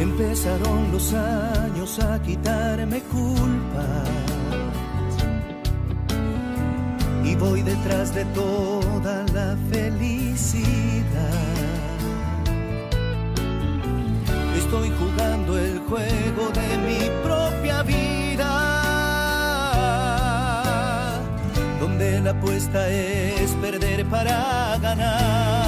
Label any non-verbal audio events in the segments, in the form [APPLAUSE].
Empezaron los años a quitarme culpas y voy detrás de toda la felicidad. Estoy jugando el juego de mi propia vida, donde la apuesta es perder para ganar.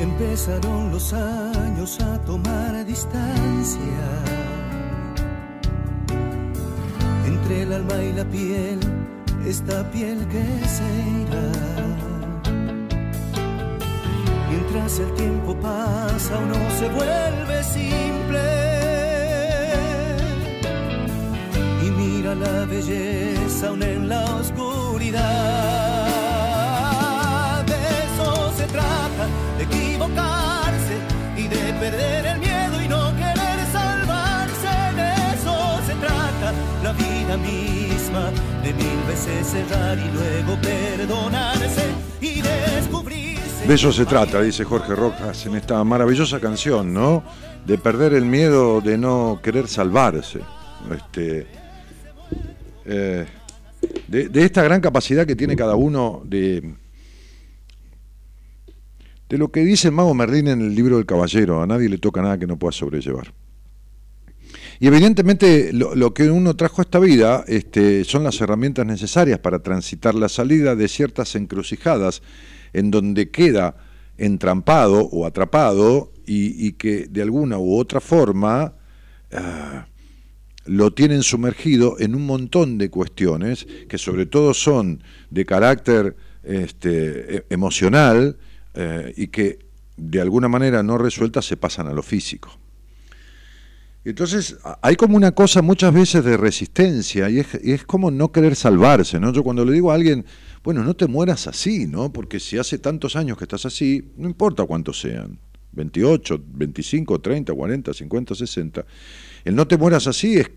Empezaron los años a tomar distancia. Entre el alma y la piel, esta piel que se irá Mientras el tiempo pasa uno se vuelve simple y mira la belleza aún en la oscuridad. De eso se trata, de equivocarse y de perder el miedo y no querer salvarse. De eso se trata la vida misma, de mil veces cerrar y luego perdonarse y descubrir de eso se trata, dice Jorge Rojas en esta maravillosa canción, ¿no? De perder el miedo de no querer salvarse. Este, eh, de, esta gran capacidad que tiene cada uno de, de lo que dice el mago Merlín en el libro del caballero, a nadie le toca nada que no pueda sobrellevar. Y evidentemente lo, que uno trajo a esta vida este, son las herramientas necesarias para transitar la salida de ciertas encrucijadas en donde queda entrampado o atrapado y, que de alguna u otra forma ah, lo tienen sumergido en un montón de cuestiones que sobre todo son de carácter este, e, emocional eh, y que de alguna manera no resueltas se pasan a lo físico. Entonces hay como una cosa muchas veces de resistencia y es, y es, como no querer salvarse, ¿no? Yo cuando le digo a alguien, bueno, no te mueras así, ¿no? Porque si hace tantos años que estás así, no importa cuántos sean, 28, 25, 30, 40, 50, 60, el no te mueras así es,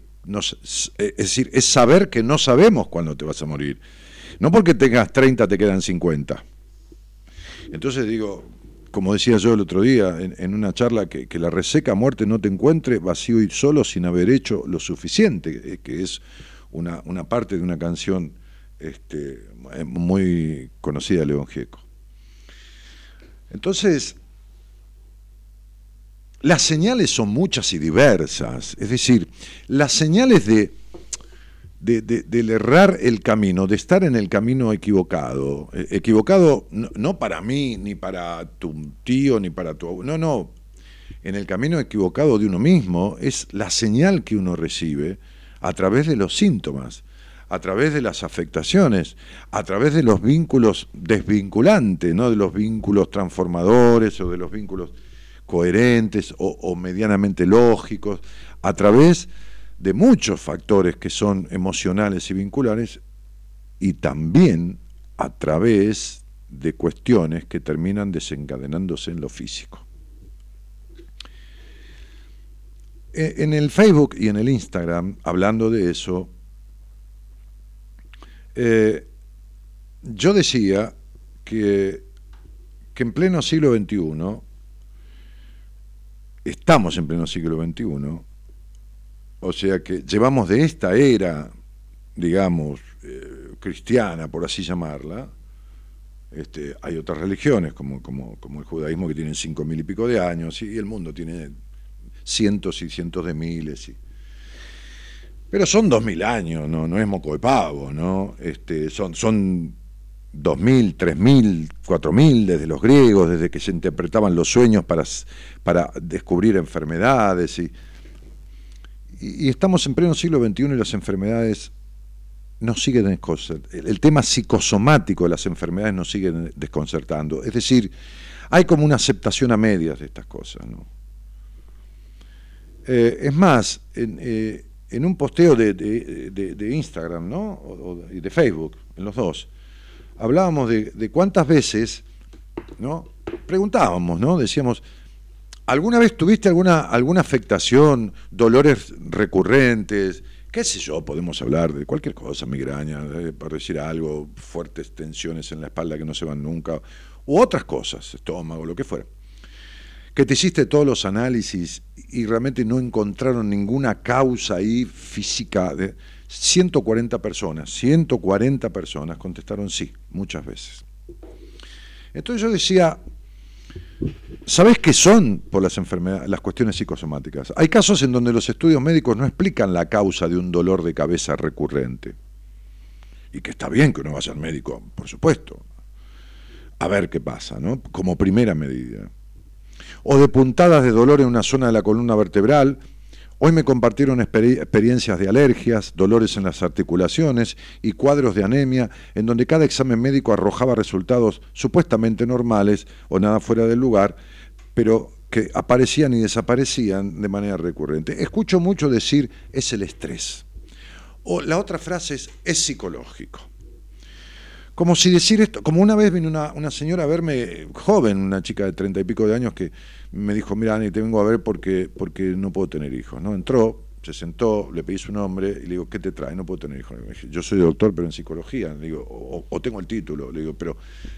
es decir, es saber que no sabemos cuándo te vas a morir. No porque tengas 30 te quedan 50. Entonces digo, como decía yo el otro día en, una charla, que, la reseca muerte no te encuentre vacío y solo sin haber hecho lo suficiente, eh, que es una parte de una canción este, muy conocida de León Gieco. Entonces, las señales son muchas y diversas. Es decir, las señales de, del errar el camino, de estar en el camino equivocado. Eh, equivocado no, para mí, ni para tu tío, ni para tu... No, no. En el camino equivocado de uno mismo es la señal que uno recibe a través de los síntomas, a través de las afectaciones, a través de los vínculos desvinculantes, no de los vínculos transformadores o de los vínculos coherentes o, medianamente lógicos, a través de muchos factores que son emocionales y vinculares, y también a través de cuestiones que terminan desencadenándose en lo físico. E, en el Facebook y en el Instagram, hablando de eso, eh, yo decía que, que en pleno siglo XXI estamos en pleno siglo XXI, o sea que llevamos de esta era, digamos, eh, cristiana, por así llamarla, este, hay otras religiones, como, como, como el judaísmo, que tienen cinco mil y pico de años, y el mundo tiene cientos y cientos de miles. Y... Pero son dos mil años, ¿no? no es moco de pavo, ¿no? Este, son, son 2.000, 3.000, 4.000 desde los griegos, desde que se interpretaban los sueños para, para descubrir enfermedades. Y, y, estamos en pleno siglo XXI y las enfermedades nos siguen desconcertando. El tema psicosomático de las enfermedades nos sigue desconcertando. Es decir, hay como una aceptación a medias de estas cosas. ¿no? Eh, es más, eh, en, un posteo de, Instagram ¿no? y de Facebook, en los dos, hablábamos de, cuántas veces, ¿no? Preguntábamos, ¿no? Decíamos, ¿alguna vez tuviste alguna, alguna afectación, dolores recurrentes? ¿Qué sé yo? Podemos hablar de cualquier cosa, migraña, para decir algo, fuertes tensiones en la espalda que no se van nunca, u otras cosas, estómago, lo que fuera. Que te hiciste todos los análisis y realmente no encontraron ninguna causa ahí física. De, 140 personas, 140 personas contestaron sí, muchas veces. Entonces yo decía, ¿sabes qué son por las enfermedades, las cuestiones psicosomáticas? Hay casos en donde los estudios médicos no explican la causa de un dolor de cabeza recurrente. Y que está bien que uno vaya al médico, por supuesto. A ver qué pasa, ¿no? Como primera medida. O de puntadas de dolor en una zona de la columna vertebral, Hoy me compartieron experiencias de alergias, dolores en las articulaciones y cuadros de anemia, en donde cada examen médico arrojaba resultados supuestamente normales o nada fuera del lugar, pero que aparecían y desaparecían de manera recurrente. Escucho mucho decir es el estrés. O la otra frase es es psicológico. Como si decir esto, como una vez vino una, una señora a verme, joven, una chica de treinta y pico de años, que me dijo, mira, Ani, te vengo a ver porque, porque no puedo tener hijos. ¿no? Entró, se sentó, le pedí su nombre y le digo, ¿qué te trae? No puedo tener hijos. yo soy doctor, pero en psicología. Le digo, o, tengo el título. Le digo, pero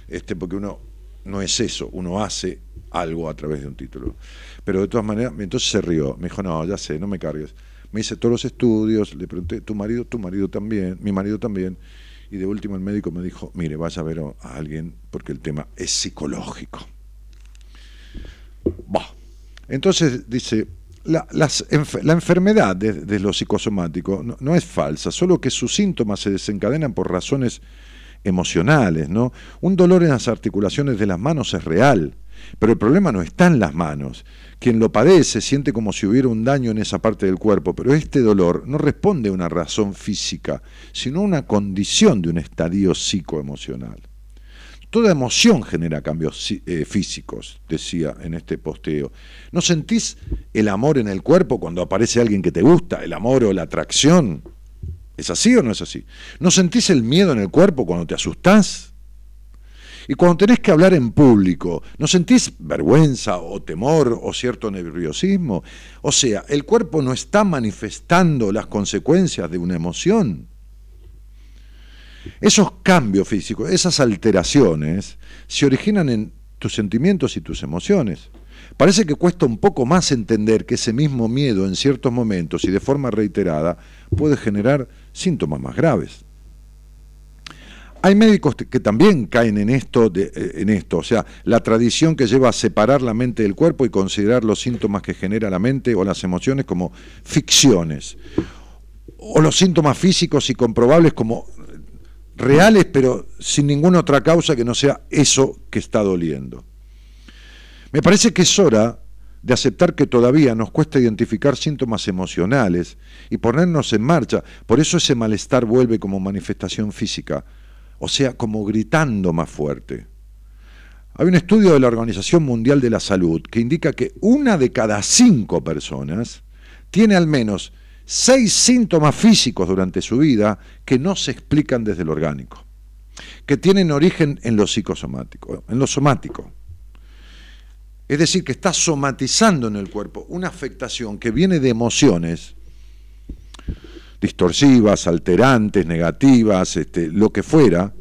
este, porque uno no es eso, uno hace algo a través de un título. Pero de todas maneras, entonces se rió. Me dijo, no, ya sé, no me cargues. Me hice todos los estudios, le pregunté, ¿tu marido? Tu marido también, mi marido también. Y de último el médico me dijo, mire, vaya a ver a alguien porque el tema es psicológico. Entonces dice, la, enfermedad de, lo psicosomático no, es falsa, solo que sus síntomas se desencadenan por razones emocionales, ¿no? Un dolor en las articulaciones de las manos es real, pero el problema no está en las manos. Quien lo padece siente como si hubiera un daño en esa parte del cuerpo, pero este dolor no responde a una razón física, sino a una condición de un estadio psicoemocional. Toda emoción genera cambios eh, físicos, decía en este posteo. ¿No sentís el amor en el cuerpo cuando aparece alguien que te gusta, el amor o la atracción? ¿Es así o no es así? ¿No sentís el miedo en el cuerpo cuando te asustás? Y cuando tenés que hablar en público, ¿no sentís vergüenza o temor o cierto nerviosismo? O sea, el cuerpo no está manifestando las consecuencias de una emoción. Esos cambios físicos, esas alteraciones, se originan en tus sentimientos y tus emociones. Parece que cuesta un poco más entender que ese mismo miedo en ciertos momentos y de forma reiterada puede generar síntomas más graves. Hay médicos que también caen en esto, eh, en esto, o sea, la tradición que lleva a separar la mente del cuerpo y considerar los síntomas que genera la mente o las emociones como ficciones, o los síntomas físicos y comprobables como reales, pero sin ninguna otra causa que no sea eso que está doliendo. Me parece que es hora de aceptar que todavía nos cuesta identificar síntomas emocionales y ponernos en marcha. Por eso ese malestar vuelve como manifestación física o sea, como gritando más fuerte. Hay un estudio de la Organización Mundial de la Salud que indica que una de cada cinco personas tiene al menos seis síntomas físicos durante su vida que no se explican desde el orgánico, que tienen origen en lo psicosomático, en lo somático. Es decir, que está somatizando en el cuerpo una afectación que viene de emociones distorsivas, alterantes, negativas, este, lo que fuera,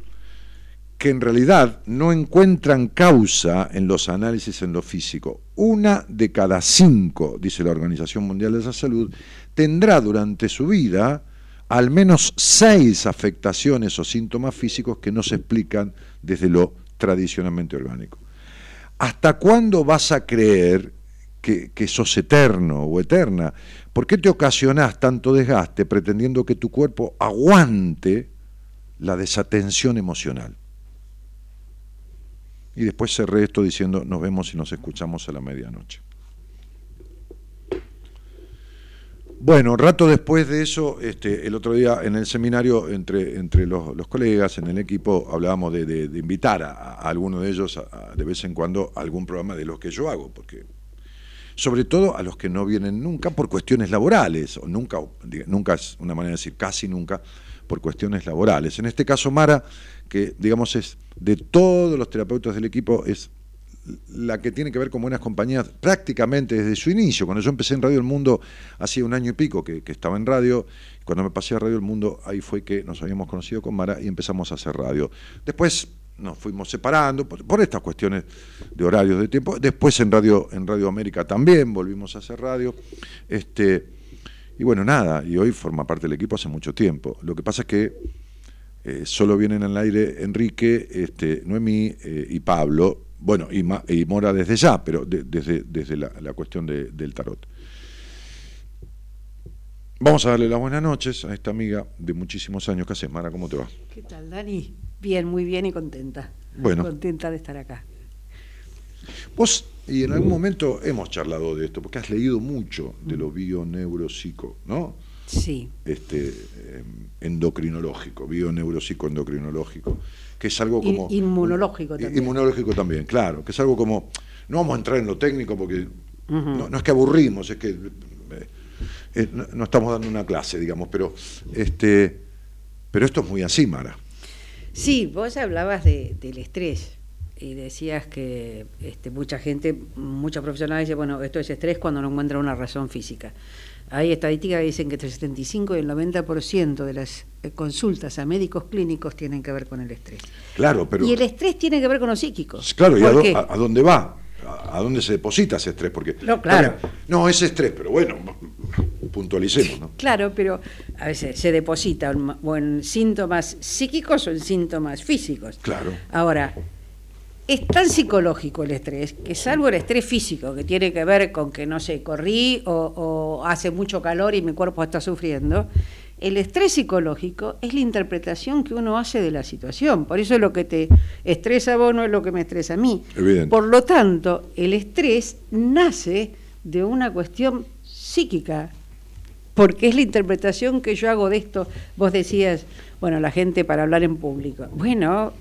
que en realidad no encuentran causa en los análisis en lo físico. Una de cada cinco, dice la Organización Mundial de la Salud, tendrá durante su vida al menos seis afectaciones o síntomas físicos que no se explican desde lo tradicionalmente orgánico. ¿Hasta cuándo vas a creer que, que sos eterno o eterna? ¿Por qué te ocasionas tanto desgaste pretendiendo que tu cuerpo aguante la desatención emocional? Y después cerré esto diciendo, nos vemos y nos escuchamos a la medianoche. Bueno, rato después de eso, este, el otro día en el seminario entre, entre los, colegas, en el equipo, hablábamos de, invitar a, a, alguno de ellos de vez en cuando a algún programa de los que yo hago, porque sobre todo a los que no vienen nunca por cuestiones laborales, o nunca, nunca es una manera de decir casi nunca, por cuestiones laborales. En este caso, Mara, que digamos es de todos los terapeutas del equipo, es la que tiene que ver con buenas compañías prácticamente desde su inicio. Cuando yo empecé en Radio El Mundo, hacía un año y pico que, que, estaba en radio, cuando me pasé a Radio El Mundo, ahí fue que nos habíamos conocido con Mara y empezamos a hacer radio. Después nos fuimos separando por, estas cuestiones de horarios de tiempo. Después en Radio, en Radio América también volvimos a hacer radio. Este, y bueno, nada, y hoy forma parte del equipo hace mucho tiempo. Lo que pasa es que eh, solo vienen al aire Enrique, este, Noemí eh, y Pablo, bueno, y, y, Mora desde ya, pero desde, desde la, cuestión del tarot. Vamos a darle las buenas noches a esta amiga de muchísimos años. ¿Qué haces, Mara? ¿Cómo te va? ¿Qué tal, Dani? Bien, muy bien y contenta. Bueno. Contenta de estar acá. Vos, y en algún momento hemos charlado de esto, porque has leído mucho de lo bio-neuropsico, ¿no? Sí. Este, eh, endocrinológico, bio-neuropsico-endocrinológico, que es algo como... inmunológico también. Inmunológico también, claro, que es algo como... No vamos a entrar en lo técnico porque no, no, es que aburrimos, es que eh, eh, no, no, estamos dando una clase, digamos, pero, este, pero esto es muy así, Mara. Sí, vos hablabas de, del estrés y decías que este, mucha gente, muchos profesionales dicen, bueno, esto es estrés cuando no encuentra una razón física. Hay estadísticas que dicen que entre el 75 y el 90% de las eh, consultas a médicos clínicos tienen que ver con el estrés. Claro, pero... Y el estrés tiene que ver con los psíquicos. Claro, ¿y a, a, dónde va? ¿A dónde se deposita ese estrés? Porque, no, claro. no, es estrés, pero bueno, puntualicemos. ¿no? [LAUGHS] Claro, pero a veces se deposita o en síntomas psíquicos o en síntomas físicos. Claro. Ahora, es tan psicológico el estrés que salvo el estrés físico, que tiene que ver con que, no sé, corrí o, o hace mucho calor y mi cuerpo está sufriendo, el estrés psicológico es la interpretación que uno hace de la situación. Por eso es lo que te estresa a vos no es lo que me estresa a mí. Evidente. Por lo tanto, el estrés nace de una cuestión psíquica, porque es la interpretación que yo hago de esto. Vos decías, bueno, la gente para hablar en público. Bueno,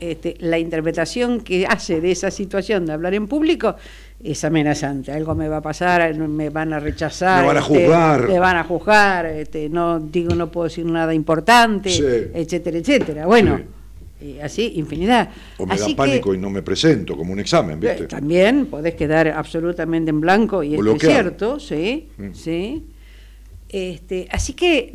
este, la interpretación que hace de esa situación de hablar en público es amenazante. Algo me va a pasar, me van a rechazar. Me van a este, juzgar. Me van a juzgar, este, no digo, no puedo decir nada importante, Sí. etcétera, etcétera. Bueno, Sí. y así, infinidad. O me Así da pánico que, y no me presento, como un examen, ¿viste? eh, También podés quedar absolutamente en blanco y esto es cierto, sí, Mm. sí. Este, así que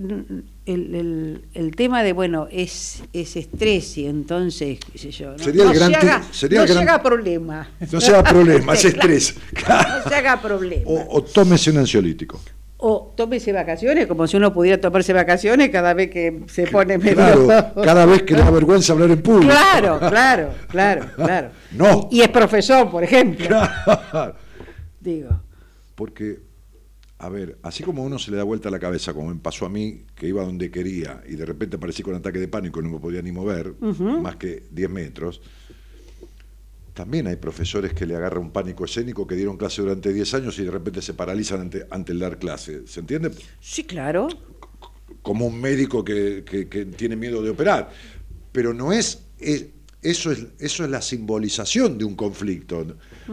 el, el- el tema de, bueno, es, es estrés y entonces, qué sé yo, no, Sería el gran se te- haga, sería no el se haga problema. No se haga problema, [LAUGHS] es claro. estrés. No se haga problema. O, o tómese un ansiolítico. O tómese vacaciones, como si uno pudiera tomarse vacaciones cada vez que se pone medio... Claro, cada vez que le da vergüenza hablar en público. Claro, claro, claro, claro. No. Y es profesor, por ejemplo. Claro. Digo, Porque, a ver, así como a uno se le da vuelta la cabeza, como me pasó a mí, que iba donde quería y de repente aparecí con ataque de pánico y no me podía ni mover, más que 10 metros, también hay profesores que le agarra un pánico escénico que dieron clase durante 10 años y de repente se paralizan ante, ante el dar clase. ¿Se entiende? sí, claro. como un médico que, que- que tiene miedo de operar. Pero no es, es- eso es eso es la simbolización de un conflicto.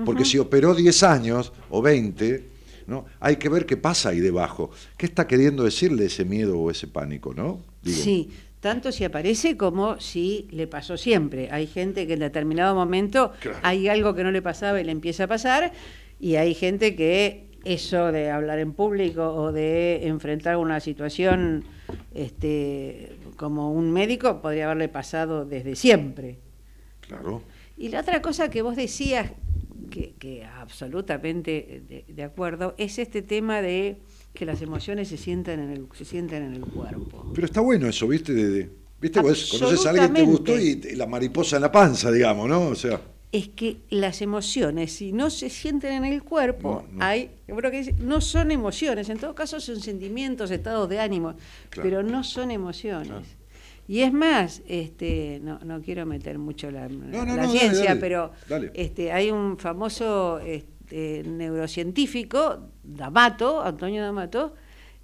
Porque si operó 10 años o 20, ¿no? hay que ver qué pasa ahí debajo. ¿Qué está queriendo decirle ese miedo o ese pánico? ¿no? Digo, Sí, tanto si aparece como si le pasó siempre. Hay gente que en determinado momento Claro. hay algo que no le pasaba y le empieza a pasar, y hay gente que eso de hablar en público o de enfrentar una situación este, como un médico podría haberle pasado desde siempre. Claro. Y la otra cosa que vos decías, que, que absolutamente de, de acuerdo, es este tema de que las emociones se sientan en el, se sienten en el cuerpo. Pero está bueno eso, ¿viste? De, de- ¿Viste? Vos conoces a alguien que te gustó y, y la mariposa en la panza, digamos, ¿no? O sea, Es que las emociones, si no se sienten en el cuerpo, No, no. hay, creo que no son emociones, en todo caso son sentimientos, estados de ánimo, Claro. pero no son emociones. Claro. Y es más, este, no, no quiero meter mucho la, no, la dale, ciencia, dale, pero dale. este, hay un famoso este, neurocientífico, D'Amato, Antonio D'Amato,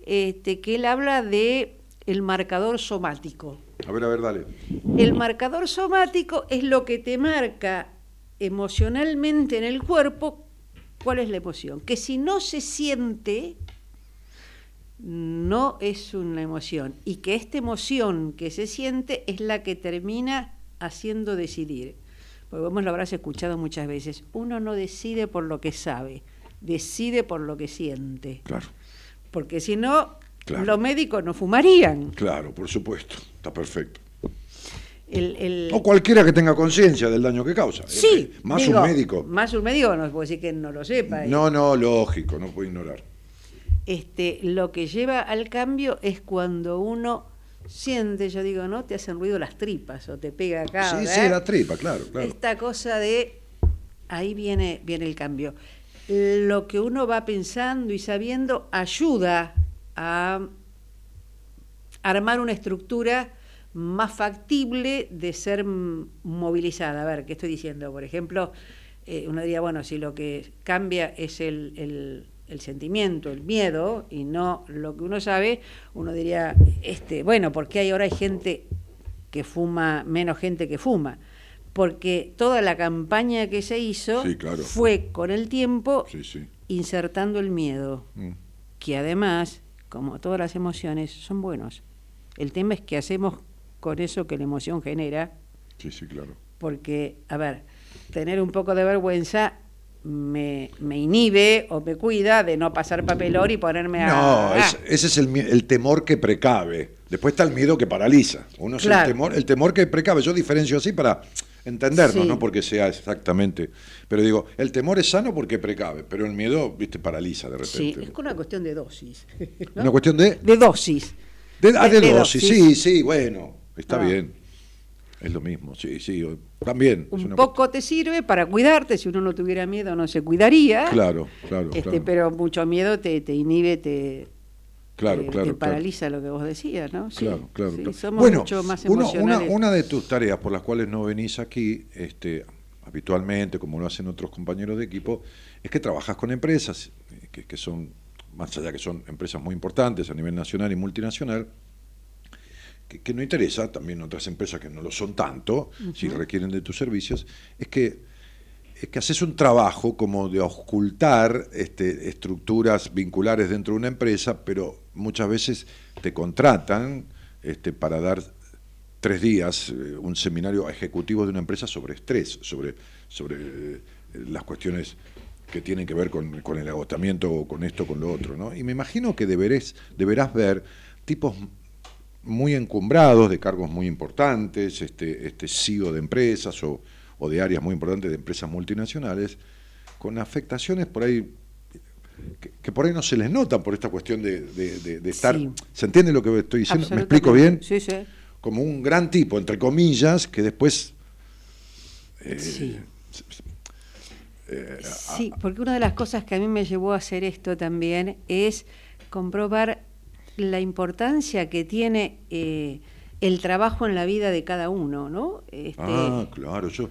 este, que él habla de el marcador somático. a ver, a ver, dale. El marcador somático es lo que te marca emocionalmente en el cuerpo cuál es la emoción. Que si no se siente, no es una emoción. Y que esta emoción que se siente es la que termina haciendo decidir. Porque vos lo habrás escuchado muchas veces. Uno no decide por lo que sabe, decide por lo que siente. Claro, Porque si no, Claro. los médicos no fumarían. claro, por supuesto. Está perfecto. El- el- O cualquiera que tenga conciencia del daño que causa. Sí, Eh, Más digo, un médico. Más un médico no puedo decir que no lo sepa. No, no, lógico, no puedo ignorar. Este, lo que lleva al cambio es cuando uno siente, yo digo, ¿no? Te hacen ruido las tripas o te pega acá. sí, ¿verdad? sí, la tripa, claro, claro. Esta cosa de ahí viene, viene el cambio. Lo que uno va pensando y sabiendo ayuda a armar una estructura más factible de ser movilizada. A ver, ¿qué estoy diciendo? Por ejemplo, eh, uno diría, bueno, si lo que cambia es el, el- el sentimiento, el miedo, y no lo que uno sabe, uno diría, este, bueno, ¿por qué hay ahora hay gente que fuma, menos gente que fuma? Porque toda la campaña que se hizo Sí, claro. fue con el tiempo Sí, sí. insertando el miedo Mm. que además, como todas las emociones, son buenos. El tema es qué hacemos con eso que la emoción genera, Sí, sí, claro. porque, a ver, tener un poco de vergüenza me, me inhibe o me cuida de no pasar papelón y ponerme a... No, es- ese es el, el temor que precave. Después está el miedo que paraliza. Uno es Claro. el temor, el temor que precave. Yo diferencio así para entendernos, Sí. no porque sea exactamente. Pero digo, el temor es sano porque precave, pero el miedo, viste, paraliza de sí, repente. es una cuestión de dosis. ¿no? Una cuestión de, De dosis. de, ah, de de dosis. dosis. Sí, sí, bueno, está Ah. bien. Es lo mismo, sí, sí, también. Un poco te sirve para cuidarte, si uno no tuviera miedo no se cuidaría. cu- Claro, claro, Este, claro. Pero mucho miedo te, te inhibe, te, Claro, te- claro, te claro. paraliza lo que vos decías, ¿no? Sí, Claro, claro, sí, claro. somos bueno, mucho más una, una de tus tareas por las cuales no venís aquí, este, habitualmente, como lo hacen otros compañeros de equipo, es que trabajas con empresas, eh, que, que son, más allá que son empresas muy importantes a nivel nacional y multinacional, que, que no interesa, también otras empresas que no lo son tanto, si requieren de tus servicios, es que es que haces un trabajo como de ocultar este, estructuras vinculares dentro de una empresa, pero muchas veces te contratan este, para dar tres días eh, un seminario a ejecutivos de una empresa sobre estrés, sobre, sobre eh, las cuestiones que tienen que ver con, con el agotamiento o con esto, con lo otro. ¿no? Y me imagino que deberés, deberás ver tipos muy encumbrados, de cargos muy importantes, este, este CEO de empresas o, o de áreas muy importantes de empresas multinacionales, con afectaciones por ahí que, que por ahí no se les nota por esta cuestión de, de- de- de estar. Sí. ¿Se entiende lo que estoy diciendo? ¿Me explico bien? Sí, sí. Como un gran tipo, entre comillas, que después. eh, Sí. Sí, porque una de las cosas que a mí me llevó a hacer esto también es comprobar la importancia que tiene eh, el trabajo en la vida de cada uno, ¿no? Este, Ah, claro, yo.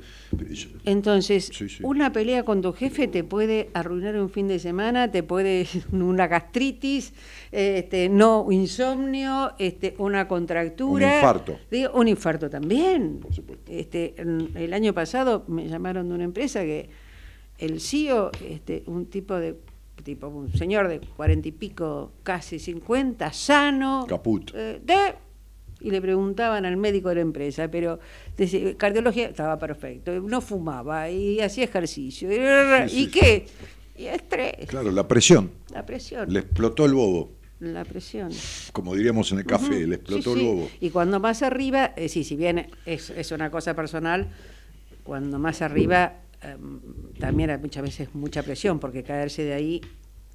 yo- entonces, Sí, sí. una pelea con tu jefe te puede arruinar un fin de semana, te puede [LAUGHS] una gastritis, este, no insomnio, este, una contractura, Un infarto. Digo, un infarto también. Por supuesto. Este, el año pasado me llamaron de una empresa que el CEO, este, un tipo de tipo un señor de cuarenta y pico, casi cincuenta, sano, Caput. eh, de y le preguntaban al médico de la empresa, pero decía, cardiología estaba perfecto, no fumaba y hacía ejercicio. ¿Y, Sí, sí, qué? Y estrés, Claro, la presión. la presión, Le explotó el bobo. la presión. Como diríamos en el café, le explotó el bobo. Y cuando más arriba, eh, sí, si bien es, es una cosa personal, cuando más arriba em, también hay muchas veces mucha presión, porque caerse de ahí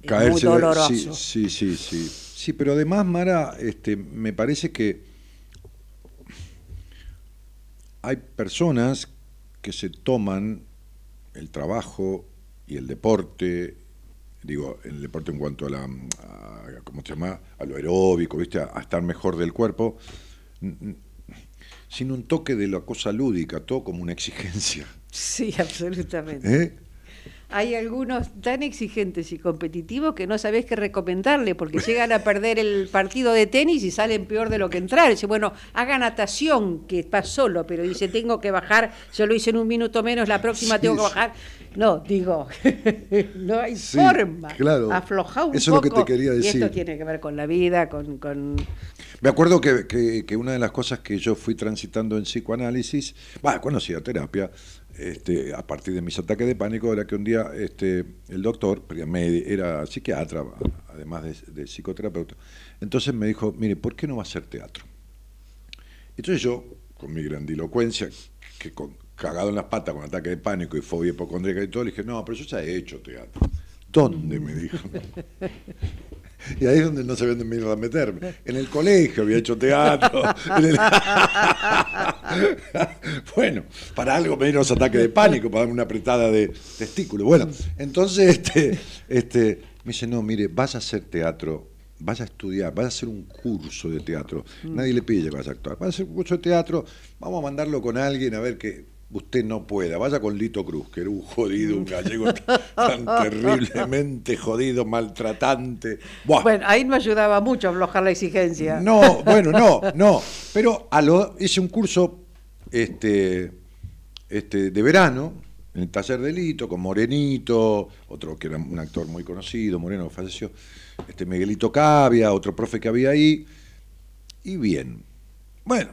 es muy Caerse de- doloroso. Sí, sí, sí, sí. Sí, pero además, Mara, este, me parece que hay personas que se toman el trabajo y el deporte, digo, el deporte en cuanto a la, a, ¿cómo se llama? A lo aeróbico, ¿viste? A, a estar mejor del cuerpo, sin un toque de la cosa lúdica, todo como una exigencia. Sí, [LAUGHS] absolutamente. ¿eh? Hay algunos tan exigentes y competitivos que no sabés qué recomendarle porque llegan a perder el partido de tenis y salen peor de lo que entrar. Dice, bueno, haga natación, que va solo, pero dice, tengo que bajar, yo lo hice en un minuto menos, la próxima Sí, tengo que bajar. No, digo, [LAUGHS] no hay Sí, forma. claro. Aflojá un Eso es lo que te quería Y decir. esto tiene que ver con la vida, con... con... Me acuerdo que, que- que una de las cosas que yo fui transitando en psicoanálisis, bueno, cuando hacía terapia, este, a partir de mis ataques de pánico, era que un día este, el doctor, porque era psiquiatra, además de, psicoterapeuta, entonces me dijo, mire, ¿por qué no va a hacer teatro? Entonces yo, con mi grandilocuencia, que cagado en las patas con ataque de pánico y fobia hipocondríaca y todo, le dije, no, pero yo ya he hecho teatro. ¿Dónde? Me dijo. [LAUGHS] [LAUGHS] Y ahí es donde no sabía dónde me iba a meterme. En el colegio había hecho teatro. [LAUGHS] El- [LAUGHS] bueno, para algo me dieron los ataques de pánico, para darme una apretada de testículo. Bueno, entonces este, este, me dice, no, mire, vaya a hacer teatro, vaya a estudiar, vaya a hacer un curso de teatro. Nadie le pide que vaya a actuar. Vaya a hacer un curso de teatro, vamos a mandarlo con alguien a ver que usted no pueda. Vaya con Lito Cruz, que era un jodido, un gallego tan [LAUGHS] terriblemente jodido, maltratante. Buah. Bueno, ahí no ayudaba mucho a aflojar la exigencia. No, bueno, no, no. Pero a lo, hice un curso este, este, de verano en el taller de Lito, con Morenito, otro que era un actor muy conocido, Moreno que falleció, este Miguelito Cavia, otro profe que había ahí. Y bien. Bueno,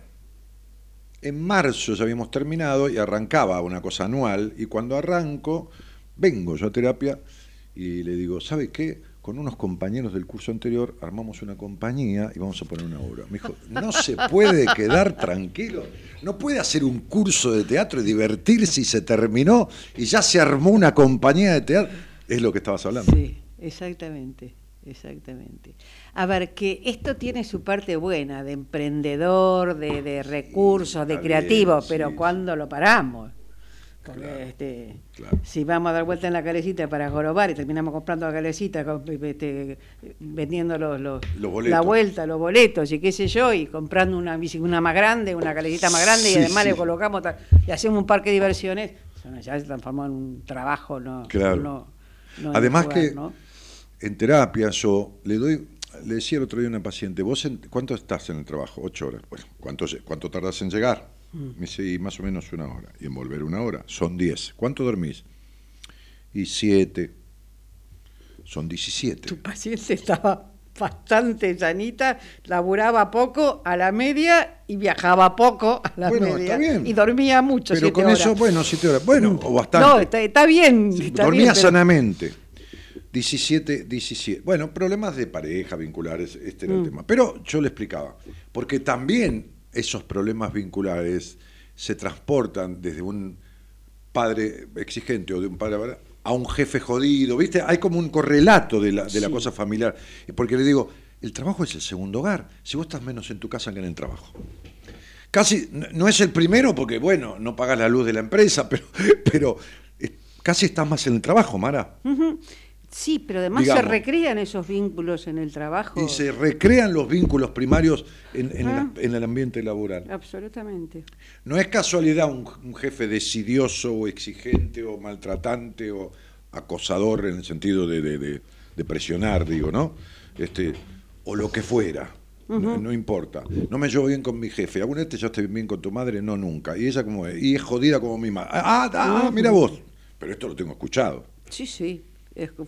en marzo ya habíamos terminado y arrancaba una cosa anual. Y cuando arranco, vengo yo a terapia y le digo, ¿sabe qué? Con unos compañeros del curso anterior armamos una compañía y vamos a poner una obra. Me dijo, no se puede quedar tranquilo, no puede hacer un curso de teatro y divertirse y se terminó y ya se armó una compañía de teatro. Es lo que estabas hablando. Sí, exactamente, exactamente. A ver, que esto tiene su parte buena, de emprendedor, de, de recursos, de creativo, bien, pero. ¿cuándo lo paramos? Porque Claro, este, claro. si vamos a dar vuelta en la calecita para jorobar y terminamos comprando la calecita, este, vendiendo los, los- la vuelta, los boletos y qué sé yo, y comprando una, bici- una más grande, una calecita más grande y además sí. le colocamos y hacemos un parque de diversiones, ya se transformó en un trabajo, no, Claro. no, no Además jugar, que ¿no? en terapia yo le doy, le decía el otro día a una paciente, ¿vos en- cuánto estás en el trabajo? Ocho horas. Bueno, ¿cuánto, cuánto tardas en llegar? Mm. Me dice, y más o menos una hora. Y en volver una hora. Son diez. ¿Cuánto dormís? Y siete. Son diecisiete. Tu paciente estaba bastante sanita, laburaba poco a la media y viajaba poco a la Bueno, media. está bien. Y dormía mucho, Pero siete con horas. eso, bueno, siete horas. Bueno, o bastante. No, está, está bien. está Dormía bien, pero- sanamente. 17, 17. Bueno, problemas de pareja, vinculares, este era el Mm. tema. Pero yo le explicaba, porque también esos problemas vinculares se transportan desde un padre exigente o de un padre a un jefe jodido, ¿viste? Hay como un correlato de la, de la cosa familiar. Porque le digo, el trabajo es el segundo hogar, si vos estás menos en tu casa que en el trabajo. Casi, no- es el primero porque, bueno, no pagas la luz de la empresa, [LAUGHS] pero, pero eh, casi estás más en el trabajo, Mara. Sí, pero además Digamos. se recrean esos vínculos en el trabajo. Y se recrean los vínculos primarios en, en Ah. el, en el ambiente laboral. Absolutamente. No es casualidad un, un jefe decidioso o exigente o maltratante o acosador en el sentido de, de- de- de presionar, digo, ¿no? Este, o lo que fuera. No, no importa. No me llevo bien con mi jefe. ¿Alguna vez te llevaste bien con tu madre? No, nunca. Y ella como es. Y es jodida como mi madre. Ah, ah, ah, mira vos. Pero esto lo tengo escuchado. Sí, sí,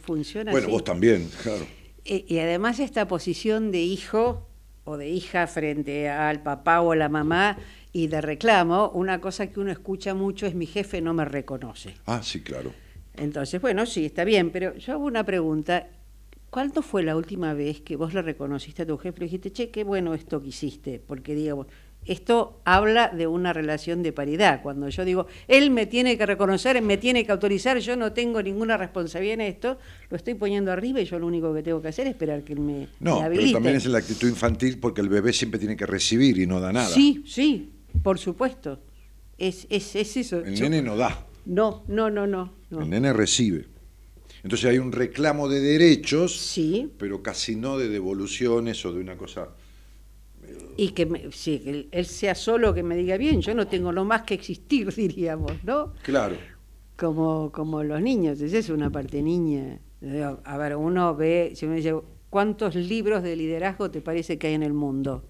funciona Bueno, así. vos también, claro. Eh, y además esta posición de hijo o de hija frente al papá o a la mamá y de reclamo, una cosa que uno escucha mucho es mi jefe no me reconoce. Ah, sí, claro. Entonces, bueno, sí, está bien, pero yo hago una pregunta. ¿Cuándo fue la última vez que vos le reconociste a tu jefe y le dijiste, che, qué bueno esto que hiciste? Porque, digamos, esto habla de una relación de paridad. Cuando yo digo, él me tiene que reconocer, me tiene que autorizar, yo no tengo ninguna responsabilidad en esto, lo estoy poniendo arriba y yo lo único que tengo que hacer es esperar que él me, No, me pero también es la actitud infantil porque el bebé siempre tiene que recibir y no da nada. Sí, sí, por supuesto. Es, es, es eso. El Yo- nene no da. No, no, no, no. no. El nene recibe. Entonces hay un reclamo de derechos, Sí. pero casi no de devoluciones o de una cosa. Y que, me- sí, que él- sea solo que me diga bien, yo no tengo no más que existir, [LAUGHS] diríamos, ¿no? Claro. Como, como los niños, esa es una parte niña. A ver, uno ve, si uno dice, ¿cuántos libros de liderazgo te parece que hay en el mundo?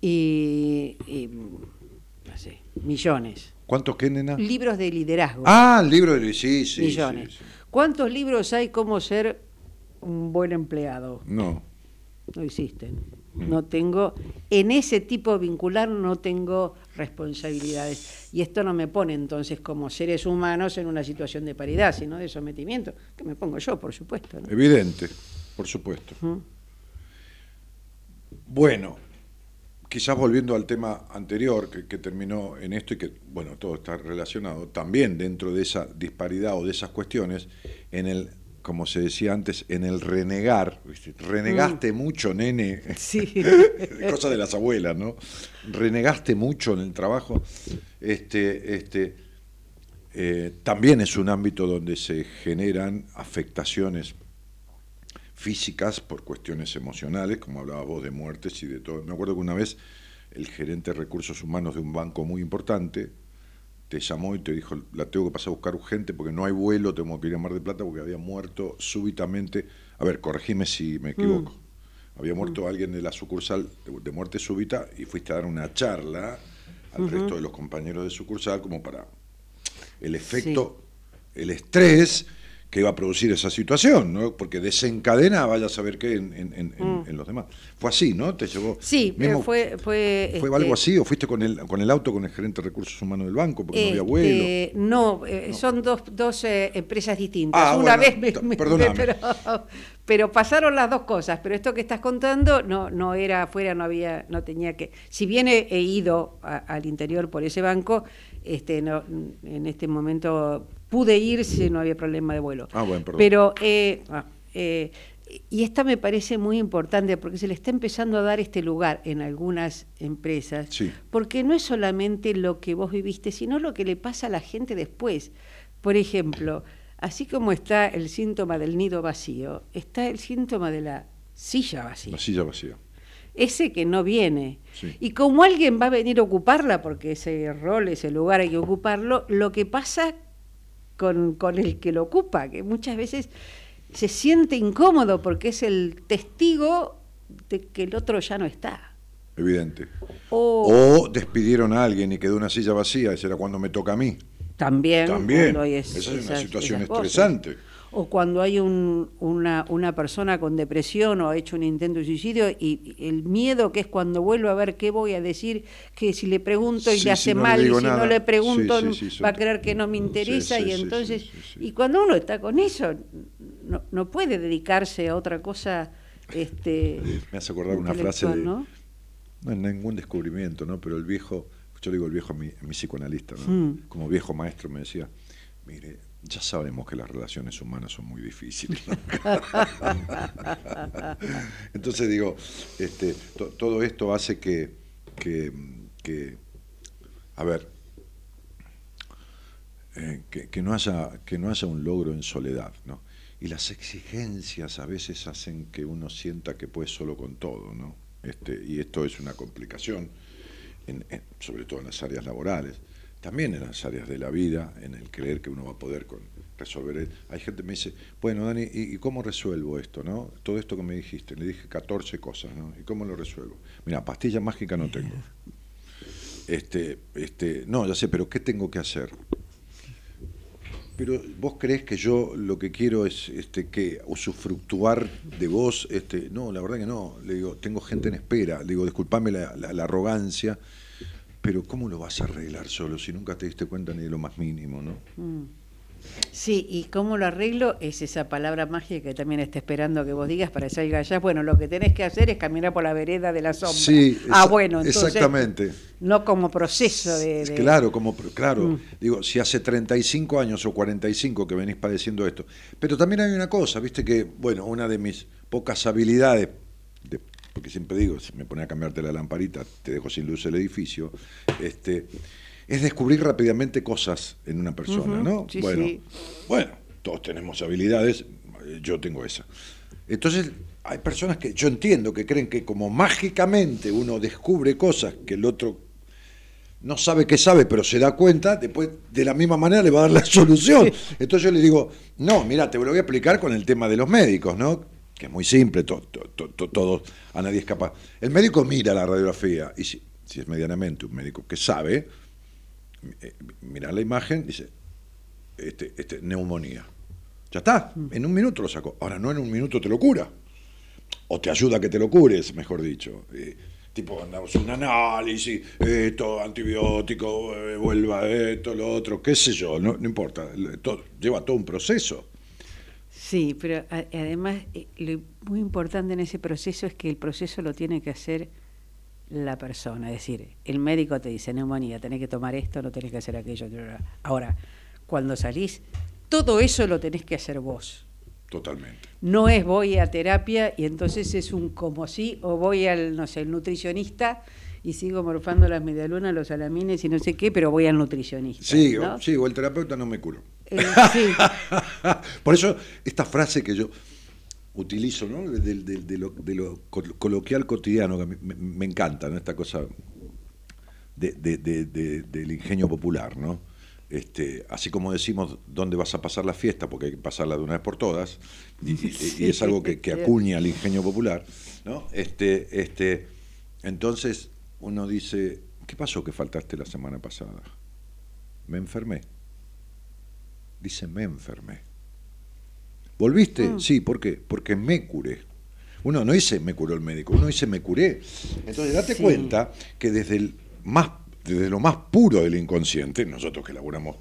Y, y, no sé, millones. ¿Cuántos qué, nena? Libros de liderazgo. Ah, el libro de. Sí, sí. millones. sí, sí. ¿Cuántos libros hay cómo ser un buen empleado? No. No existen. Mm. No tengo, en ese tipo vincular no tengo responsabilidades. Y esto no me pone entonces como seres humanos en una situación de paridad, sino de sometimiento, que me pongo yo, por supuesto. ¿no? Evidente, por supuesto. Bueno, quizás volviendo al tema anterior que, que terminó en esto y que, bueno, todo está relacionado, también dentro de esa disparidad o de esas cuestiones, en el, como se decía antes, en el renegar, ¿viste? renegaste mucho, nene, Sí. [LAUGHS] cosa de las abuelas, ¿no? Renegaste mucho en el trabajo, este, este, eh, también es un ámbito donde se generan afectaciones físicas por cuestiones emocionales, como hablabas vos de muertes y de todo. Me acuerdo que una vez el gerente de recursos humanos de un banco muy importante te llamó y te dijo, la tengo que pasar a buscar urgente porque no hay vuelo, tengo que ir a Mar del Plata porque había muerto súbitamente, a ver, corregime si me equivoco, había muerto alguien de la sucursal de, de muerte súbita y fuiste a dar una charla al resto de los compañeros de sucursal como para el efecto, el estrés que iba a producir esa situación, ¿no? Porque desencadena, vaya a saber qué en, en- en- en- en los demás. Fue así, ¿no? Te llevó. Mm. Sí, pero fue... ¿Fue, ¿Fue este, algo así? ¿O fuiste con el, con el auto con el gerente de recursos humanos del banco porque no había vuelo? Este, no, eh, son dos, dos eh, empresas distintas. Ah, Una bueno, vez me, me- [LAUGHS] pero, pero pasaron las dos cosas. Pero esto que estás contando no, no era afuera, no había, no tenía que. Si bien he, he ido a- al interior por ese banco, este, no, en este momento pude ir si no había problema de vuelo. Ah, bueno, perdón. Pero eh, ah, eh, y esta me parece muy importante porque se le está empezando a dar este lugar en algunas empresas, Sí. porque no es solamente lo que vos viviste, sino lo que le pasa a la gente después. Por ejemplo, así como está el síntoma del nido vacío, está el síntoma de la silla vacía. La silla vacía. Ese que no viene. Sí. Y como alguien va a venir a ocuparla, porque ese rol, ese lugar hay que ocuparlo, lo que pasa con, con el que lo ocupa, que muchas veces se siente incómodo porque es el testigo de que el otro ya no está. Evidente. O, O despidieron a alguien y quedó una silla vacía, ese era cuando me toca a mí. también, También. Esa es una esas- situación esas cosas. O cuando hay un- una, una persona con depresión o ha hecho un intento de suicidio y y el miedo que es cuando vuelvo a ver qué voy a decir, que si le pregunto y Sí, le hace si no le mal, y si no le pregunto Sí, sí, sí, va a creer que no me interesa y entonces, y cuando uno está con eso, no, no puede dedicarse a otra cosa. Este, [LAUGHS] Me hace acordar una frase de, ¿no? no es ningún descubrimiento, ¿no? Pero el viejo, yo digo el viejo a mi, a mi psicoanalista, ¿no? Mm. Como viejo maestro me decía, mire, ya sabemos que las relaciones humanas son muy difíciles. [LAUGHS] Entonces digo, este, todo esto hace que, que, a ver, eh, que, no haya, que no haya un logro en soledad, ¿no? Y las exigencias a veces hacen que uno sienta que puede solo con todo, ¿no? Este, y esto es una complicación, sobre todo en las áreas laborales también en las áreas de la vida, en el creer que uno va a poder con, resolver. Hay gente que me dice, bueno, Dani, ¿y, cómo resuelvo esto? no Todo esto que me dijiste, le dije 14 cosas, ¿no? ¿Y cómo lo resuelvo? Mira, pastilla mágica no tengo. Este, este, no, ya sé, pero ¿qué tengo que hacer? Pero vos crees que yo lo que quiero es este, que usufructuar de vos, este, no, la verdad que no. Le digo, tengo gente en espera. Le digo, disculpame la, la arrogancia pero ¿cómo lo vas a arreglar solo si nunca te diste cuenta ni de lo más mínimo, no? Mm. Sí, y cómo lo arreglo es esa palabra mágica que también está esperando que vos digas para salir allá. Bueno, lo que tenés que hacer es caminar por la vereda de la sombra. Sí, ah, bueno, exactamente. No como proceso de, Claro, como claro. Mm. Digo, si hace 35 años o 45 que venís padeciendo esto. Pero también hay una cosa, viste que, bueno, una de mis pocas habilidades porque siempre digo, si me pone a cambiarte la lamparita, te dejo sin luz el edificio, este, es descubrir rápidamente cosas en una persona, ¿no? bueno, bueno, todos tenemos habilidades, yo tengo esa. Entonces, hay personas que yo entiendo que creen que como mágicamente uno descubre cosas que el otro no sabe que sabe, pero se da cuenta, después de la misma manera le va a dar la [LAUGHS] solución. Entonces yo le digo, no, mira, te lo voy a explicar con el tema de los médicos, ¿no? Que es muy simple, todo, a nadie es capaz. El médico mira la radiografía y si, es medianamente un médico que sabe, eh, mira la imagen, dice, este, este, neumonía. Ya está, mm. en un minuto lo sacó. Ahora no en un minuto te lo cura. O te ayuda a que te lo cures, mejor dicho. Eh, tipo, andamos un análisis, esto, antibiótico, eh, vuelva esto, lo otro, qué sé yo, no, no importa. lleva todo un proceso. Sí, pero además eh, lo muy importante en ese proceso es que el proceso lo tiene que hacer la persona. Es decir, el médico te dice neumonía, tenés que tomar esto, no tenés que hacer aquello. Ahora, cuando salís, todo eso lo tenés que hacer vos. Totalmente. No es voy a terapia y entonces es un como sí, o voy al, no sé, el nutricionista y sigo morfando las medialunas, los salamines y no sé qué, pero voy al nutricionista. Sí, o, sí, o el terapeuta no me curo. Eh, [LAUGHS] sí. Por eso, esta frase que yo utilizo, ¿no? De, lo, coloquial cotidiano, que me, encanta, ¿no? Esta cosa del ingenio popular, ¿no? Este, así como decimos dónde vas a pasar la fiesta, porque hay que pasarla de una vez por todas, y, es algo que, [LAUGHS] acuña el ingenio popular, ¿no? Este, este, entonces, uno dice, ¿qué pasó que faltaste la semana pasada? Me enfermé. Dice, me enfermé. ¿Volviste? Mm. Sí, ¿por qué? Porque me curé. Uno no dice me curó el médico, uno dice me curé. Entonces date cuenta que desde, el más, desde lo más puro del inconsciente, nosotros que elaboramos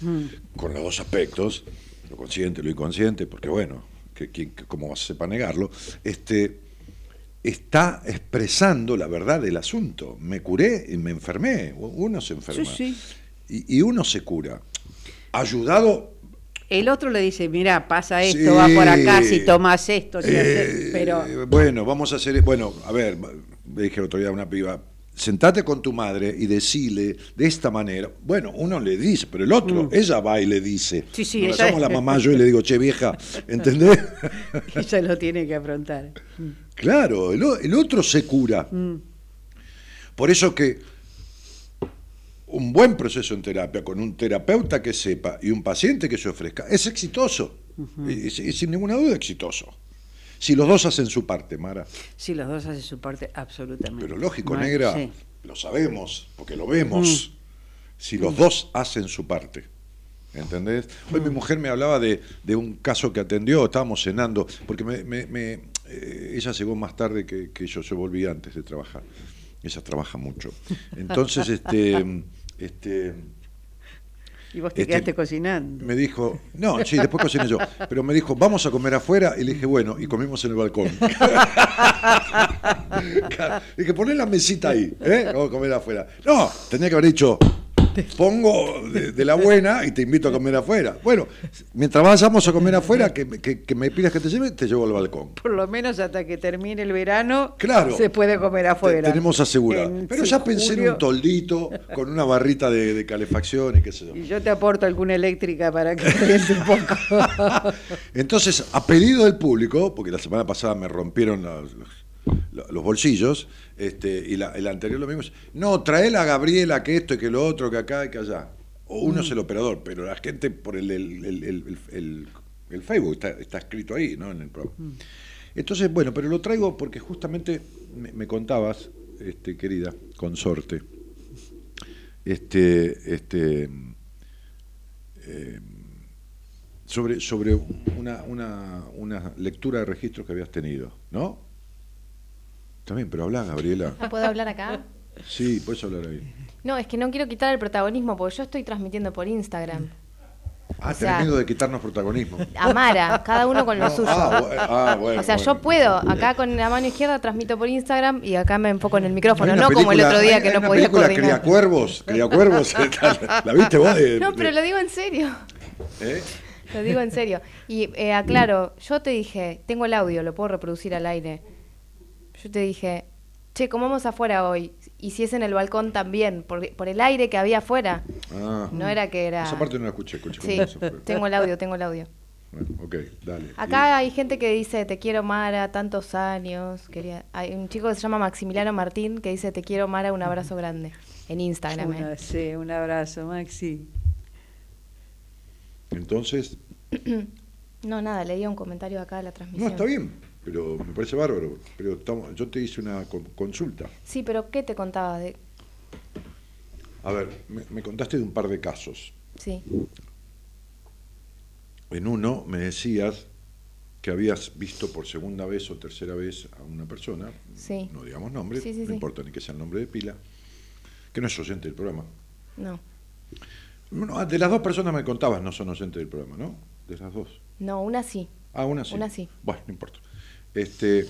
mm. con los dos aspectos, lo consciente y lo inconsciente, porque bueno, que, ¿cómo vas a sepa negarlo? Este, está expresando la verdad del asunto. Me curé y me enfermé. Uno se enferma. Y, uno se cura. Ayudado. El otro le dice, mira, pasa esto, va por acá, si tomas esto, eh, pero... Bueno, vamos a hacer... Bueno, a ver, le dije el otro día a una piba, sentate con tu madre y decile de esta manera. Bueno, uno le dice, pero el otro, mm. ella va y le dice. Sí, sí, Nos ella... la [LAUGHS] mamá yo y le digo, che, vieja, [LAUGHS] ¿entendés? ella lo tiene que afrontar. Claro, el, otro se cura. Mm. Por eso que un buen proceso en terapia con un terapeuta que sepa y un paciente que se ofrezca es exitoso. y, sin ninguna duda exitoso. Si los dos hacen su parte, Mara. Si los dos hacen su parte, absolutamente. Pero lógico, negra, lo sabemos, porque lo vemos. Mm. Si los dos hacen su parte. ¿Entendés? Hoy mi mm. mujer me hablaba de, un caso que atendió, estábamos cenando, porque me, eh, ella llegó más tarde que, yo, se volví antes de trabajar. Ella trabaja mucho. [LAUGHS] Entonces, este, este y vos te este, quedaste cocinando. Me dijo, no, sí, después cociné yo, pero me dijo, vamos a comer afuera, y le dije, bueno, y comimos en el balcón. [LAUGHS] [LAUGHS] dije, poné la mesita ahí, ¿eh? Vamos a comer afuera. No, tenía que haber dicho, pongo de, de la buena y te invito a comer afuera. Bueno, mientras vayamos a comer afuera, que, que- que me pidas que te lleve, te llevo al balcón. Por lo menos hasta que termine el verano Claro. se puede comer afuera. Te- tenemos asegurado. En- Pero sí, ya pensé en un toldito con una barrita de, de calefacción y qué sé yo. Y yo te aporto alguna eléctrica para que caliente un poco. [LAUGHS] Entonces, a pedido del público, porque la semana pasada me rompieron los, los- los bolsillos, este, y la, el anterior lo mismo, no, trae a Gabriela que esto y que lo otro, que acá y que allá. O uno es el operador, pero la gente por el, el, el- Facebook está, está escrito ahí, ¿no? En el programa. Entonces, bueno, pero lo traigo porque justamente me, me contabas, este, querida consorte, este, este, eh, sobre, sobre una, una, una lectura de registros que habías tenido, ¿no? También, pero habla, Gabriela. ¿No puedo hablar acá? Sí, puedes hablar ahí. No, es que no quiero quitar el protagonismo porque yo estoy transmitiendo por Instagram. Ah, O tenés sea- miedo de quitarnos protagonismo. Amara, cada uno con lo No, suyo. ah, ah, bueno, o sea, bueno. yo puedo, acá con la mano izquierda transmito por Instagram y acá me enfoco en el micrófono, no una como el película- otro día hay- que hay no una podía película coordinar. Criacuervos, Criacuervos, [LAUGHS] ¿la viste vos? De- No, pero de- lo digo en serio. ¿Eh? Lo digo en serio. Y eh, aclaro, yo te dije, tengo el audio, lo puedo reproducir al aire. Yo te dije, che, comamos afuera hoy. Y si es en el balcón también, por, por el aire que había afuera. Ah, No era que era... esa parte no la escuché, escuché Sí, tengo el audio, tengo el audio. Bueno, ok, dale. Acá hay gente que dice, te quiero Mara, tantos años. Quería... Hay un chico que se llama Maximiliano Martín que dice, te quiero Mara, un abrazo grande. En Instagram. ¿eh? Sí, un abrazo, Maxi. Entonces, [CLEARS THROAT] No, nada, leía un comentario acá de la no, transmisión. está bien, pero me parece bárbaro. Pero yo te hice una con- consulta. Sí, pero ¿qué te contaba? De... A ver, me, me contaste de un par de casos. Sí, En uno me decías que habías visto por segunda vez o tercera vez a una persona, Sí. no digamos nombre, Sí, sí, no importa ni que sea el nombre de pila, que no es oyente del programa. no. Bueno, ah, de las dos personas me contabas no son oyentes del programa, ¿no? De las dos. No, una sí. Ah, una sí. Una sí. Bueno, no importa. Este,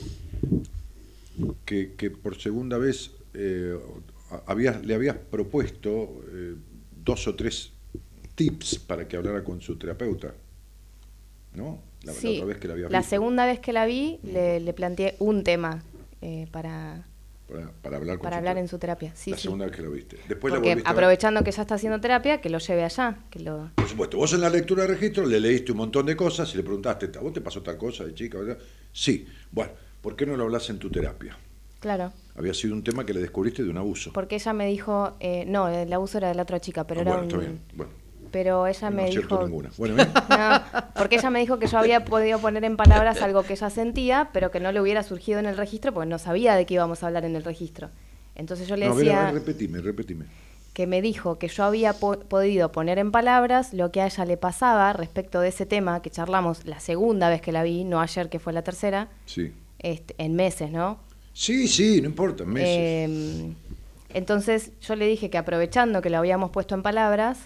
que, que por segunda vez eh, a- habías, le habías propuesto eh, dos o tres tips para que hablara con su terapeuta, ¿no? La, la sí, otra vez que la habías la segunda vez que la vi le, le planteé un tema eh, para, Para, para hablar con para su hablar en su terapia. Sí, la sí. segunda vez que lo viste. Después la a aprovechando que ya está haciendo terapia, que lo lleve allá. Que lo... Por supuesto, vos en la lectura de registro le leíste un montón de cosas y le preguntaste, ¿a vos te pasó tal cosa de chica? verdad?". Sí. Bueno, ¿por qué no lo hablas en tu terapia? Claro. Había sido un tema que le descubriste de un abuso. Porque ella me dijo, eh, no, el abuso era de la otra chica, pero Ah, era bueno, un... está bien. Bueno, Pero ella no me dijo... ninguna. Bueno. [LAUGHS] No, porque ella me dijo que yo había podido poner en palabras algo que ella sentía, pero que no le hubiera surgido en el registro porque no sabía de qué íbamos a hablar en el registro. Entonces yo le No, a ver, decía a ver, repetime, repetime. que me dijo que yo había po- podido poner en palabras lo que a ella le pasaba respecto de ese tema que charlamos la segunda vez que la vi, no ayer que fue la tercera, Sí. este, en meses, ¿no? Sí, sí, no importa, meses. Eh, entonces yo le dije que aprovechando que lo habíamos puesto en palabras,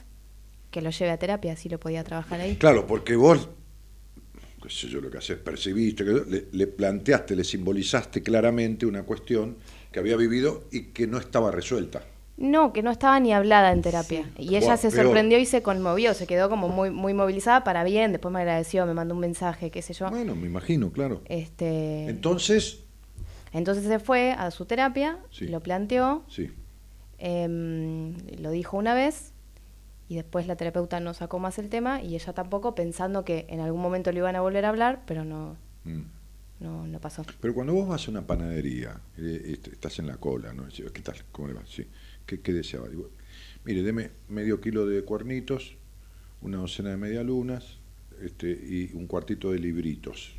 que lo lleve a terapia, así lo podía trabajar ahí. Claro, porque vos, qué sé yo, lo que haces, percibiste, le, le planteaste, le simbolizaste claramente una cuestión que había vivido y que no estaba resuelta. No, que no estaba ni hablada en terapia. Y ella se peor. sorprendió y se conmovió, se quedó como muy, muy movilizada para bien, después me agradeció, me mandó un mensaje, qué sé yo. Bueno, me imagino, claro. Este, Entonces, entonces se fue a su terapia, Sí. lo planteó, sí. em, lo dijo una vez y después la terapeuta no sacó más el tema y ella tampoco pensando que en algún momento le iban a volver a hablar, pero no, Mm. no, no pasó. Pero cuando vos vas a una panadería, eh, est- estás en la cola, ¿no? ¿Qué tal? ¿Cómo le va? Sí. ¿Qué, qué deseaba? Digo, mire, deme medio kilo de cuernitos, una docena de medialunas este, y un cuartito de libritos.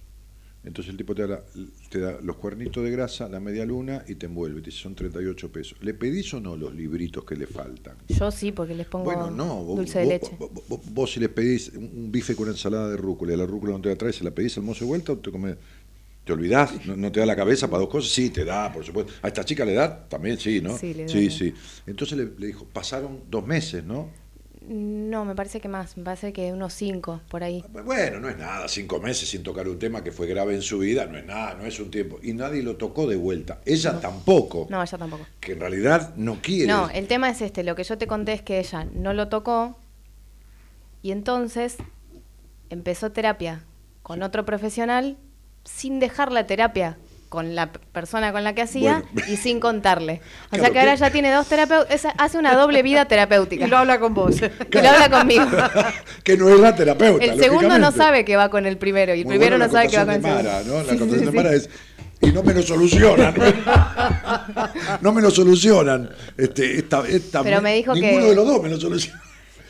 Entonces el tipo te da, la- te da los cuernitos de grasa, la media luna y te envuelve. Te dice, son 38 pesos. ¿Le pedís o no los libritos que le faltan? Yo sí, porque les pongo Bueno, no, vos, dulce de vos- leche. vos- vos- vos si le pedís un bife con ensalada de rúcula y la rúcula no te la traes, ¿se la pedís al mozo de vuelta o te comes? ¿Te olvidás? ¿No, no te da la cabeza para dos cosas? Sí, te da, por supuesto. ¿A esta chica le da? También sí, ¿no? Sí, le da, Sí, sí. Entonces le, le dijo, pasaron dos meses, ¿no? No, me parece que más, me parece que unos cinco, por ahí. Bueno, no es nada, cinco meses sin tocar un tema que fue grave en su vida, no es nada, no es un tiempo. Y nadie lo tocó de vuelta. Ella tampoco. No, ella tampoco. Que en realidad no quiere. No, el tema es este, lo que yo te conté es que ella no lo tocó y entonces empezó terapia con otro profesional sin dejar la terapia con la persona con la que hacía Bueno. y sin contarle. [LAUGHS] O Claro, sea que ahora ya tiene dos terapeutas, hace una doble vida terapéutica. [LAUGHS] Y lo habla con vos. [LAUGHS] Y lo habla conmigo. que no es la terapeuta. El segundo no sabe que va con el primero y el Muy primero no sabe que va con el segundo. de Mara, ¿no? La Sí, sí, de sí. Mara es. Y no me lo solucionan. no me lo solucionan. Este, esta, esta- Pero me dijo ninguno que- de los dos me lo soluciona.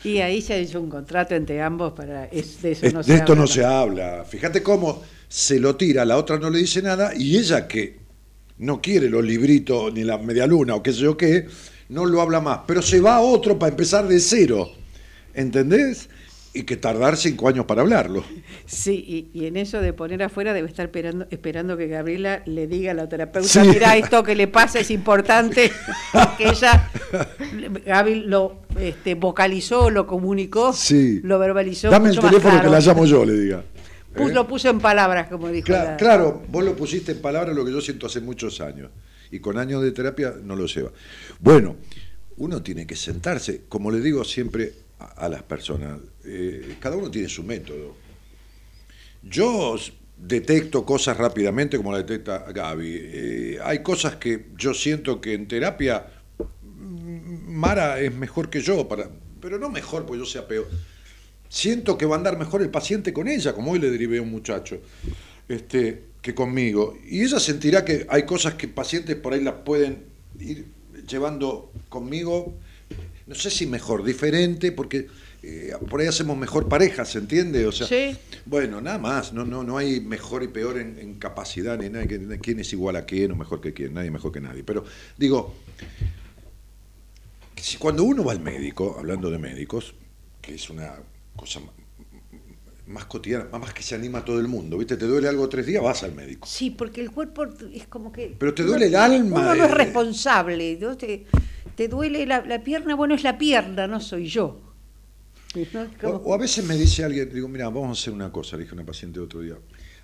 Y ahí se hizo un contrato entre ambos para es- de eso Es- no de se esto habla, no se habla. Fíjate cómo se lo tira, la otra no le dice nada y ella que no quiere los libritos ni la media luna o qué sé yo qué, no lo habla más. Pero se va a otro para empezar de cero. ¿Entendés? Y que tardar cinco años para hablarlo. Sí, y, y en eso de poner afuera debe estar esperando, esperando que Gabriela le diga a la terapeuta, Sí. mira, esto que le pasa es importante, [LAUGHS] que ella, Gaby lo este, vocalizó, lo comunicó, Sí. lo verbalizó. Dame el teléfono que la llamo yo, le diga. ¿Eh? Lo puso en palabras, como dijo. Cla- la- Claro, vos lo pusiste en palabras lo que yo siento hace muchos años. Y con años de terapia no lo lleva. Bueno, uno tiene que sentarse, como le digo siempre a, a las personas, eh, cada uno tiene su método. Yo detecto cosas rápidamente como la detecta Gaby. Eh, hay cosas que yo siento que en terapia mm, Mara es mejor que yo, para, pero no mejor porque yo sea peor. Siento que va a andar mejor el paciente con ella, como hoy le derivé a un muchacho, este, que conmigo. Y ella sentirá que hay cosas que pacientes por ahí las pueden ir llevando conmigo, no sé si mejor, diferente, porque eh, por ahí hacemos mejor pareja, ¿se entiende? O sea, Sí. bueno, nada más, no, no, no hay mejor y peor en, en capacidad, ni nada, que- quién es igual a quién o mejor que quién, nadie mejor que nadie. Pero digo, si cuando uno va al médico, hablando de médicos, que es una cosa más cotidiana, más que se anima a todo el mundo, ¿viste? Te duele algo tres días, vas al médico. Sí, porque el cuerpo es como que... Pero te uno- duele el alma, Uno no es eh. responsable. ¿no? Te, te duele la, la pierna, bueno, es la pierna, no soy yo. ¿No? O, a veces me dice alguien, digo, mira, vamos a hacer una cosa, le dije a una paciente otro día.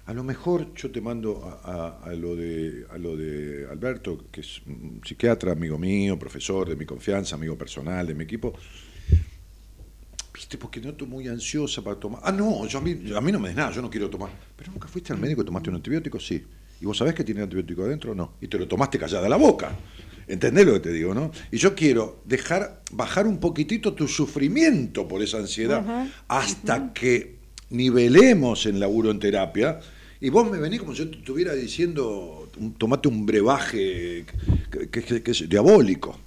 A lo mejor yo te mando a, a- a lo de, a lo de Alberto, que es un psiquiatra, amigo mío, profesor de mi confianza, amigo personal de mi equipo. Viste, porque noto muy ansiosa para tomar. Ah, no, yo a, mí, a mí no me des nada, yo no quiero tomar. Pero nunca fuiste al médico y tomaste un antibiótico, sí. ¿Y vos sabés que tiene antibiótico adentro? No. Y te lo tomaste callada la boca. ¿Entendés lo que te digo, no? Y yo quiero dejar, bajar un poquitito tu sufrimiento por esa ansiedad hasta que nivelemos el laburo en terapia. Y vos me venís como si yo te estuviera diciendo, tomate un brebaje que, que- que- que es diabólico.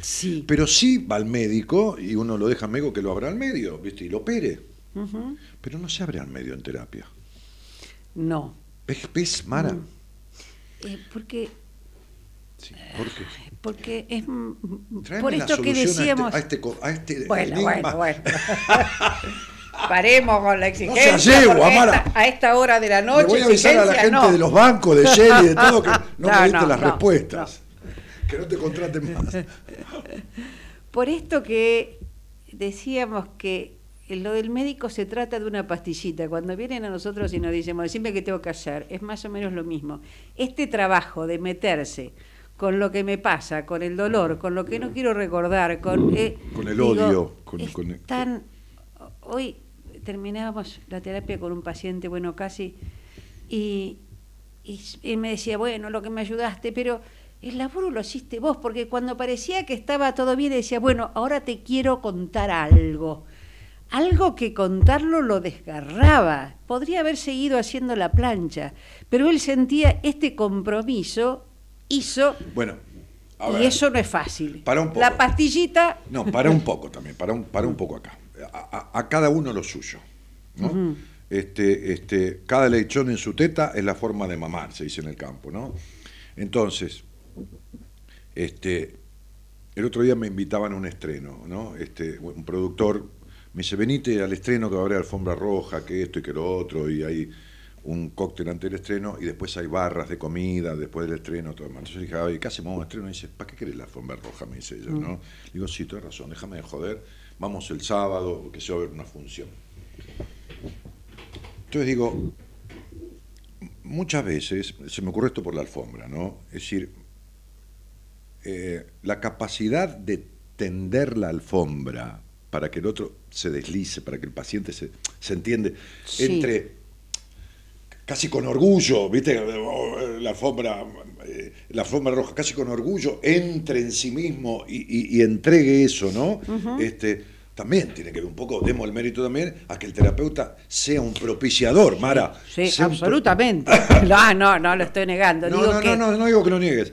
Sí. Pero sí va al médico y uno lo deja al médico que lo abra al medio, ¿viste? Y lo opere. Pero no se abre al medio en terapia. No. ¿Ves, ves, Mara? Mm. Eh, porque Sí, ¿por qué? porque es Tráeme por la esto que a este- decíamos A este, a este bueno enigma. bueno bueno [LAUGHS] paremos con la exigencia porque a Amara. esta, a esta hora de la noche Le voy a avisar a la gente no. de los bancos, de Shell y de todo que no, [LAUGHS] No, me diste no, las no, respuestas. Que no te contraten más. [LAUGHS] por esto que decíamos que lo del médico se trata de una pastillita. Cuando vienen a nosotros y nos dicen, "Bueno, decime qué tengo que hacer, es más o menos lo mismo. Este trabajo de meterse con lo que me pasa, con el dolor, con lo que no quiero recordar, con, eh, Con el digo, odio, con- es con- tan- Hoy terminábamos la terapia con un paciente, bueno, casi, y, me decía, bueno, lo que me ayudaste, pero el laburo lo hiciste vos, porque cuando parecía que estaba todo bien, decía, bueno, ahora te quiero contar algo. Algo que contarlo lo desgarraba. Podría haber seguido haciendo la plancha, pero él sentía este compromiso, hizo, Bueno, a y eso no es fácil. Para un poco. La pastillita, No, para un poco también, para un, para un poco acá. A, a- a cada uno lo suyo. este, este, cada lechón en su teta es la forma de mamar, se dice en el campo, ¿no? Entonces, este, el otro día me invitaban a un estreno, ¿no? Este, un productor me dice, venite al estreno que va a haber alfombra roja, que esto y que lo otro, y hay un cóctel ante el estreno, y después hay barras de comida después del estreno, todo demás. Entonces dije, "Ay, ¿qué hacemos un estreno? Y dice, ¿para qué querés la alfombra roja? Me dice ella, ¿no? Digo, sí, tienes razón, déjame de joder. vamos el sábado, que se va a ver una función. Entonces digo, muchas veces, se me ocurre esto por la alfombra, ¿no? Es decir, eh, la capacidad de tender la alfombra para que el otro se deslice, para que el paciente se, se entiende, Sí. entre casi con orgullo, ¿viste? La alfombra, eh, la alfombra roja, casi con orgullo, entre en sí mismo y, y- y entregue eso, ¿no? este, también tiene que ver un poco, demos el mérito también a que el terapeuta sea un propiciador, Mara. Sí, un absolutamente. [LAUGHS] No, no, no lo estoy negando. no, Digo no, que no, no, no digo que lo niegues.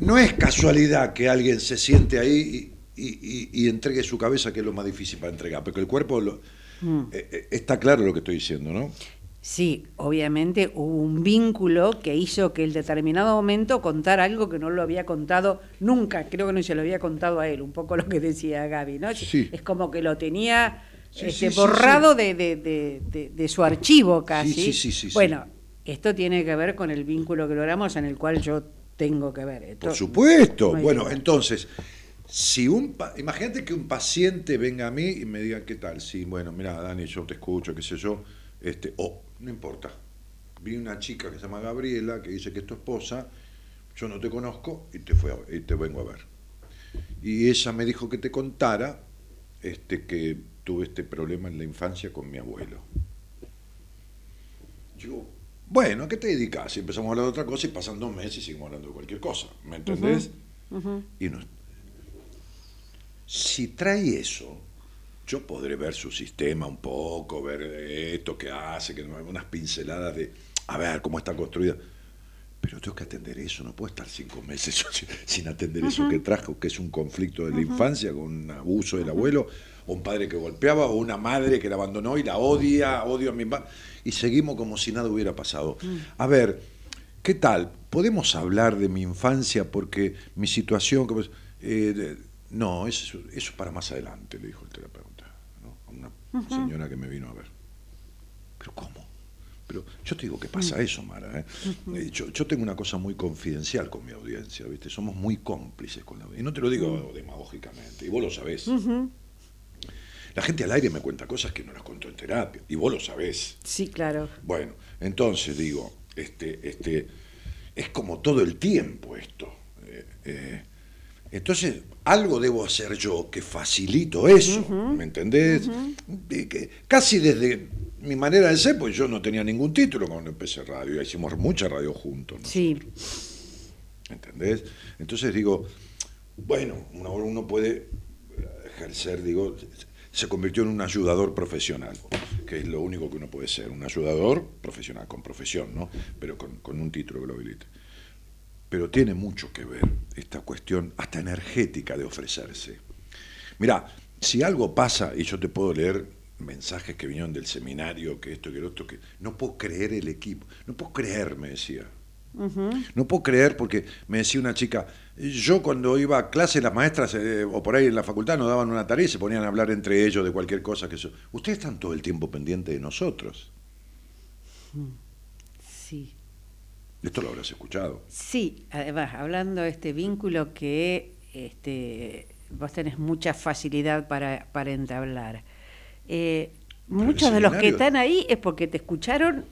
No es casualidad que alguien se siente ahí y, y- y- y entregue su cabeza, que es lo más difícil para entregar, porque el cuerpo lo- Mm. eh, eh, está claro lo que estoy diciendo, ¿no? Sí, obviamente hubo un vínculo que hizo que en determinado momento contara algo que no lo había contado nunca, creo que no se lo había contado a él, un poco lo que decía Gaby, ¿no? Sí. Es como que lo tenía Sí, este, sí, borrado. De, de- de- de- de su archivo casi. sí, sí, sí, sí. Bueno, esto tiene que ver con el vínculo que logramos en el cual yo tengo que ver. Esto- Por supuesto. bueno, entonces, si un imagínate que un paciente venga a mí y me diga, ¿qué tal? Sí, bueno, mira, Dani, yo te escucho, qué sé yo, este, o no importa. Vi una chica que se llama Gabriela que dice que es tu esposa, yo no te conozco y te fue a- y te vengo a ver. Y ella me dijo que te contara este que tuve este problema en la infancia con mi abuelo. Yo, bueno, ¿a qué te dedicas? Y empezamos a hablar de otra cosa y pasan dos meses y seguimos hablando de cualquier cosa. ¿Me entendés? Y no- si trae eso, yo podré ver su sistema un poco, ver esto que hace, que unas pinceladas de a ver cómo está construida. Pero tengo que atender eso, no puedo estar cinco meses [LAUGHS] sin- atender eso que trajo, que es un conflicto de la infancia con un abuso del abuelo, o un padre que golpeaba, o una madre que la abandonó y la odia, odio a mi padre. Y seguimos como si nada hubiera pasado. A ver, ¿qué tal? ¿Podemos hablar de mi infancia? Porque mi situación... eh, no, eso, eso es para más adelante, le dijo el terapeuta, señora que me vino a ver. ¿Pero cómo? Pero yo te digo que pasa eso, Mara. ¿eh? Eh, Yo, yo tengo una cosa muy confidencial con mi audiencia, ¿viste? Somos muy cómplices con la audiencia. Y no te lo digo demagógicamente, y vos lo sabés. La gente al aire me cuenta cosas que no las contó en terapia, y vos lo sabés. Sí, claro. Bueno, entonces digo, este, este, es como todo el tiempo esto. Eh, eh, entonces, algo debo hacer yo que facilito eso, ¿me entendés? Casi desde mi manera de ser, pues yo no tenía ningún título cuando empecé radio, hicimos mucha radio juntos, ¿no? Sí, ¿entendés? Entonces digo, bueno, uno, uno puede ejercer, digo, se convirtió en un ayudador profesional, que es lo único que uno puede ser, un ayudador profesional, con profesión, ¿no? Pero con, con un título que lo habilite. Pero tiene mucho que ver esta cuestión hasta energética de ofrecerse. Mirá, si algo pasa, y yo te puedo leer mensajes que vinieron del seminario, que esto, que lo otro, que no puedo creer el equipo, no puedo creer, me decía. No puedo creer porque me decía una chica, yo cuando iba a clase las maestras eh, o por ahí en la facultad nos daban una tarea y se ponían a hablar entre ellos de cualquier cosa que eso. Ustedes están todo el tiempo pendientes de nosotros. sí. Esto lo habrás escuchado. Sí, además, hablando de este vínculo que este, vos tenés mucha facilidad para, para entablar. Eh, muchos de los que están ahí es porque te escucharon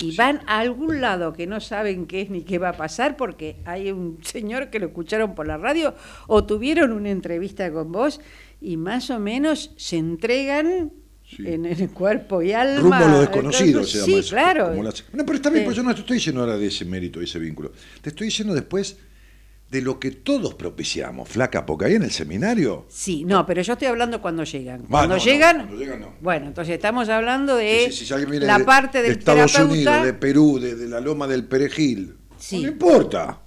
y van a algún lado que no saben qué es ni qué va a pasar porque hay un señor que lo escucharon por la radio o tuvieron una entrevista con vos y más o menos se entregan Sí. en el cuerpo y alma. Rumbo a lo desconocido se llama Sí, eso. claro. Las- No, pero está bien, Sí. pues yo no te estoy diciendo ahora de ese mérito, de ese vínculo. Te estoy diciendo después de lo que todos propiciamos, flaca, porque ahí en el seminario. Sí, no, pero yo estoy hablando cuando llegan. Va, Cuando no, no, llegan, cuando llegan no. bueno, entonces estamos hablando de Sí, si la de- parte de del Estados terapeuta. Unidos, de Perú, de, de la Loma del Perejil, Sí. Mm. no importa,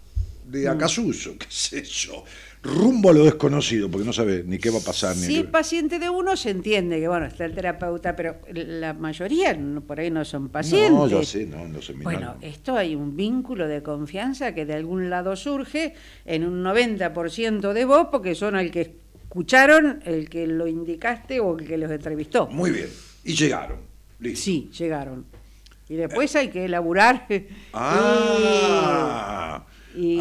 de Acasuso, qué sé yo, rumbo a lo desconocido, porque no sabe ni qué va a pasar. Ni Si es qué- paciente de uno, se entiende que, bueno, está el terapeuta, pero la mayoría por ahí no son pacientes. No, yo sé, no, en los seminarios. Bueno, esto hay un vínculo de confianza que de algún lado surge en un 90% de vos, porque son el que escucharon, el que lo indicaste o el que los entrevistó. Muy bien, y llegaron, listo. Sí, llegaron. Y después hay que elaborar. [LAUGHS] Ah, y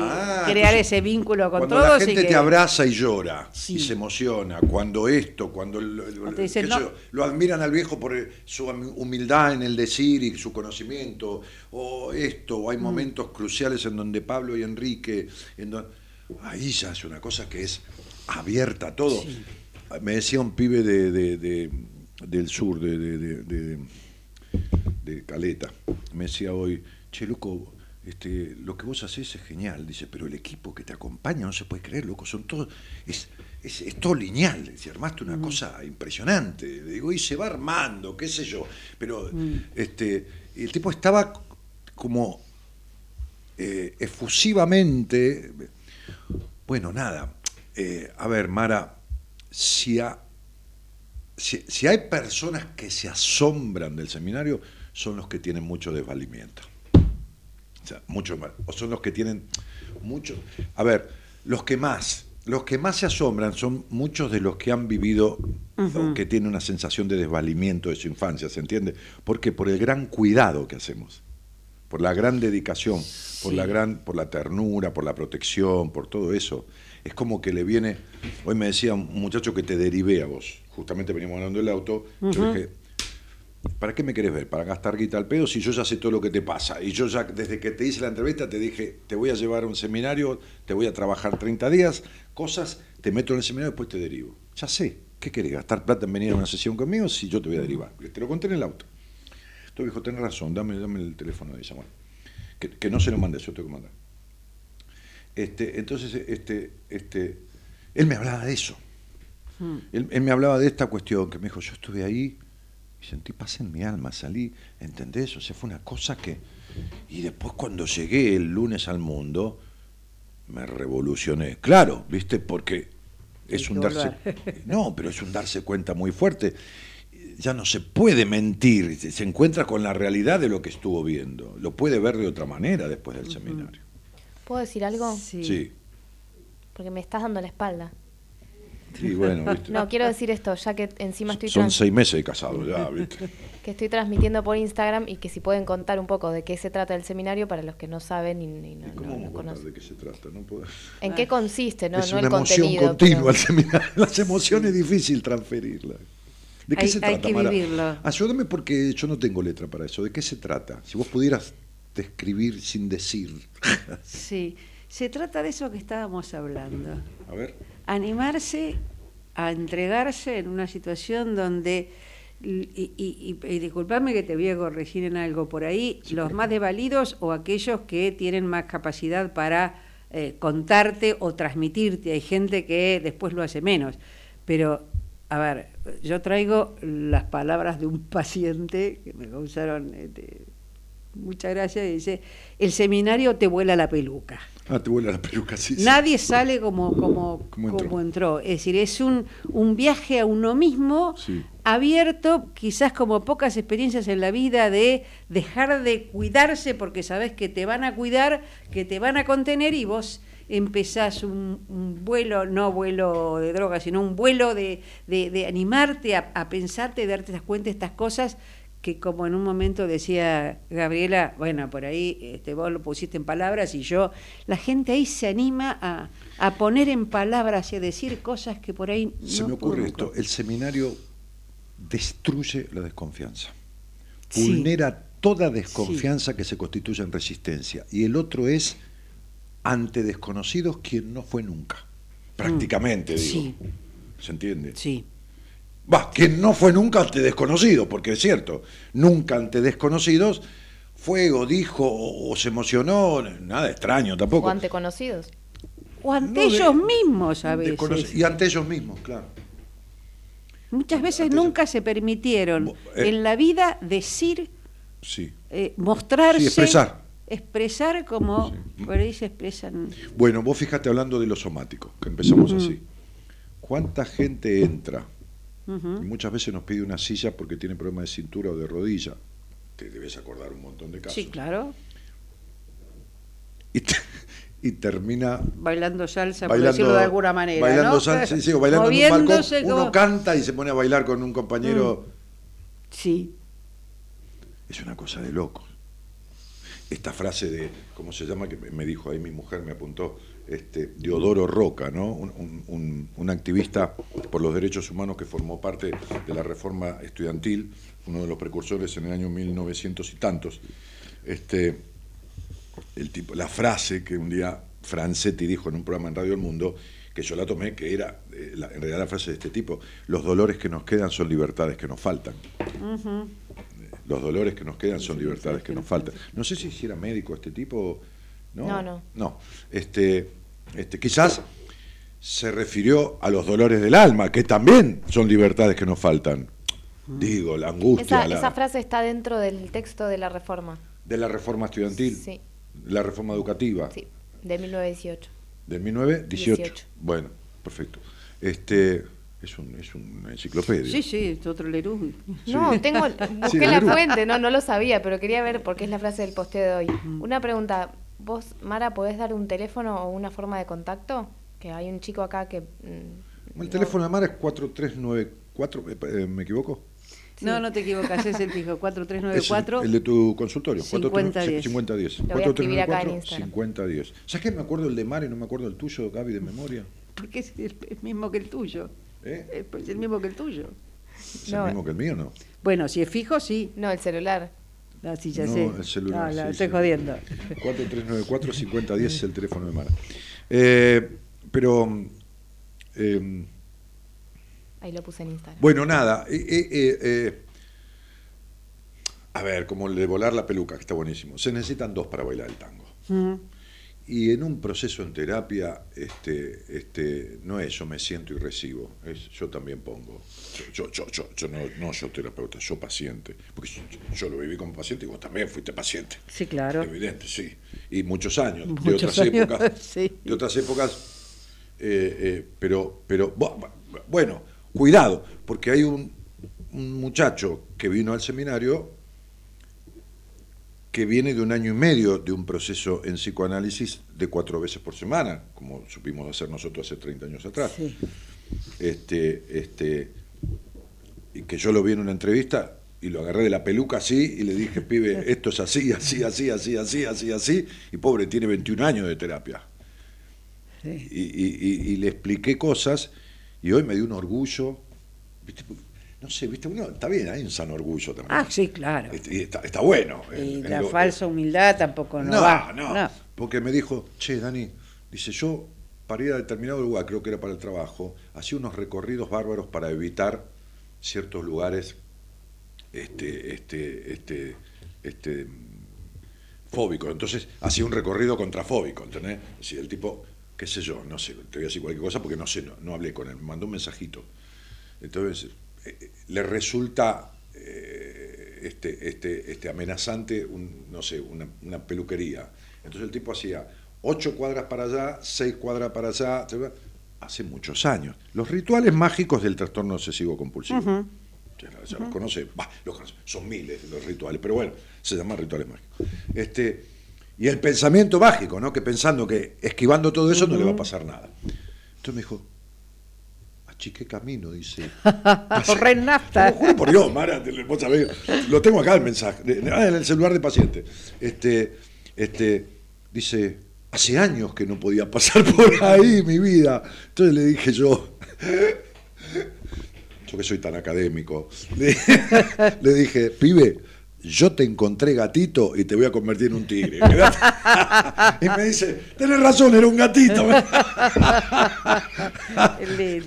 ah, crear ese vínculo con cuando todos. la gente y que- te abraza y llora Sí. y se emociona, cuando esto, cuando lo, admiran al viejo por su humildad en el decir y su conocimiento, o esto, o hay Mm. momentos cruciales en donde Pablo y Enrique, en ahí ya es una cosa que es abierta a todo. Me decía un pibe de, de- de- del sur, de, de- de- de- de Caleta, me decía hoy, che, loco, este, lo que vos hacés es genial, dice, pero el equipo que te acompaña no se puede creer, loco, son todos, es, es, es todo lineal, armaste una cosa impresionante, digo, y se va armando, qué sé yo, pero este, el tipo estaba como eh, efusivamente, bueno, nada, eh, a ver, Mara, si, ha- si, si hay personas que se asombran del seminario, son los que tienen mucho desvalimiento. Sea, mucho más. O son los que tienen mucho. A ver, los que más, los que más se asombran son muchos de los que han vivido o que tienen una sensación de desvalimiento de su infancia, ¿se entiende? ¿Por qué? Por el gran cuidado que hacemos, por la gran dedicación, por la gran, por la ternura, por la protección, por todo eso. Es como que le viene. Hoy me decía un muchacho que te derivé a vos. Justamente veníamos hablando del auto. Yo dije, ¿Para qué me querés ver? ¿Para gastar guita al pedo? Si yo ya sé todo lo que te pasa. Y yo ya, desde que te hice la entrevista, te dije, te voy a llevar a un seminario, te voy a trabajar 30 días, cosas, te meto en el seminario y después te derivo. Ya sé. ¿Qué querés? ¿Gastar plata en venir a una sesión conmigo? Si yo te voy a derivar. Te lo conté en el auto. Entonces dijo, tenés razón, dame, dame el teléfono de Samuel. Que, que no se lo mandes, yo tengo que mandar. Este, entonces, este, este, él me hablaba de eso. Él, él me hablaba de esta cuestión, que me dijo, yo estuve ahí y sentí paz en mi alma, salí, ¿entendés? O sea, fue una cosa que... Y después cuando llegué el lunes al mundo, me revolucioné. Claro, ¿viste? Porque es un darse... [LAUGHS] No, pero es un darse cuenta muy fuerte. Ya no se puede mentir, se se encuentra con la realidad de lo que estuvo viendo. Lo puede ver de otra manera después del seminario. ¿Puedo decir algo? Sí. Sí. Porque me estás dando la espalda. Sí, bueno, [LAUGHS] ¿viste? No, quiero decir esto, ya que encima estoy, Son seis meses de casado ya, [LAUGHS] ¿viste? que estoy transmitiendo por Instagram y que si pueden contar un poco de qué se trata el seminario para los que no saben y, y no, ¿Y ¿Cómo no- no conocen. de qué se trata? No puedo- ¿En qué consiste? No, es no una el emoción contenido. continua pero- el seminario. [LAUGHS] Las emociones es difícil transferirla. ¿De qué Hay- se hay trata, que Mara? vivirlo. Ayúdame porque yo no tengo letra para eso. ¿De qué se trata? Si vos pudieras describir sin decir. Sí, se trata de eso que estábamos hablando. a ver. Animarse a entregarse en una situación donde, y, y, y- y disculpame que te voy a corregir en algo por ahí, los más desvalidos o aquellos que tienen más capacidad para eh, contarte o transmitirte. Hay gente que después lo hace menos. Pero, a ver, yo traigo las palabras de un [LAUGHS] paciente que me causaron este, mucha gracia y dice, el seminario te vuela la peluca. Ah, te vuela la peluca, sí. sí. Nadie sale como, como, Como entró. como entró. Es decir, es un, un viaje a uno mismo Sí. abierto, quizás como pocas experiencias en la vida, de dejar de cuidarse porque sabes que te van a cuidar, que te van a contener y vos empezás un, un vuelo, no vuelo de droga, sino un vuelo de, de- de animarte a, a pensarte, darte cuenta de estas cosas que como en un momento decía Gabriela, bueno, por ahí este, vos lo pusiste en palabras y yo, la gente ahí se anima a, a poner en palabras y a decir cosas que por ahí Se no me ocurre esto. El seminario destruye la desconfianza. Sí. Vulnera toda desconfianza que se constituye en resistencia. Y el otro es ante desconocidos quien no fue nunca. Prácticamente, digo. Sí. ¿Se entiende? Sí, Va, quien no fue nunca ante desconocidos, porque es cierto, nunca ante desconocidos fue o dijo o, o se emocionó, nada extraño tampoco. O ante conocidos. o ante No, de- ellos mismos a veces. Y ante ellos mismos, claro. Muchas veces ante ellos- nunca se permitieron Bo- eh. en la vida decir, Sí. eh, mostrarse, Sí, expresar. expresar como Sí. por ahí se expresan. Bueno, vos fíjate hablando de lo somático, que empezamos así. ¿Cuánta gente entra? Y muchas veces nos pide una silla porque tiene problemas de cintura o de rodilla. Te debes acordar un montón de casos. Sí, claro. Y, te- y termina Bailando salsa, por bailando, decirlo de alguna manera. bailando ¿no? salsa, sí, sí, bailando en un balcón. Moviéndose Uno como- canta y se pone a bailar con un compañero. Sí, Es una cosa de locos. esta frase de, ¿cómo se llama? Que me dijo ahí mi mujer, me apuntó, este, Diodoro Roca, ¿no? Un, un- un activista por los derechos humanos que formó parte de la reforma estudiantil, uno de los precursores en el año 1900 y tantos. Este, el tipo, la frase que un día Francetti dijo en un programa en Radio El Mundo, que yo la tomé, que era eh, la- en realidad la frase de este tipo, los dolores que nos quedan son libertades que nos faltan. Los dolores que nos quedan son libertades que nos faltan. No sé si si era médico este tipo. No, No, no. No. Este, este, quizás se refirió a los dolores del alma, que también son libertades que nos faltan. Digo, la angustia Esa, la- esa frase está dentro del texto de la reforma. de la reforma estudiantil, Sí, la reforma educativa sí, de 1918. del 1918. 18. Bueno, perfecto. Este es, un, es una enciclopedia. Sí, sí, es otro Lerú. No, tengo, [LAUGHS] Sí, busqué la Lerú. fuente, no, no lo sabía, pero quería ver por qué es la frase del posteo de hoy. Una pregunta, vos, Mara, ¿podés dar un teléfono o una forma de contacto? Que hay un chico acá que... mm, El no- teléfono de Mara es 4394, eh, eh, ¿me equivoco? No, no te equivocas, es el fijo, Es 4394. el, el de tu consultorio. 5010. 5010. Lo voy a escribir acá en 4394, Instagram. 5010. ¿Sabes qué? Me acuerdo el de Mara y no me acuerdo el tuyo, Gaby, de memoria. Porque es el, el mismo que el tuyo. ¿Eh? Es el mismo que el tuyo. ¿Es No. el mismo que el mío no? Bueno, si es fijo, sí. No, el celular. No, sí, ya No, sé. el celular, No, la sí, estoy sí. jodiendo. 4394-5010 es el teléfono de Mara. [LAUGHS] Eh, pero, eh, Ahí lo puse en Instagram. bueno, nada. eh, eh, eh, eh, a ver, como el de volar la peluca, que está buenísimo. Se necesitan dos para bailar el tango. Mm. Y en un proceso en terapia, este, este, no es yo me siento y recibo, es yo también pongo. Yo, yo, yo, yo no, no yo terapeuta, yo paciente. Porque yo, lo viví como paciente y vos también fuiste paciente. Sí, claro. Evidente, sí. Y muchos años, de otras años, épocas. [LAUGHS] sí. De otras épocas. eh, eh, pero, pero, bu- bu- bueno, cuidado, porque hay un, un muchacho que vino al seminario que viene de un año y medio de un proceso en psicoanálisis de cuatro veces por semana, como supimos hacer nosotros hace 30 años atrás. Sí. Este, este, y que yo lo vi en una entrevista y lo agarré de la peluca así y le dije, pibe, [LAUGHS] esto es así, así, así, así, así, así, así, y pobre, tiene 21 años de terapia. Sí. Y, y- y- y le expliqué cosas y hoy me dio un orgullo, ¿viste? No sé, viste, uno, está bien, hay un sano orgullo también. Ah, sí, claro. Este, y está, está bueno. Y en- en la lo- falsa humildad tampoco no, no, va. no, porque me dijo, che, Dani, dice, yo para ir a determinado lugar, creo que era para el trabajo, hacía unos recorridos bárbaros para evitar ciertos lugares este, este, este, este, fóbicos. Entonces hacía un recorrido contrafóbico, ¿entendés? Si el tipo, qué sé yo, no sé, te voy a decir cualquier cosa porque no sé, no, no hablé con él, me mandó un mensajito. Entonces, eh, eh, le resulta eh, este, este, este amenazante, un, no sé, una, una peluquería. Entonces el tipo hacía ocho cuadras para allá, seis cuadras para allá, hace muchos años. Los rituales mágicos del trastorno obsesivo compulsivo. Ya, ya los conoce, bah, los conoce, son miles los rituales, pero bueno, se llaman rituales mágicos. Este, y el pensamiento mágico, ¿no? Que pensando que esquivando todo eso no le va a pasar nada. Entonces me dijo, achique camino, dice. [LAUGHS] Ahorré en nafta. Lo juro por Dios, Mara, vos sabés, lo tengo acá el mensaje, ah, en el celular de paciente. Este, este, dice, hace años que no podía pasar por ahí [LAUGHS] mi vida. Entonces le dije yo, [LAUGHS] yo que soy tan académico, le, le dije, pibe, yo te encontré gatito y te voy a convertir en un tigre. [LAUGHS] Quedate". Y me dice, tenés razón, era un gatito. [LAUGHS] [LAUGHS]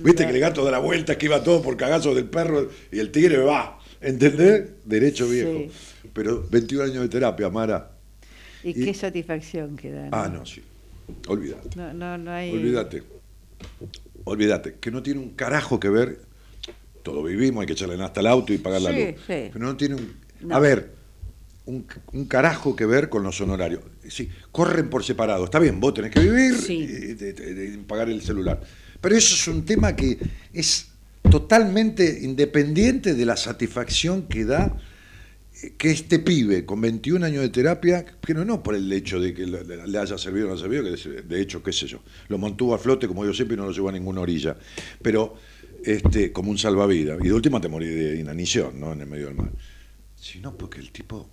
Viste que el gato da la vuelta, esquiva todo por cagazo del perro y el tigre va. ¿Entendés? Derecho viejo. Pero 21 años de terapia, Mara. Y, Y- qué satisfacción que da. Ah, no, sí. Olvídate. No, no, no hay. Olvídate. Olvídate. Que no tiene un carajo que ver. Todo vivimos, hay que echarle hasta el auto y pagar la luz. sí. Pero no tiene un. No. A ver, un, un carajo que ver con los honorarios. Sí, corren por separado. Está bien, vos tenés que vivir Sí. y, pagar el celular. Pero eso es un tema que es totalmente independiente de la satisfacción que da eh, que este pibe con 21 años de terapia, pero no por el hecho de que le, haya servido o no servido, que de hecho, qué sé yo, lo mantuvo a flote, como yo siempre, y no lo llevó a ninguna orilla, pero este, como un salvavidas. Y de última te morí de inanición, ¿no? En el medio del mar. Sino porque el tipo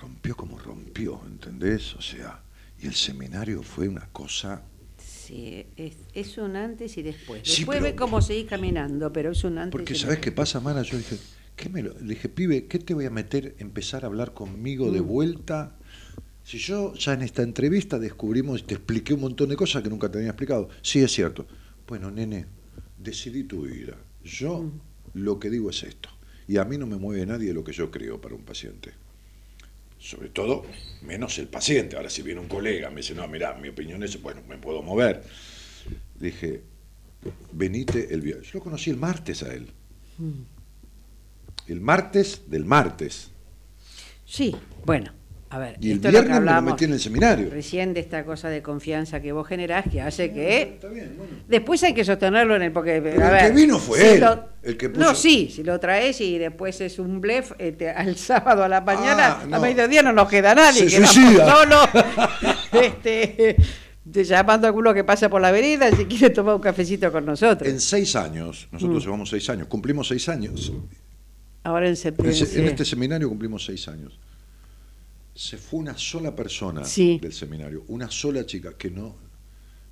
rompió como rompió, ¿entendés? O sea, y el seminario fue una cosa... Sí, es, es un antes y después. Sí, Después pero- ve cómo seguís caminando, pero es un antes Porque y ¿sabes qué pasa, Mara? Yo dije, ¿qué me lo- le dije, pibe, ¿qué te voy a meter, empezar a hablar conmigo Mm. de vuelta? Si yo ya en esta entrevista descubrimos, te expliqué un montón de cosas que nunca te había explicado. Sí, es cierto. Bueno, nene, decidí tu vida. Yo Mm. lo que digo es esto. Y a mí no me mueve nadie lo que yo creo para un paciente. Sobre todo, menos el paciente. Ahora, si viene un colega, me dice, no, mira, mi opinión es, bueno, me puedo mover. Dije, venite el viernes. Yo lo conocí el martes a él. El martes del martes. Sí, bueno, a ver. Y el esto lo que viernes me lo hablábamos metí en el seminario. Recién de esta cosa de confianza que vos generás que hace que Está bien, bueno. Después hay que sostenerlo en el porque Pero a el ver, que vino fue si él, lo- el que No, puso- sí, si lo traes y después es un blef este, al [LAUGHS] sábado a la mañana, Ah, no. a mediodía no nos queda nadie, Se suicida. [LAUGHS] solos. este, te llamando a alguno que pasa por la vereda si quiere tomar un cafecito con nosotros. En seis años, nosotros Mm. llevamos seis años, cumplimos seis años. Ahora en septiembre. se- en este seminario cumplimos seis años. Se fue una sola persona Sí. del seminario, una sola chica que no.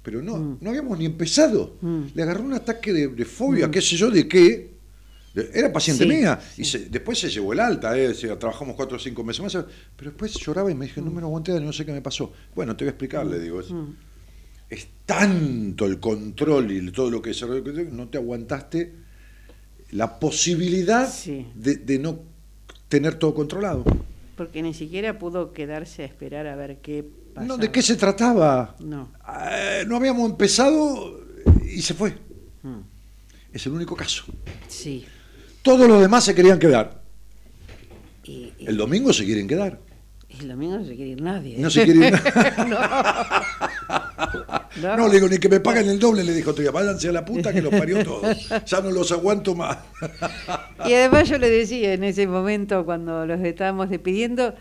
Pero no, Mm. no habíamos ni empezado. Mm. Le agarró un ataque de, de fobia, qué sé yo, de qué. De- Era paciente Sí, mía. Y se- después se llevó el alta, eh, se- trabajamos cuatro o cinco meses más. Pero después lloraba y me dije, no me lo aguanté, no sé qué me pasó. Bueno, te voy a explicar, le digo. Es, Mm. es tanto el control y todo lo que se no te aguantaste la posibilidad Sí. de, de no tener todo controlado. Porque ni siquiera pudo quedarse a esperar a ver qué pasaba. No, ¿De qué se trataba? No. Eh, no habíamos empezado y se fue. Mm. Es el único caso. Sí. Todos los demás se querían quedar. Y, y- El domingo se quieren quedar. el domingo no se quiere ir nadie. No se quiere ir. [LAUGHS] No. No, le digo, ni que me paguen el doble, le dijo día, váyanse a la puta que los parió todos. [LAUGHS] Ya no los aguanto más. Y además yo le decía en ese momento cuando los estábamos despidiendo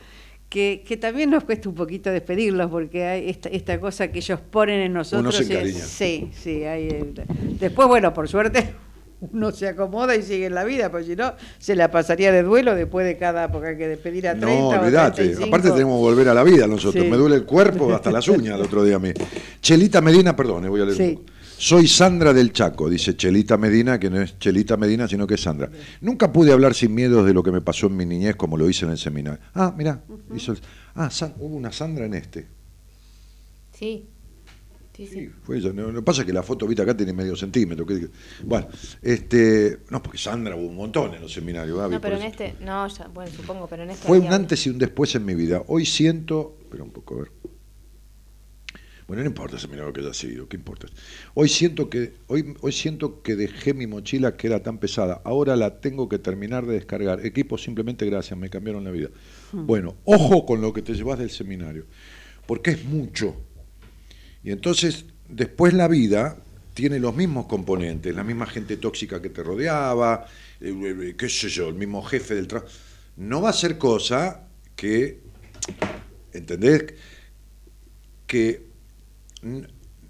que, que también nos cuesta un poquito despedirlos porque hay esta, esta cosa que ellos ponen en nosotros. se es- encariña. sí, sí. Hay, después, bueno, por suerte uno se acomoda y sigue en la vida, porque si no, se la pasaría de duelo después de cada, porque hay que despedir a 30 No, olvídate. 35. Aparte tenemos que volver a la vida nosotros. Sí. Me duele el cuerpo hasta las uñas el otro día a mí. Chelita Medina, perdón, voy a leer Sí. un poco. Soy Sandra del Chaco, dice Chelita Medina, que no es Chelita Medina, sino que es Sandra. Nunca pude hablar sin miedos de lo que me pasó en mi niñez, como lo hice en el seminario. Ah, mirá, hizo el- ah, San- hubo una Sandra en este. Sí. Sí, sí. Fue ella. No, lo que pasa que la foto, viste, acá tiene medio centímetro. que- Bueno, este, no, porque Sandra hubo un montón en los seminarios. Gaby, No, pero en este, no, ya, bueno, supongo, pero en este Fue un antes y un después en mi vida. Hoy siento. Espera un poco, a ver. Bueno, no importa ese milagro que haya sido, ¿qué importa? Hoy siento que hoy, hoy siento que dejé mi mochila que era tan pesada. Ahora la tengo que terminar de descargar. Equipo, simplemente gracias, me cambiaron la vida. Bueno, ojo con lo que te llevas del seminario, porque es mucho. Y entonces, después la vida tiene los mismos componentes, la misma gente tóxica que te rodeaba, eh, eh, qué sé yo, el mismo jefe del trabajo. No va a ser cosa que, ¿entendés? Que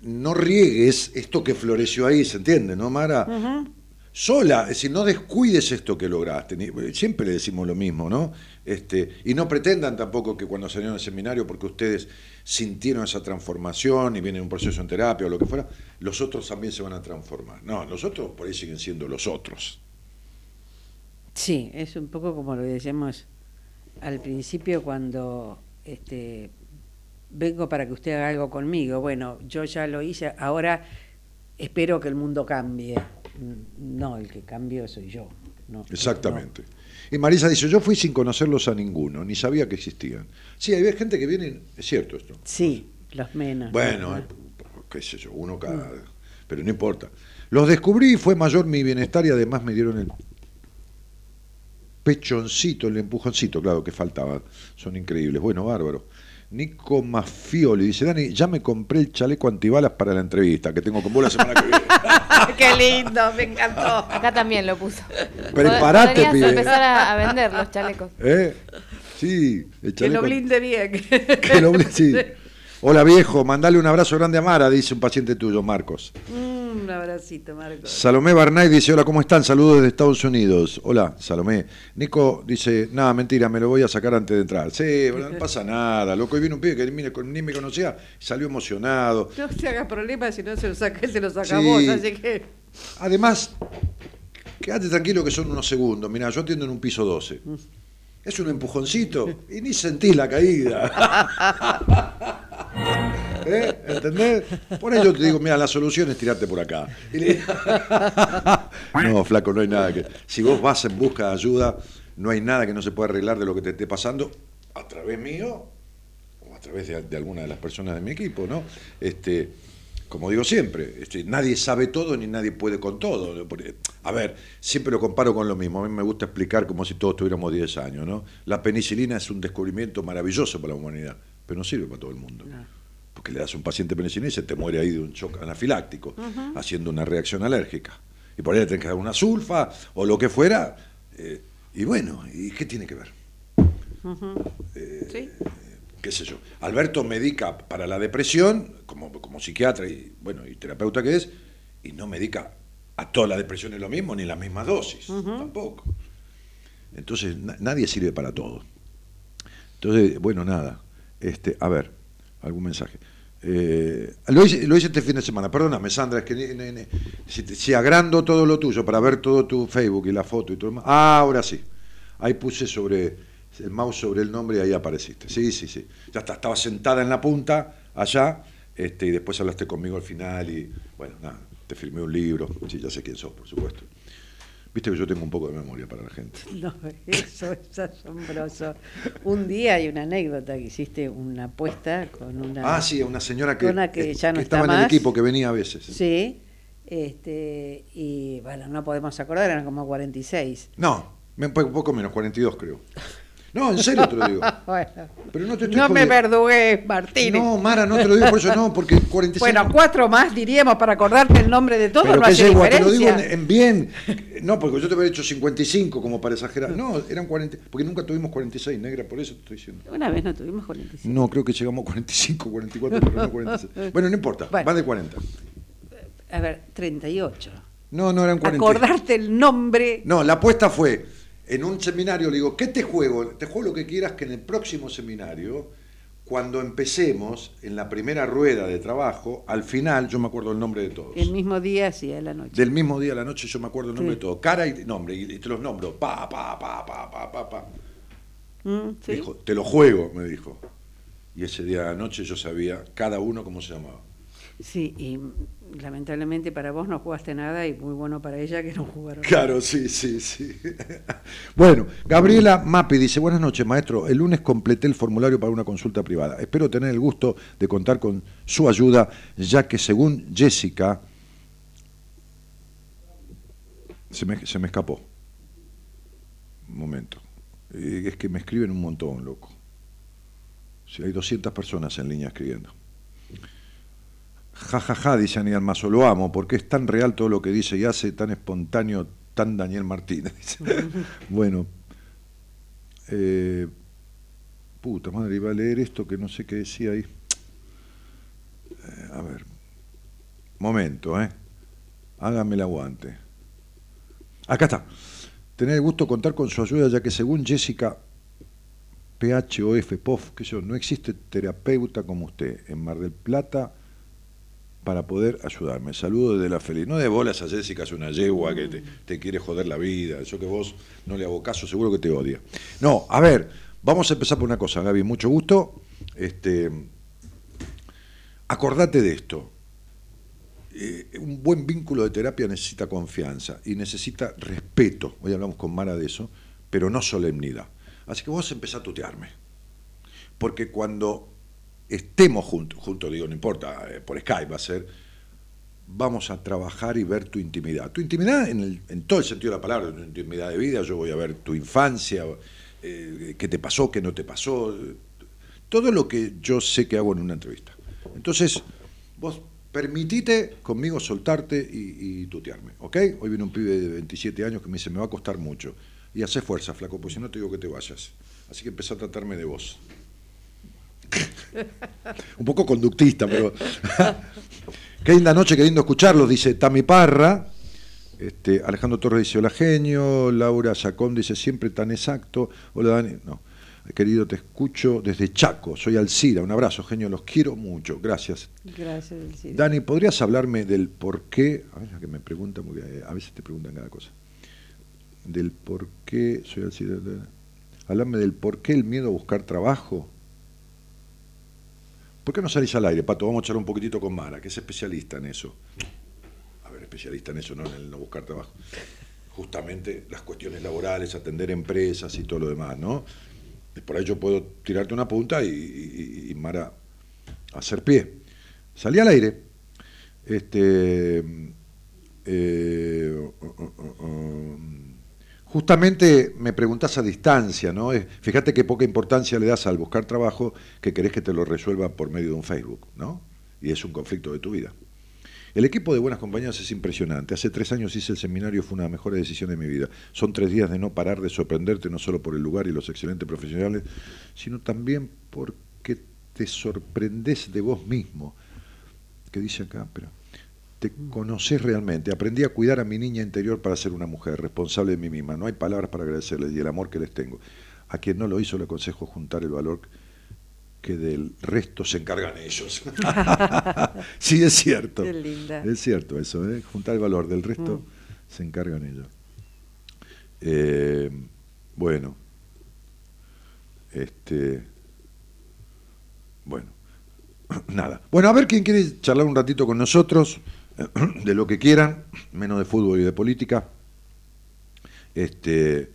no riegues esto que floreció ahí, ¿se entiende, no, Mara? Sola, es decir, no descuides esto que lograste. Siempre le decimos lo mismo, ¿no? Este, y no pretendan tampoco que cuando salieron al seminario, porque ustedes sintieron esa transformación y viene un proceso en terapia o lo que fuera, los otros también se van a transformar. No, los otros por ahí siguen siendo los otros. Sí, es un poco como lo decíamos al principio cuando este, vengo para que usted haga algo conmigo. Bueno, yo ya lo hice, ahora espero que el mundo cambie. No, el que cambio soy yo. no, Exactamente. Y Marisa dice, yo fui sin conocerlos a ninguno, ni sabía que existían. Sí, hay gente que viene, es cierto esto. Sí, los menos. Bueno, ¿no? eh, qué sé yo, uno cada... Pero no importa. Los descubrí y fue mayor mi bienestar y además me dieron el pechoncito, el empujoncito, claro, que faltaba. Son increíbles. Bueno, bárbaro. Nico Mafioli dice, Dani, ya me compré el chaleco antibalas para la entrevista que tengo con vos la semana que viene. [LAUGHS] ¡Qué lindo! Me encantó. Acá también lo puso. Preparate, Podrías pibe. empezar a, a vender los chalecos. ¿Eh? Sí, el Que lo chaleco... blinde bien. que lo blinde, sí. [LAUGHS] Hola viejo, mandale un abrazo grande a Mara, dice un paciente tuyo, Marcos. Mm, Un abracito, Marco. Salomé Barnay dice, hola, ¿cómo están? Saludos desde Estados Unidos. Hola, Salomé. Nico dice, nada, mentira, me lo voy a sacar antes de entrar. Sí, bueno, no pasa nada, loco. Y viene un pibe que ni, me conocía, salió emocionado. No te hagas problemas si no se lo saca, él se lo saca Sí. vos, así que... Además, quédate tranquilo que son unos segundos. Mirá, yo atiendo en un piso 12. Es un empujoncito y ni sentís la caída. [LAUGHS] ¿Eh? ¿Entendés? Por ello te digo, mira, la solución es tirarte por acá. Le- [LAUGHS] No, flaco, no hay nada que. Si vos vas en busca de ayuda, no hay nada que no se pueda arreglar de lo que te esté pasando a través mío o a través de, de alguna de las personas de mi equipo, ¿no? Este, como digo siempre, este, nadie sabe todo ni nadie puede con todo. A ver, siempre lo comparo con lo mismo. A mí me gusta explicar como si todos tuviéramos 10 años, ¿no? La penicilina es un descubrimiento maravilloso para la humanidad, pero no sirve para todo el mundo. Porque le das a un paciente penicilina y se te muere ahí de un shock anafiláctico, haciendo una reacción alérgica. Y por ahí le tenés que dar una sulfa o lo que fuera. eh, y bueno, ¿y qué tiene que ver? Sí. qué sé yo. Alberto medica para la depresión, como, como psiquiatra y bueno, y terapeuta que es, y no medica a toda la depresión es lo mismo, ni las mismas dosis, tampoco. Entonces, na- nadie sirve para todo. Entonces, bueno, nada. Este, a ver, algún mensaje. Eh, lo, hice, lo hice este fin de semana, perdóname, Sandra, es que ni- si, agrando todo lo tuyo para ver todo tu Facebook y la foto y todo lo. Ah, ahora sí. Ahí puse sobre el mouse sobre el nombre y ahí apareciste. Sí, sí, sí. Ya está, estaba sentada en la punta allá este, y después hablaste conmigo al final y bueno, nada, te firmé un libro. Sí, ya sé quién sos, por supuesto. Viste que yo tengo un poco de memoria para la gente. [LAUGHS] No, eso es asombroso. Un día hay una anécdota que hiciste una apuesta con una... Ah, sí, una señora que, Una que ya no está estaba en el más. equipo, que venía a veces. Sí, este, y bueno, no podemos acordar, eran como 46. No, un poco menos, 42 creo. [LAUGHS] No, en serio te lo digo. [LAUGHS] Bueno, Pero no te estoy no me verdugues, Martínez. No, Mara, no te lo digo por eso, no, porque 46. bueno, cuatro más diríamos para acordarte el nombre de todo, Pero no hace yegua, te lo digo diferencia. en, en bien. No, porque yo te había dicho 55 como para exagerar. No, eran 40, porque nunca tuvimos 46, negra, por eso te estoy diciendo. Una vez no tuvimos 45. No, creo que llegamos a 45, 44, pero no 46. Bueno, no importa, Bueno. más de 40. A ver, 38. No, no eran 40. Acordarte el nombre. No, la apuesta fue, en un seminario le digo, ¿qué te juego? Te juego lo que quieras que en el próximo seminario, cuando empecemos en la primera rueda de trabajo, al final, yo me acuerdo el nombre de todos. El mismo día, hacia la noche. Del mismo día a la noche yo me acuerdo el nombre Sí. de todos. Cara y nombre, y te los nombro. Pa, pa, pa, pa, pa, pa, pa. Mm, ¿sí? Dijo, te lo juego, me dijo. Y ese día de la noche yo sabía cada uno cómo se llamaba. Sí, y lamentablemente para vos no jugaste nada y muy bueno para ella que no jugaron. Claro, sí, sí, sí. Bueno, Gabriela Mapi dice, buenas noches, maestro. El lunes completé el formulario para una consulta privada. Espero tener el gusto de contar con su ayuda, ya que según Jessica, se me, se me escapó. Un momento. Eh, Es que me escriben un montón, loco. Si hay 200 personas en línea escribiendo. Ja, ja, ja, dice Aníbal Mazo, lo amo, porque es tan real todo lo que dice y hace, tan espontáneo, tan Daniel Martínez. [LAUGHS] bueno, eh, puta madre, iba a leer esto que no sé qué decía ahí. Eh, a ver, momento, ¿eh? Hágame el aguante. Acá está. Tener el gusto de contar con su ayuda, ya que según Jessica PHOF, POF, que yo, no existe terapeuta como usted en Mar del Plata para poder ayudarme. Saludo desde la feliz. No de bolas a Jessica, es una yegua que te, quiere joder la vida. Yo que vos no le hago caso, seguro que te odia. No, a ver, vamos a empezar por una cosa, Gaby. Mucho gusto. Este, acordate de esto. Eh, un buen vínculo de terapia necesita confianza y necesita respeto. Hoy hablamos con Mara de eso, pero no solemnidad. Así que vos empezá a tutearme. Porque cuando estemos juntos, juntos digo, no importa, eh, por Skype va a ser, vamos a trabajar y ver tu intimidad. Tu intimidad en, todo el sentido de la palabra, tu intimidad de vida, yo voy a ver tu infancia, eh, qué te pasó, qué no te pasó, todo lo que yo sé que hago en una entrevista. Entonces, vos permitite conmigo soltarte y, tutearme, ¿ok? Hoy viene un pibe de 27 años que me dice, me va a costar mucho. Y hace fuerza, flaco, porque si no te digo que te vayas. Así que empezá a tratarme de vos. [LAUGHS] un poco conductista, pero... [LAUGHS] Qué linda noche, qué lindo escucharlos, dice Tami Parra. Este, Alejandro Torres dice, hola genio. Laura Sacón dice, siempre tan exacto. Hola Dani. No. Querido, te escucho desde Chaco. Soy Alcira. Un abrazo, genio. Los quiero mucho. Gracias. Gracias, Alcira. Dani, ¿podrías hablarme del por qué? A veces que me preguntan, a veces te preguntan cada cosa. Del por qué, soy Alcira. Hablarme del por qué el miedo a buscar trabajo. ¿Por qué no salís al aire, Pato? Vamos a charlar un poquitito con Mara, que es especialista en eso. A ver, especialista en eso, no en el no buscar trabajo. Justamente las cuestiones laborales, atender empresas y todo lo demás, ¿no? Por ahí yo puedo tirarte una punta y, Mara hacer pie. Salí al aire. Este. eh, uh, uh, um, Justamente me preguntás a distancia, ¿no? Fíjate qué poca importancia le das al buscar trabajo que querés que te lo resuelva por medio de un Facebook, ¿no? Y es un conflicto de tu vida. El equipo de Buenas Compañías es impresionante. Hace tres años hice el seminario, fue una de las mejores de mi vida. Son tres días de no parar de sorprenderte, no solo por el lugar y los excelentes profesionales, sino también porque te sorprendes de vos mismo. ¿Qué dice acá? Pero te conoces realmente. Aprendí a cuidar a mi niña interior para ser una mujer responsable de mí misma. No hay palabras para agradecerles y el amor que les tengo. A quien no lo hizo le aconsejo juntar el valor que del resto se encargan ellos. [LAUGHS] sí, es cierto. Qué linda. Es cierto eso, ¿eh? juntar el valor del resto se encargan ellos. Eh, bueno, este, bueno, [CLEARS THROAT] nada. Bueno, a ver quién quiere charlar un ratito con nosotros, [CLEARS THROAT] de lo que quieran, menos de fútbol y de política. Este,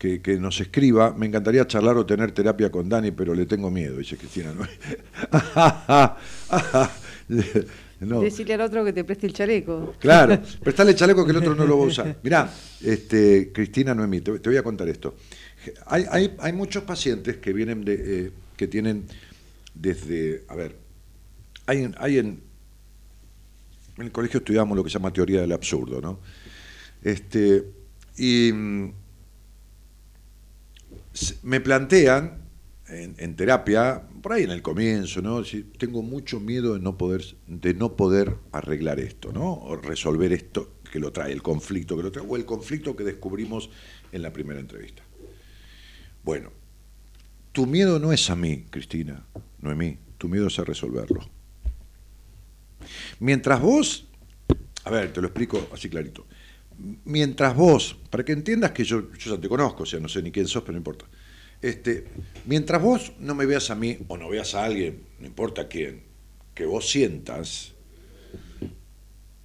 que, que nos escriba. Me encantaría charlar o tener terapia con Dani, pero le tengo miedo, dice Cristina. ¿no? [LAUGHS] Decirle al otro que te preste el chaleco. Claro, [LAUGHS] prestale chaleco que el otro no lo va a usar. Mirá, este, Cristina Noemí, te, te voy a contar esto. Hay, hay, hay muchos pacientes que vienen de, eh, que tienen desde, a ver, hay en, en el colegio estudiamos lo que se llama teoría del absurdo, ¿no? Este, y mm, me plantean en, terapia, por ahí en el comienzo, ¿no? Tengo mucho miedo de no poder, de no poder arreglar esto, ¿no? O resolver esto que lo trae, el conflicto que lo trae, o el conflicto que descubrimos en la primera entrevista. Bueno, tu miedo no es a mí, Cristina, no es mí, tu miedo es a resolverlo. Mientras vos, a ver, te lo explico así clarito. Mientras vos, para que entiendas que yo, yo ya te conozco, o sea, no sé ni quién sos, pero no importa. Este, mientras vos no me veas a mí o no veas a alguien, no importa quién, que vos sientas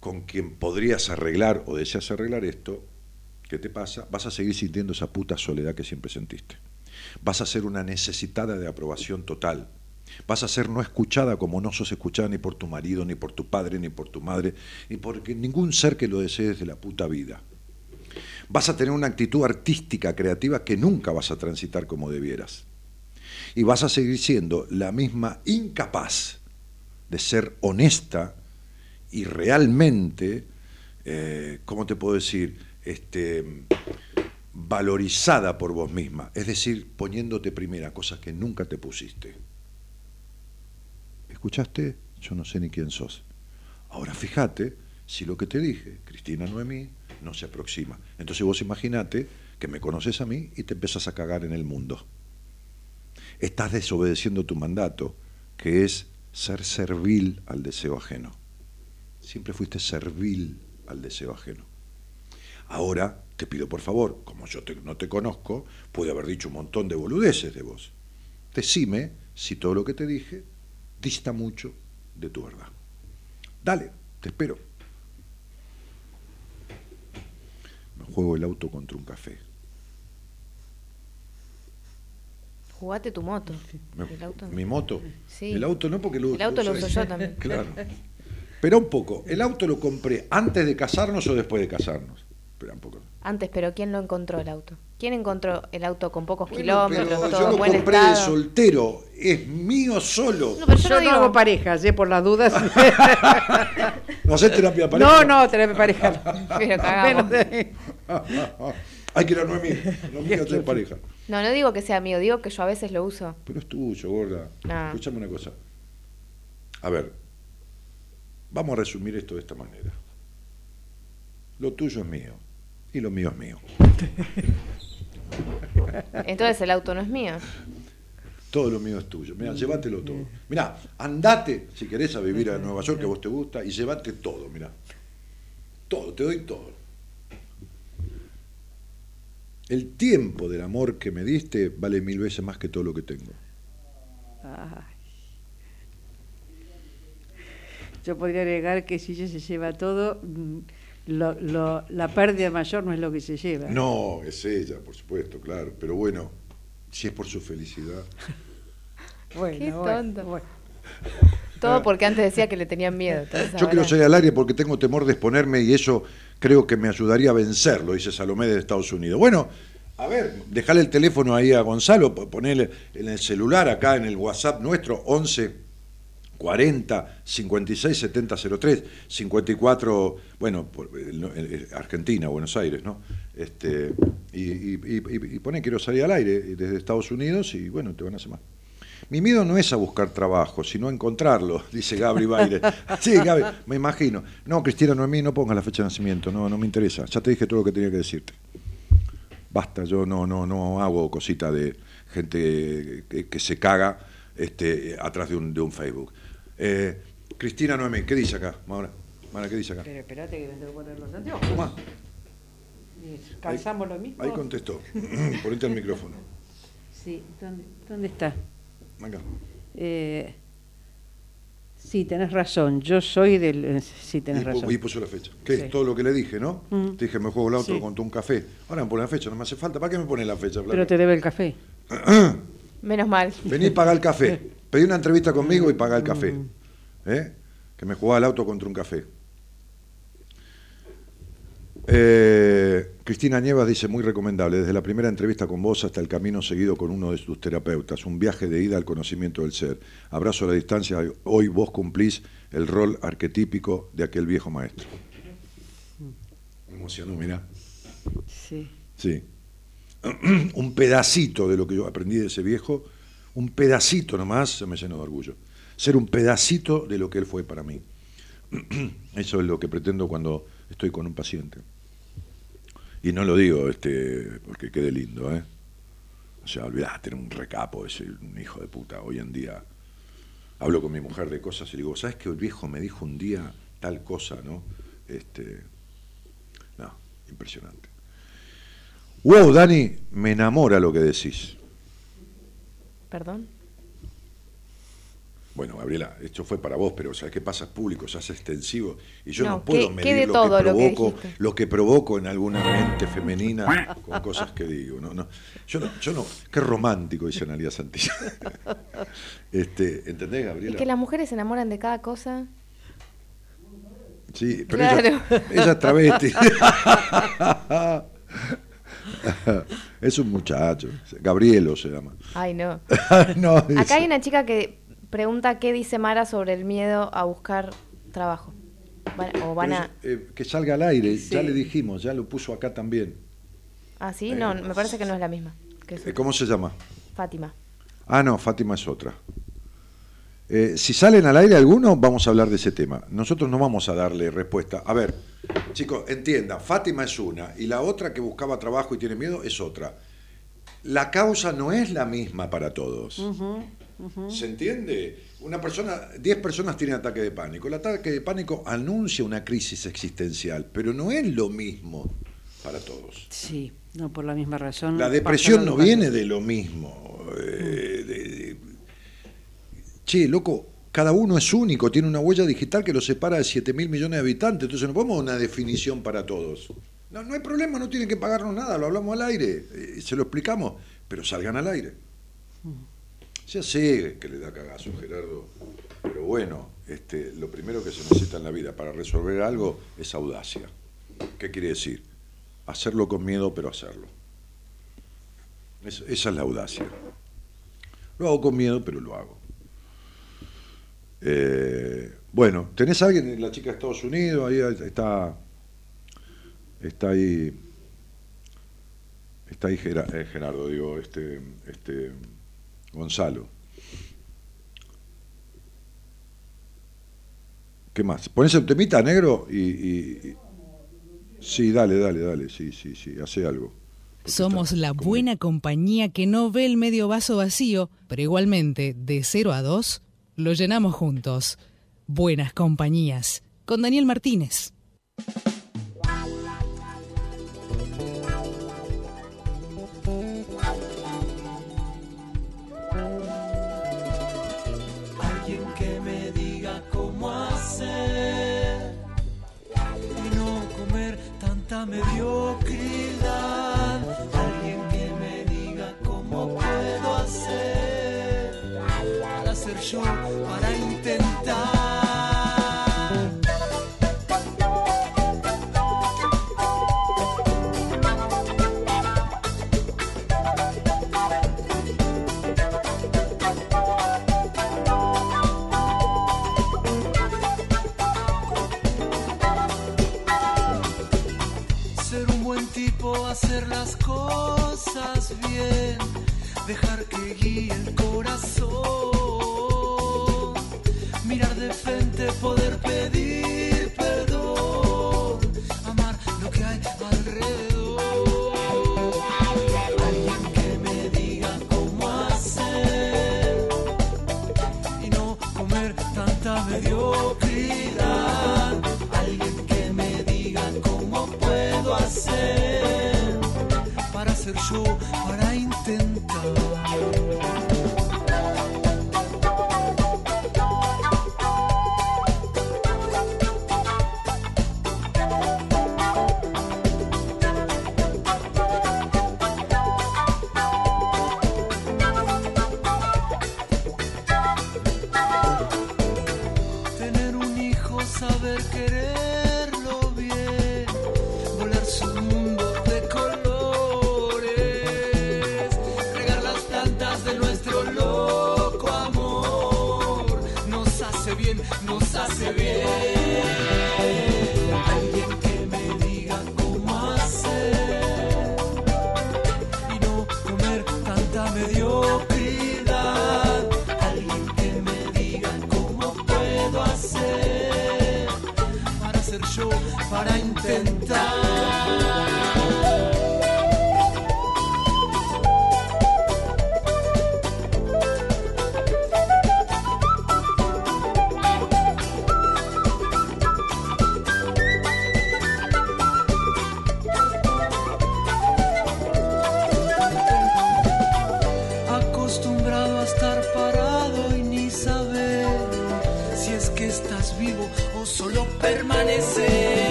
con quien podrías arreglar o deseas arreglar esto, ¿qué te pasa? Vas a seguir sintiendo esa puta soledad que siempre sentiste. Vas a ser una necesitada de aprobación total. Vas a ser no escuchada como no sos escuchada ni por tu marido, ni por tu padre, ni por tu madre, ni por ningún ser que lo desee desde la puta vida. Vas a tener una actitud artística, creativa, que nunca vas a transitar como debieras. Y vas a seguir siendo la misma incapaz de ser honesta y realmente, eh, ¿cómo te puedo decir? Este, valorizada por vos misma, es decir, poniéndote primera, cosas que nunca te pusiste. ¿Escuchaste? Yo no sé ni quién sos. Ahora fíjate si lo que te dije, Cristina Noemí, no se aproxima. Entonces vos imaginate que me conoces a mí y te empiezas a cagar en el mundo. Estás desobedeciendo tu mandato, que es ser servil al deseo ajeno. Siempre fuiste servil al deseo ajeno. Ahora te pido por favor, como yo no te conozco, puede haber dicho un montón de boludeces de vos. Decime si todo lo que te dije dista mucho de tu verdad. Dale, te espero. Me juego el auto contra un café. Jugate tu moto. Me- El auto no. Mi moto. Sí. El auto no porque lo El auto lo uso yo también. [LAUGHS] Claro. Pero un poco, ¿el auto lo compré antes de casarnos o después de casarnos? Espera un poco. Antes, pero ¿quién lo encontró el auto? ¿Quién encontró el auto con pocos Bueno, kilómetros, pero todo yo lo buen compré de soltero, es mío solo. No, pero yo Yo no no digo- hago parejas, ¿eh? por las dudas. [LAUGHS] ¿No haces terapia de pareja? no, no, terapia pareja. [LAUGHS] Pero cagamos. Menos de- [LAUGHS] Hay que ir a Noemí. Noemí hacer pareja. No, no digo que sea mío, digo que yo a veces lo uso. Pero es tuyo, gorda. No. Escúchame una cosa. A ver. Vamos a resumir esto de esta manera. Lo tuyo es mío y lo mío es mío. Entonces el auto no es mío. Todo lo mío es tuyo. Mira, llévatelo todo. Mira, andate, si querés, a vivir a Nueva York, que a vos te gusta, y llévate todo, mira. Todo, te doy todo. El tiempo del amor que me diste vale mil veces más que todo lo que tengo. Ay. Yo podría agregar que si ella se lleva todo, mm, lo- lo- la pérdida mayor no es lo que se lleva. No, es ella, por supuesto, claro. Pero bueno, si es por su felicidad. [LAUGHS] Bueno, Qué tonto. bueno. Todo porque antes decía que le tenían miedo. Yo quiero salir al aire porque tengo temor de exponerme y eso creo que me ayudaría a vencerlo, dice Salomé de Estados Unidos. Bueno, a ver, dejale el teléfono ahí a Gonzalo, po- ponele en el celular acá en el WhatsApp nuestro, 11 40 56 70 03 54 bueno el- el- Argentina Buenos Aires no este y, y, y- y pone quiero salir al aire desde Estados Unidos y bueno te van a llamar mi miedo no es a buscar trabajo, sino a encontrarlo, [LAUGHS] dice Gabri Baire. [LAUGHS] Sí, Gabri, me imagino. No, Cristina Noemí, no pongas la fecha de nacimiento, no, no me interesa. Ya te dije todo lo que tenía que decirte. Basta, yo no, no, no hago cosita de gente que, que se caga este, atrás de un, de un Facebook. Eh, Cristina Noemí, ¿qué dice acá? Maura, Maura, ¿qué dice acá? Pero espérate que me tengo que poner los anteojos. Tomá, Y ¿Calzamos lo mismo? ahí contestó. [LAUGHS] Ponete el micrófono. Sí, ¿dónde, dónde está? Acá. Eh, sí, tenés razón. Yo soy del. eh, Sí, tenés y, razón. y puso la fecha. Que Sí. es todo lo que le dije, ¿no? Mm. Te dije, me juego el auto Sí. con un café. Ahora me pone la fecha, no me hace falta. ¿Para qué me pone la fecha? Pero te debe el café. [CLEARS THROAT] Menos mal. Vení y paga el café. [LAUGHS] Pedí una entrevista conmigo y paga el café. Mm. ¿Eh? Que me jugaba el auto contra un café. Eh, Cristina Nievas dice, muy recomendable, desde la primera entrevista con vos hasta el camino seguido con uno de sus terapeutas, un viaje de ida al conocimiento del ser. Abrazo a la distancia, hoy vos cumplís el rol arquetípico de aquel viejo maestro. Me emocionó, mirá. Sí. Sí. [CLEARS THROAT] un pedacito de lo que yo aprendí de ese viejo, un pedacito nomás, se me llenó de orgullo. Ser un pedacito de lo que él fue para mí. [CLEARS THROAT] Eso es lo que pretendo cuando estoy con un paciente. Y no lo digo este, porque quede lindo, ¿eh? O sea, olvidate, era un recapo, es un hijo de puta. Hoy en día hablo con mi mujer de cosas y le digo, ¿sabes que el viejo me dijo un día tal cosa, no? Este, no, impresionante. Wow, Dani, me enamora lo que decís. Perdón. Bueno, Gabriela, esto fue para vos, pero ¿sabes qué pasa? Es público, se hace extensivo. Y yo no, No, puedo ¿qué- medir qué lo, todo que lo que provoco, lo que provoco en alguna mente femenina con cosas que digo. No, no. Yo no, yo no, qué romántico, dice Analia Santilla. [LAUGHS] Este, ¿Entendés, Es Gabriela? que las mujeres se enamoran de cada cosa. Sí, pero Claro. ella, ella es travesti. [LAUGHS] [LAUGHS] es un muchacho, Gabrielo se llama. Ay, no. [LAUGHS] no, Acá hay una chica que pregunta qué dice Mara sobre el miedo a buscar trabajo. Van- o van a... eh, que salga al aire, ya le dijimos, ya lo puso acá también. Ah, sí, no, me parece que no es la misma. que Eh, ¿Cómo se llama? Fátima. Ah, no, Fátima es otra. Eh, si salen al aire algunos, vamos a hablar de ese tema. Nosotros no vamos a darle respuesta. A ver, chicos, entiendan, Fátima es una y la otra que buscaba trabajo y tiene miedo es otra. La causa no es la misma para todos. ¿Se entiende? Una persona, 10 personas tienen ataque de pánico. El ataque de pánico anuncia una crisis existencial, pero no es lo mismo para todos. Sí, no por la misma razón. La depresión no viene de lo mismo. eh, de- de- che, loco, cada uno es único, tiene una huella digital que lo separa de 7 mil millones de habitantes, entonces no podemos una definición para todos. No, no hay problema, no tienen que pagarnos nada, lo hablamos al aire, eh, se lo explicamos, pero salgan al aire. Ya sé que le da cagazo, Gerardo, pero bueno, este, lo primero que se necesita en la vida para resolver algo es audacia. ¿Qué quiere decir? Hacerlo con miedo, pero hacerlo. Es- esa es la audacia. Lo hago con miedo, pero lo hago. Eh, bueno, ¿tenés a alguien, la chica de Estados Unidos? Ahí está. Está ahí. Está ahí eh, Gerardo, digo, este, este Gonzalo. ¿Qué más? Pones el temita negro y, y- y- Sí, dale, dale, dale. Sí, sí, sí. Hace algo. Somos la buena compañía que no ve el medio vaso vacío, pero igualmente, de 0 a 2, lo llenamos juntos. Buenas compañías. Con Daniel Martínez. Alguien dejar que guíe el corazón, mirar de frente, poder pedir perdón, amar lo que hay alrededor. Alguien que me diga cómo hacer y no comer tanta mediocridad. Alguien que me diga cómo puedo hacer ser yo, para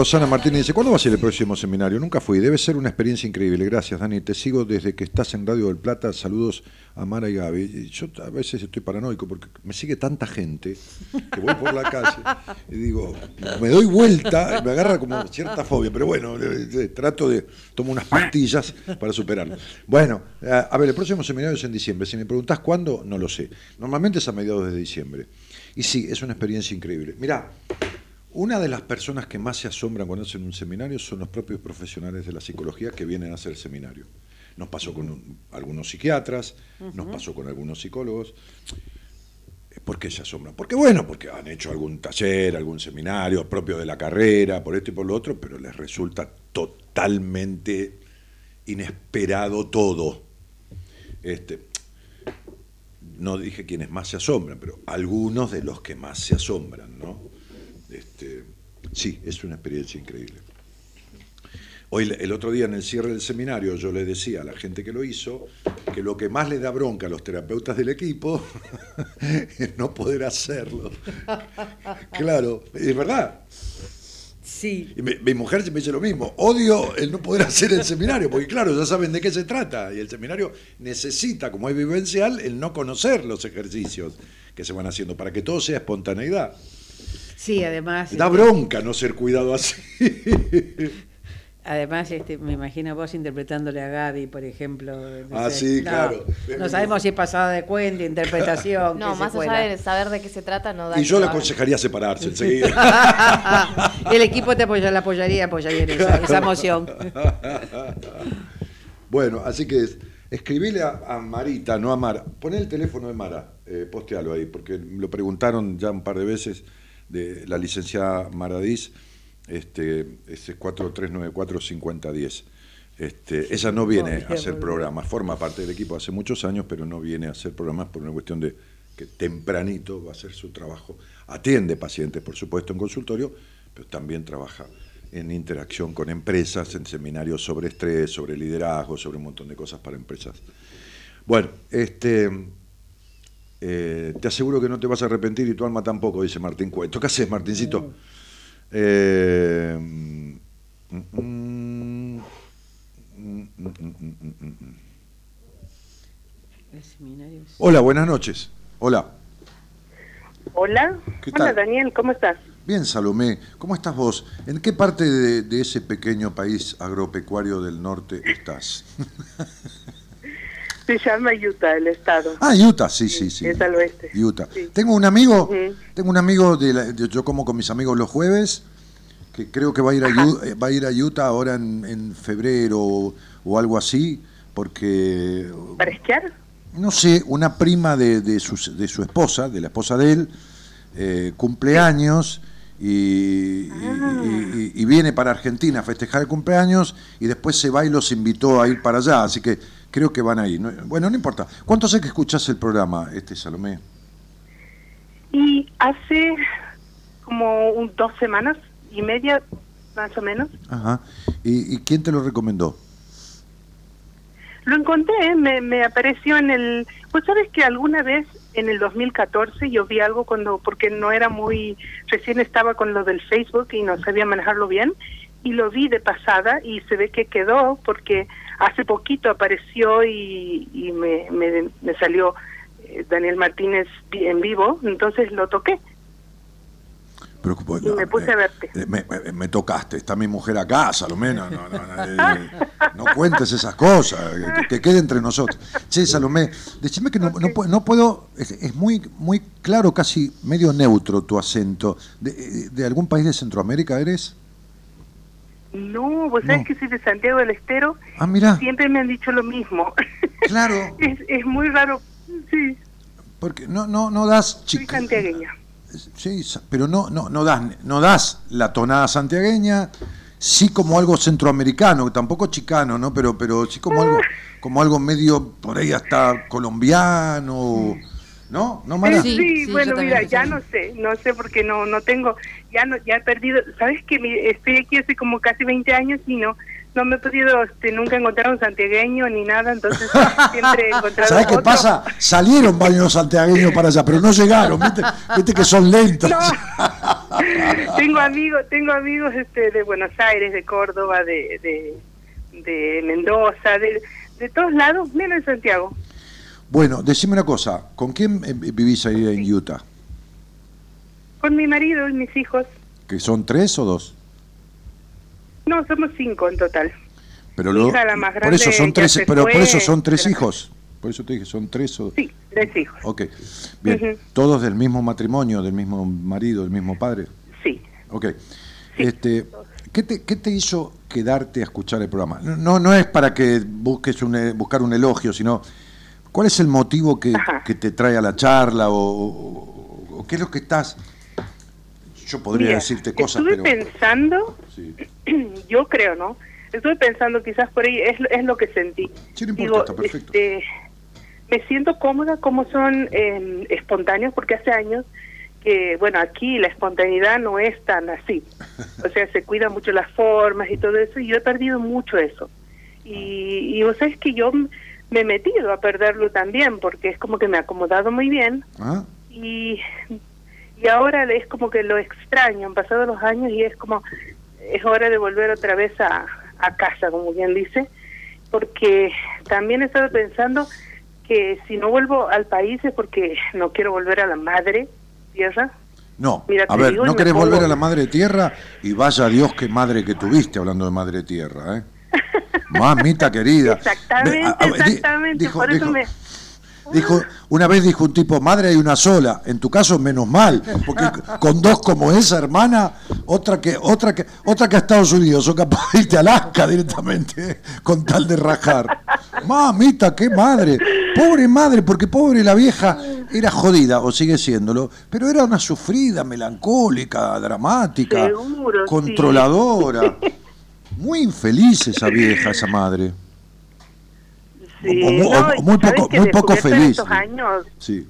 Rosana Martínez dice, ¿cuándo va a ser el próximo seminario? Nunca fui, debe ser una experiencia increíble. Gracias, Dani. Te sigo desde que estás en Radio del Plata. Saludos a Mara y Gaby. Yo a veces estoy paranoico porque me sigue tanta gente que voy por la calle y digo, me doy vuelta, me agarra como cierta fobia, pero bueno, eh, eh, trato de, tomo unas pastillas para superarlo. Bueno, eh, a ver, el próximo seminario es en diciembre. Si me preguntás cuándo, no lo sé. Normalmente es a mediados de diciembre. Y sí, es una experiencia increíble. Mirá, una de las personas que más se asombran cuando hacen un seminario son los propios profesionales de la psicología que vienen a hacer seminario. Nos pasó con un- algunos psiquiatras, nos pasó con algunos psicólogos. ¿Por qué se asombran? Porque bueno, porque han hecho algún taller, algún seminario propio de la carrera, por esto y por lo otro, pero les resulta totalmente inesperado todo. Este, no dije quienes más se asombran, pero algunos de los que más se asombran, ¿no? Este, sí, es una experiencia increíble. Hoy, el otro día en el cierre del seminario, yo le decía a la gente que lo hizo que lo que más le da bronca a los terapeutas del equipo [LAUGHS] es no poder hacerlo. [LAUGHS] Claro, es verdad. Sí. Y mi, mi mujer siempre dice lo mismo. Odio el no poder hacer el seminario, porque claro, ya saben de qué se trata. Y el seminario necesita, como es vivencial, el no conocer los ejercicios que se van haciendo, para que todo sea espontaneidad. Sí, además. Da este, bronca no ser cuidado así. Además, este, me imagino vos interpretándole a Gaby, por ejemplo. no Ah, sé. sí, No, claro. No, sabemos si es pasada de cuenta, interpretación. No, más allá de saber de qué se trata, no da Y yo le aconsejaría separarse enseguida. [LAUGHS] El equipo te apoya, la apoyaría, apoyaría en esa, esa moción. [LAUGHS] Bueno, así que es- escribile a, a Marita, no a Mara. Pon el teléfono de Mara. eh, postealo ahí, porque lo preguntaron ya un par de veces de la licenciada Maradís, este, ese es 4394-5010. Este, ella no viene a hacer programas, forma parte del equipo hace muchos años, pero no viene a hacer programas por una cuestión de que tempranito va a hacer su trabajo. Atiende pacientes, por supuesto, en consultorio, pero también trabaja en interacción con empresas, en seminarios sobre estrés, sobre liderazgo, sobre un montón de cosas para empresas. Bueno, este, eh, te aseguro que no te vas a arrepentir y tu alma tampoco, dice Martín Cueto. ¿Qué haces, Martincito? Eh, Hola, buenas noches. Hola. Hola. ¿Qué tal? Hola, Daniel, ¿cómo estás? Bien, Salomé. ¿Cómo estás vos? ¿En qué parte de, de ese pequeño país agropecuario del norte estás? [LAUGHS] Se llama Utah, el estado. Ah, Utah, sí, sí, sí. Es al oeste. Utah. Sí. Tengo un amigo, tengo un amigo de, la- de- yo como con mis amigos los jueves, que creo que va a ir a, Yu- eh, va a, ir a Utah ahora en, en febrero o, o algo así, porque ¿Para esquiar? no sé, una prima de, de su, de su esposa, de la esposa de él, eh, cumpleaños y, y- y- y viene para Argentina a festejar el cumpleaños y después se va y los invitó a ir para allá, así que creo que van a ir. No- Bueno, no importa. ¿Cuánto hace que escuchás el programa, este Salomé? Y hace como un- dos semanas y media, más o menos, Ajá. ¿Y, y quién te lo recomendó? lo encontré, me, me apareció en el... Pues sabes que alguna vez en el 2014 yo vi algo cuando, porque no era muy, recién estaba con lo del Facebook y no sabía manejarlo bien, y lo vi de pasada y se ve que quedó porque hace poquito apareció y, y me, me, me salió eh, Daniel Martínez en vivo, entonces lo toqué. Pero, pues, Y me puse a verte. eh, Me, me- me tocaste, está mi mujer acá, Salomé, no, no, no, no, eh, no cuentes esas cosas, que, que quede entre nosotros. Che, Salomé, decime que no, no, pu- no puedo, es, es muy, muy claro, casi medio neutro tu acento. ¿De, eh, de algún país de Centroamérica eres? No, vos sabés No. que soy de Santiago del Estero, Ah, mira, siempre me han dicho lo mismo. [LAUGHS] claro, es, es muy raro, sí, porque no, no, no das soy chica. santiagueña. Sí, pero no, no, no das, no das la tonada santiagueña, sí como algo centroamericano, tampoco chicano, ¿no? Pero, pero sí como algo, como algo medio por ahí hasta colombiano, ¿no? ¿No, Mara? Sí, Sí, sí, bueno, mira, ya no sé, no sé porque no no tengo, ya no ya he perdido, sabes que mi- estoy aquí hace como casi 20 años y no no me he podido este, nunca encontrar un santiagueño ni nada, entonces [LAUGHS] siempre he encontrado ¿Sabes qué otro. pasa? Salieron varios santiagueños para allá, pero no llegaron, ¿viste? [LAUGHS] Viste que son lentos. No. [LAUGHS] tengo amigos, tengo amigos este de Buenos Aires, de Córdoba, de de, de Mendoza, de, de todos lados, menos en Santiago. Bueno, decime una cosa, ¿con quién eh, vivís ahí en Utah? Con mi marido y mis hijos. ¿Que son tres o dos? No, somos cinco en total. Pero luego, por eso son tres, pero por eso son tres pero- hijos. Por eso te dije, son tres o Sí, tres hijos. Ok, bien. Ujú. ¿Todos del mismo matrimonio, del mismo marido, del mismo padre? Sí. Ok. Este, ¿qué, te, ¿Qué te hizo quedarte a escuchar el programa? No, no es para que busques un, eh, buscar un elogio, sino ¿cuál es el motivo que, te trae a la charla o, o- o qué es lo que estás... Yo podría Mira, decirte cosas, estuve pero... pensando, Sí. [CLEARS THROAT] yo creo, ¿no? Estuve pensando quizás por ahí, es, es lo que sentí. Sí, no importa, está perfecto. este, me siento cómoda como son eh, espontáneos, porque hace años que, bueno, aquí la espontaneidad no es tan así. [LAUGHS] O sea, se cuidan mucho las formas y todo eso, y yo he perdido mucho eso. Y, y vos sabés que yo me he metido a perderlo también, porque es como que me ha acomodado muy bien, ¿Ah? y, y ahora es como que lo extraño, han pasado los años y es como, es hora de volver otra vez a, a casa, como bien dice, porque también he estado pensando que si no vuelvo al país es porque no quiero volver a la madre tierra. No, Mira, a ver, no querés pongo- volver a la madre tierra y vaya Dios qué madre que tuviste hablando de madre tierra, ¿eh? Mamita querida. Exactamente, exactamente, dijo- por eso dijo- me... Dijo, una vez dijo un tipo, madre hay una sola, en tu caso menos mal, porque con dos como esa hermana, otra que, otra que, otra que a Estados Unidos, o capaz de irte a Alaska directamente, [LAUGHS] con tal de rajar. Mamita, qué madre, pobre madre, porque pobre la vieja, era jodida, o sigue siéndolo, pero era una sufrida, melancólica, dramática, Seguro, sí. [LAUGHS] Muy infeliz esa vieja, esa madre. Sí, O- o- o- no, y muy poco- muy poco feliz. estos años, Sí,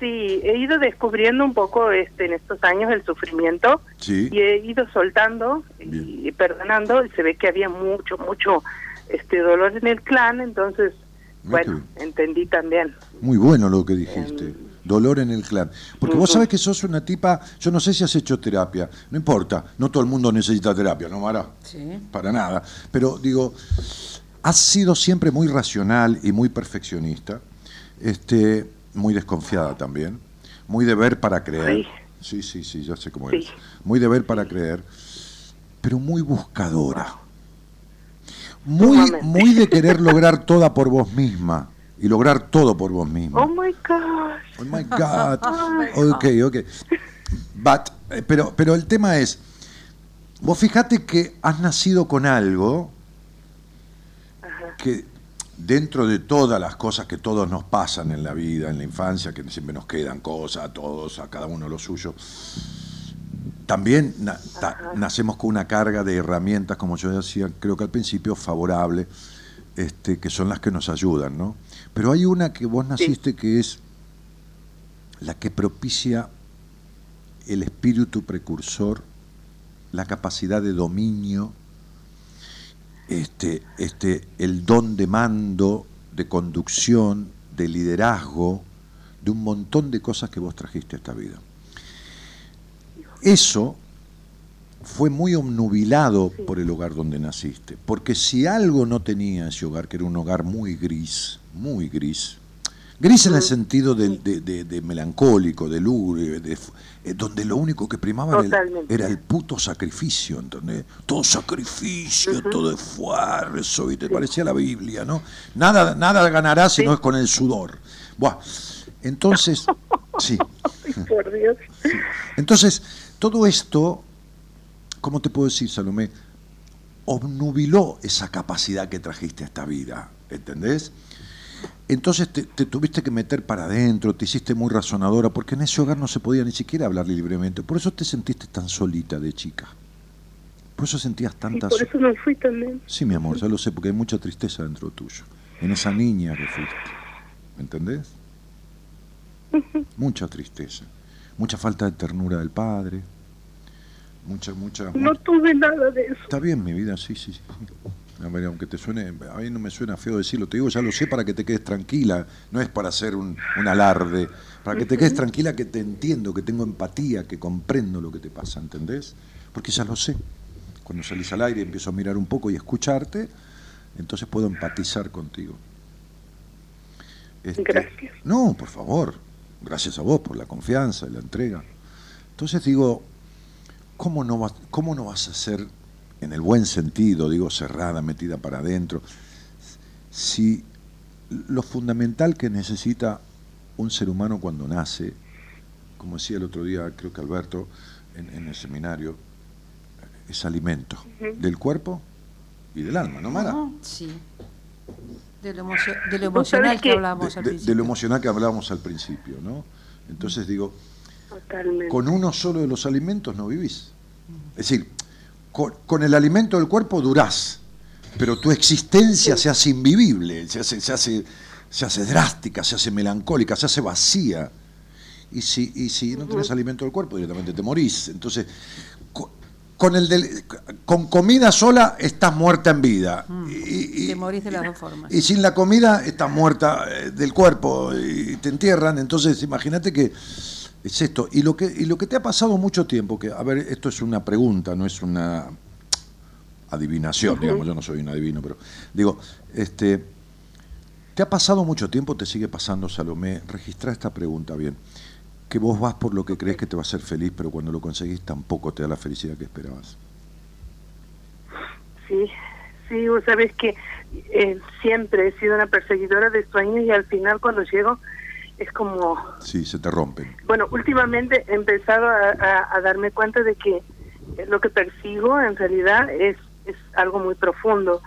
sí, he ido descubriendo un poco este, en estos años el sufrimiento sí. y he ido soltando y, perdonando y se ve que había mucho, mucho este dolor en el clan, entonces, bueno, entendí también. Muy bueno lo que dijiste. Dolor en el clan. Porque vos sabés que sos una tipa, yo no sé si has hecho terapia, no importa, no todo el mundo necesita terapia, ¿no, Mara? Sí. Para nada. Pero digo, has sido siempre muy racional y muy perfeccionista, este, muy desconfiada también, muy de ver para creer. Sí, sí, sí, yo sé cómo Sí. eres. Muy de ver para creer, pero muy buscadora. Muy, muy de querer lograr toda por vos misma y lograr todo por vos misma. Oh my gosh. Oh my God. [LAUGHS] Ok, ok. But, eh, pero, pero el tema es, vos fijate que has nacido con algo que dentro de todas las cosas que todos nos pasan en la vida, en la infancia, que siempre nos quedan cosas a todos, a cada uno lo suyo, también na- ta- nacemos con una carga de herramientas, como yo decía, creo que al principio favorable, este, que son las que nos ayudan, ¿no? Pero hay una que vos naciste que es la que propicia el espíritu precursor, la capacidad de dominio, este, este, el don de mando, de conducción, de liderazgo, de un montón de cosas que vos trajiste a esta vida. Eso fue muy obnubilado por el hogar donde naciste, porque si algo no tenía ese hogar, que era un hogar muy gris, muy gris, gris en el sentido de, de- de- de melancólico, de lúgubre, eh, donde lo único que primaba era el, Totalmente. era el puto sacrificio, ¿entendés? Todo sacrificio, todo esfuerzo, y te parecía la Biblia, ¿no? Nada, nada ganarás si no es con el sudor. Buah, entonces, [LAUGHS] sí. Ay, por Dios. [LAUGHS] Entonces, todo esto, ¿cómo te puedo decir, Salomé? Obnubiló esa capacidad que trajiste a esta vida, ¿entendés? Entonces te, te tuviste que meter para adentro, te hiciste muy razonadora, porque en ese hogar no se podía ni siquiera hablar libremente. Por eso te sentiste tan solita de chica. Por eso sentías Y tanta por so- eso me fui también. Sí, mi amor, ya lo sé, porque hay mucha tristeza dentro tuyo. En esa niña que fuiste. ¿Me entendés? Mucha tristeza. Mucha falta de ternura del padre. Mucha, mucha. No tuve nada de eso. Está bien, mi vida, sí, sí, sí. A ver, aunque te suene, a mí no me suena feo decirlo, te digo, ya lo sé para que te quedes tranquila, no es para hacer un, un alarde, para que te quedes tranquila que te entiendo, que tengo empatía, que comprendo lo que te pasa, ¿entendés? Porque ya lo sé. Cuando salís al aire y empiezo a mirar un poco y escucharte, entonces puedo empatizar contigo. Este, Gracias. No, por favor, gracias a vos por la confianza y la entrega. Entonces digo, ¿cómo no, vas, ¿cómo no vas a ser, en el buen sentido, digo, cerrada, metida para adentro, si lo fundamental que necesita un ser humano cuando nace, como decía el otro día, creo que Alberto, en, en el seminario, es alimento del cuerpo y del alma, ¿no, Mara? Sí. De lo, emocio- de lo Vos sabés emocional que que- hablábamos De, al de- principio. de lo emocional que hablábamos al principio, ¿no? Entonces digo, Totalmente. con uno solo de los alimentos no vivís. Es decir, con, con el alimento del cuerpo durás, pero tu existencia se hace invivible, se hace, se, hace, se hace drástica, se hace melancólica, se hace vacía. Y si, y si no tenés alimento del cuerpo, directamente te morís. Entonces, co- con, el del- con comida sola estás muerta en vida. Y- y- Te morís de las dos formas. y sin la comida estás muerta eh, del cuerpo y te entierran. Entonces, imagínate que es esto. Y lo que, y lo que te ha pasado mucho tiempo, que, a ver, esto es una pregunta, no es una adivinación, digamos, yo no soy un adivino, pero digo, este, te ha pasado mucho tiempo, te sigue pasando, Salomé, registra esta pregunta bien, que vos vas por lo que crees que te va a hacer feliz, pero cuando lo conseguís tampoco te da la felicidad que esperabas. Sí, sí, vos sabés que eh, siempre he sido una perseguidora de sueños y al final cuando llego es como, Sí, se te rompen. bueno, últimamente he empezado a, a- a darme cuenta de que lo que persigo en realidad es, es algo muy profundo.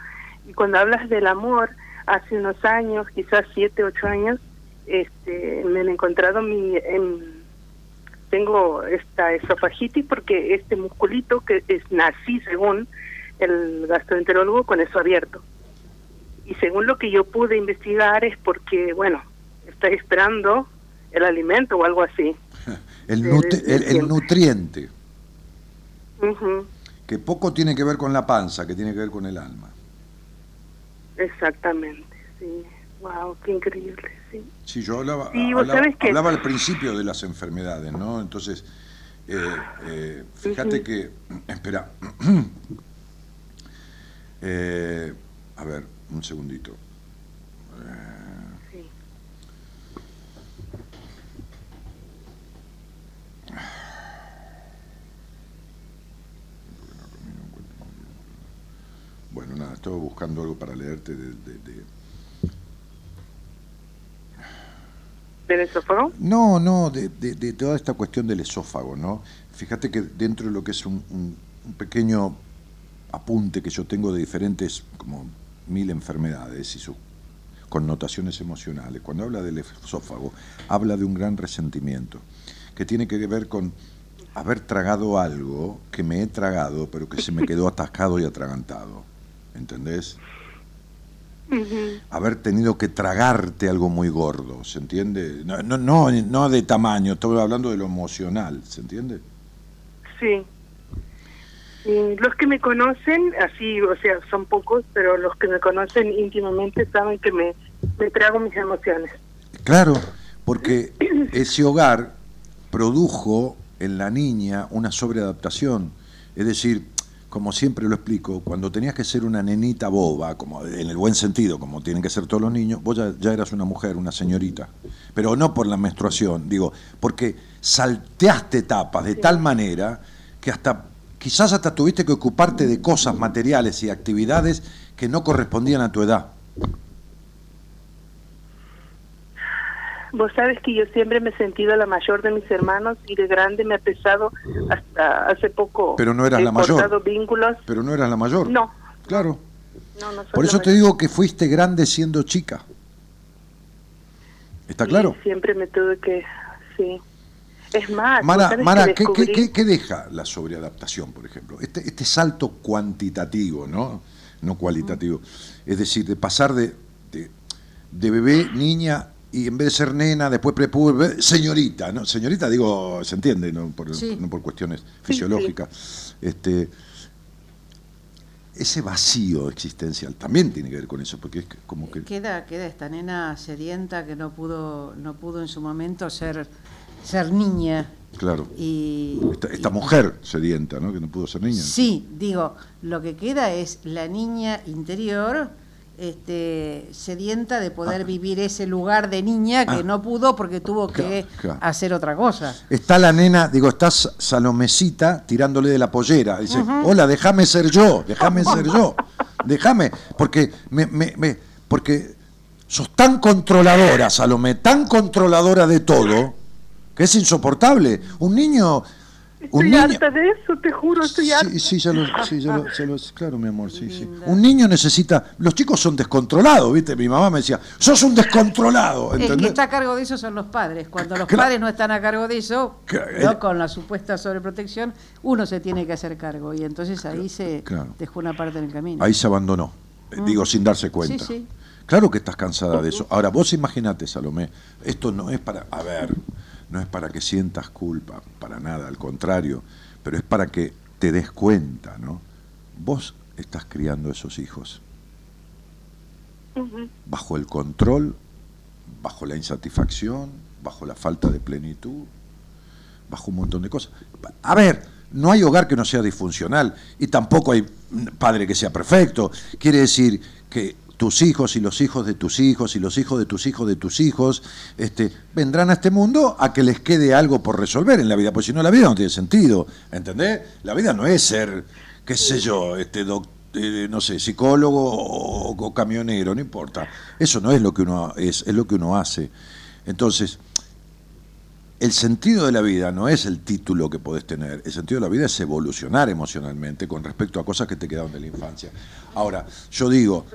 Y cuando hablas del amor, hace unos años, quizás siete, ocho años, este, me han encontrado mi, en- tengo esta esofagitis porque este musculito que es nací según el gastroenterólogo con eso abierto. Y según lo que yo pude investigar es porque, bueno, está esperando el alimento o algo así. [LAUGHS] El, Sí, nutri- el- nutriente, que poco tiene que ver con la panza, que tiene que ver con el alma. Exactamente, sí. Wow, qué increíble, sí. Sí, yo hablaba, Sí, hablaba, al principio de las enfermedades, ¿no? Entonces, eh, eh, fíjate que, [CLEARS THROAT] espera, [CLEARS THROAT] Eh, a ver, un segundito. sí. Bueno, nada, estaba buscando algo para leerte de- de- de, ¿Del esófago? No, no, de, de- de toda esta cuestión del esófago, ¿no? Fíjate que dentro de lo que es un, un- un pequeño apunte que yo tengo de diferentes, como mil enfermedades y sus connotaciones emocionales, cuando habla del esófago, habla de un gran resentimiento, que tiene que ver con haber tragado algo que me he tragado, pero que se me quedó [LAUGHS] atascado y atragantado. ¿Entendés? Haber tenido que tragarte algo muy gordo, ¿se entiende? No, no, no, no de tamaño, estoy hablando de lo emocional, ¿se entiende? Sí. Y los que me conocen, así, o sea, son pocos, pero los que me conocen íntimamente saben que me, me trago mis emociones. Claro, porque [CLEARS THROAT] ese hogar produjo en la niña una sobreadaptación, es decir, como siempre lo explico, cuando tenías que ser una nenita boba, como en el buen sentido, como tienen que ser todos los niños, vos ya, ya eras una mujer, una señorita, pero no por la menstruación, digo, porque salteaste etapas de tal manera que hasta quizás hasta tuviste que ocuparte de cosas materiales y actividades que no correspondían a tu edad. Vos sabes que yo siempre me he sentido la mayor de mis hermanos y de grande me ha pesado hasta hace poco. Pero no eras he la mayor. vínculos. Pero no eras la mayor. No, Claro. no, no soy Por eso te mayor. digo que fuiste grande siendo chica. ¿Está Y claro? Siempre me tuve que, sí. Es más, Mara, Mara que ¿qué, qué, descubrí- qué- qué deja la sobreadaptación, por ejemplo? Este, este salto cuantitativo, ¿no? No cualitativo. Es decir, de pasar de, de, de bebé, niña, y en vez de ser nena, después prepuber, señorita, ¿no? Señorita, digo, se entiende, no por, Sí. no por cuestiones fisiológicas. Este, ese vacío existencial también tiene que ver con eso, porque es como que... Queda, queda esta nena sedienta que no pudo, no pudo en su momento ser, ser niña. Claro. Y, Esta, esta y- mujer sedienta, ¿no? Que no pudo ser niña. Sí, digo, lo que queda es la niña interior este, sedienta de poder Ah. vivir ese lugar de niña que Ah. no pudo porque tuvo que Claro, claro. hacer otra cosa. Está la nena, digo, está Sa- Salomecita tirándole de la pollera. Dice, hola, déjame ser yo, déjame [LAUGHS] ser yo, déjame, porque me, me, me- porque sos tan controladora, Salomé, tan controladora de todo, que es insoportable. Un niño, un Estoy niño, harta de eso, te juro, estoy harta. Sí, sí, ya lo, sí, ya lo- ya lo- [LAUGHS] claro, mi amor, sí, sí. Un niño necesita, los chicos son descontrolados, ¿viste? Mi mamá me decía, sos un descontrolado, El que está a cargo de eso son los padres. Cuando los Claro. padres no están a cargo de eso, Claro, ¿no? con la supuesta sobreprotección, uno se tiene que hacer cargo. Y entonces ahí se Claro. dejó una parte en el camino. Ahí se abandonó, eh, digo, sin darse cuenta. Sí, sí. Claro que estás cansada de eso. Ahora, vos imaginate, Salomé, esto no es para, a ver, no es para que sientas culpa, para nada, al contrario, pero es para que te des cuenta, ¿no? Vos estás criando esos hijos bajo el control, bajo la insatisfacción, bajo la falta de plenitud, bajo un montón de cosas. A ver, no hay hogar que no sea disfuncional y tampoco hay padre que sea perfecto. Quiere decir que tus hijos y los hijos de tus hijos y los hijos de tus hijos de tus hijos este, vendrán a este mundo a que les quede algo por resolver en la vida, porque si no la vida no tiene sentido, ¿entendés? La vida no es ser, qué sé yo, este doc- eh, no sé, psicólogo o, o camionero, no importa. Eso no es lo que uno es, es lo que uno hace. Entonces, el sentido de la vida no es el título que podés tener, el sentido de la vida es evolucionar emocionalmente con respecto a cosas que te quedaron de la infancia. Ahora, yo digo,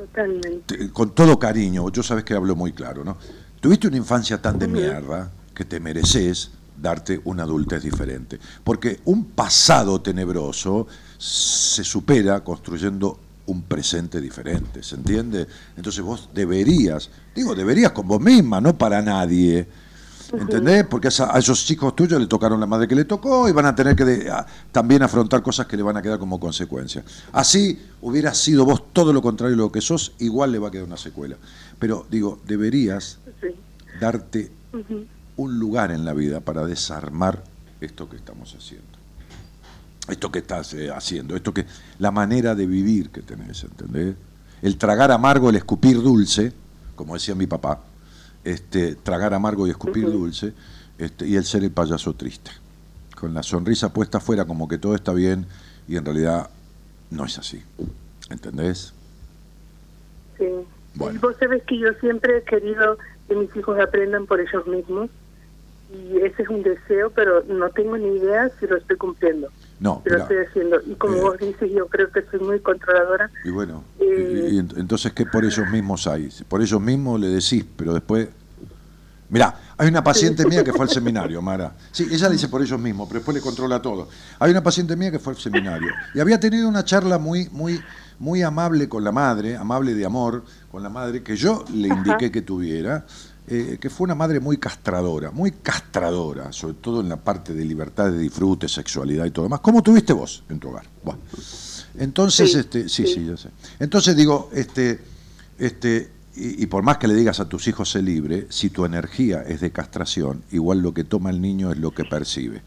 te- con todo cariño, yo sabes que hablo muy claro, ¿no? Tuviste una infancia tan de mierda que te mereces darte una adultez diferente. Porque un pasado tenebroso se supera construyendo un presente diferente, ¿se entiende? Entonces vos deberías, digo, deberías con vos misma, no para nadie, ¿entendés? Porque a, esos chicos tuyos le tocaron la madre que le tocó y van a tener que de- a- también afrontar cosas que le van a quedar como consecuencia. Así hubieras sido vos todo lo contrario de lo que sos, igual le va a quedar una secuela. Pero digo, deberías Sí. darte un lugar en la vida para desarmar esto que estamos haciendo. Esto que estás eh, haciendo, esto que la manera de vivir que tenés, ¿entendés? El tragar amargo, el escupir dulce, como decía mi papá, este, tragar amargo y escupir dulce, este, y el ser el payaso triste, con la sonrisa puesta afuera como que todo está bien y en realidad no es así, ¿entendés? Sí. Bueno. Y vos sabés que yo siempre he querido que mis hijos aprendan por ellos mismos. Y ese es un deseo, pero no tengo ni idea si lo estoy cumpliendo. No, pero, estoy haciendo. Y como eh, vos dices, yo creo que soy muy controladora. y bueno, Eh, y- y ent- entonces, ¿qué por ellos mismos hay? Por ellos mismos le decís, pero después... Mirá, hay una paciente mía que fue al seminario, Mara. Sí, ella le dice por ellos mismos, pero después le controla todo. Hay una paciente mía que fue al seminario y había tenido una charla muy, muy, muy amable con la madre, amable de amor con la madre, que yo le indiqué que tuviera, eh, que fue una madre muy castradora, muy castradora, sobre todo en la parte de libertad de disfrute, sexualidad y todo demás. ¿Cómo tuviste vos en tu hogar? Bueno, entonces, Sí, este, sí, sí. sí, yo sé. Entonces digo, este, este, y, y por más que le digas a tus hijos sé libre, si tu energía es de castración, igual lo que toma el niño es lo que percibe.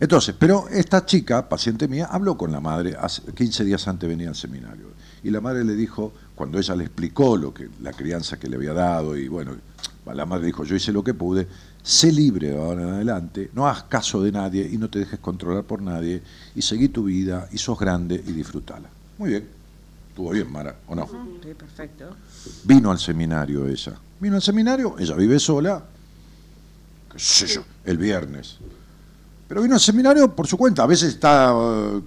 Entonces, pero esta chica, paciente mía, habló con la madre, hace 15 días antes venía al seminario, y la madre le dijo, cuando ella le explicó lo que la crianza que le había dado, y bueno, la madre dijo, yo hice lo que pude, sé libre de ahora en adelante, no hagas caso de nadie y no te dejes controlar por nadie, y seguí tu vida, y sos grande y disfrutala. Muy bien, estuvo bien, Mara, ¿o no? Sí, perfecto. Vino al seminario ella. Vino al seminario, ella vive sola, qué sé yo, el viernes. Pero vino al seminario por su cuenta. A veces está,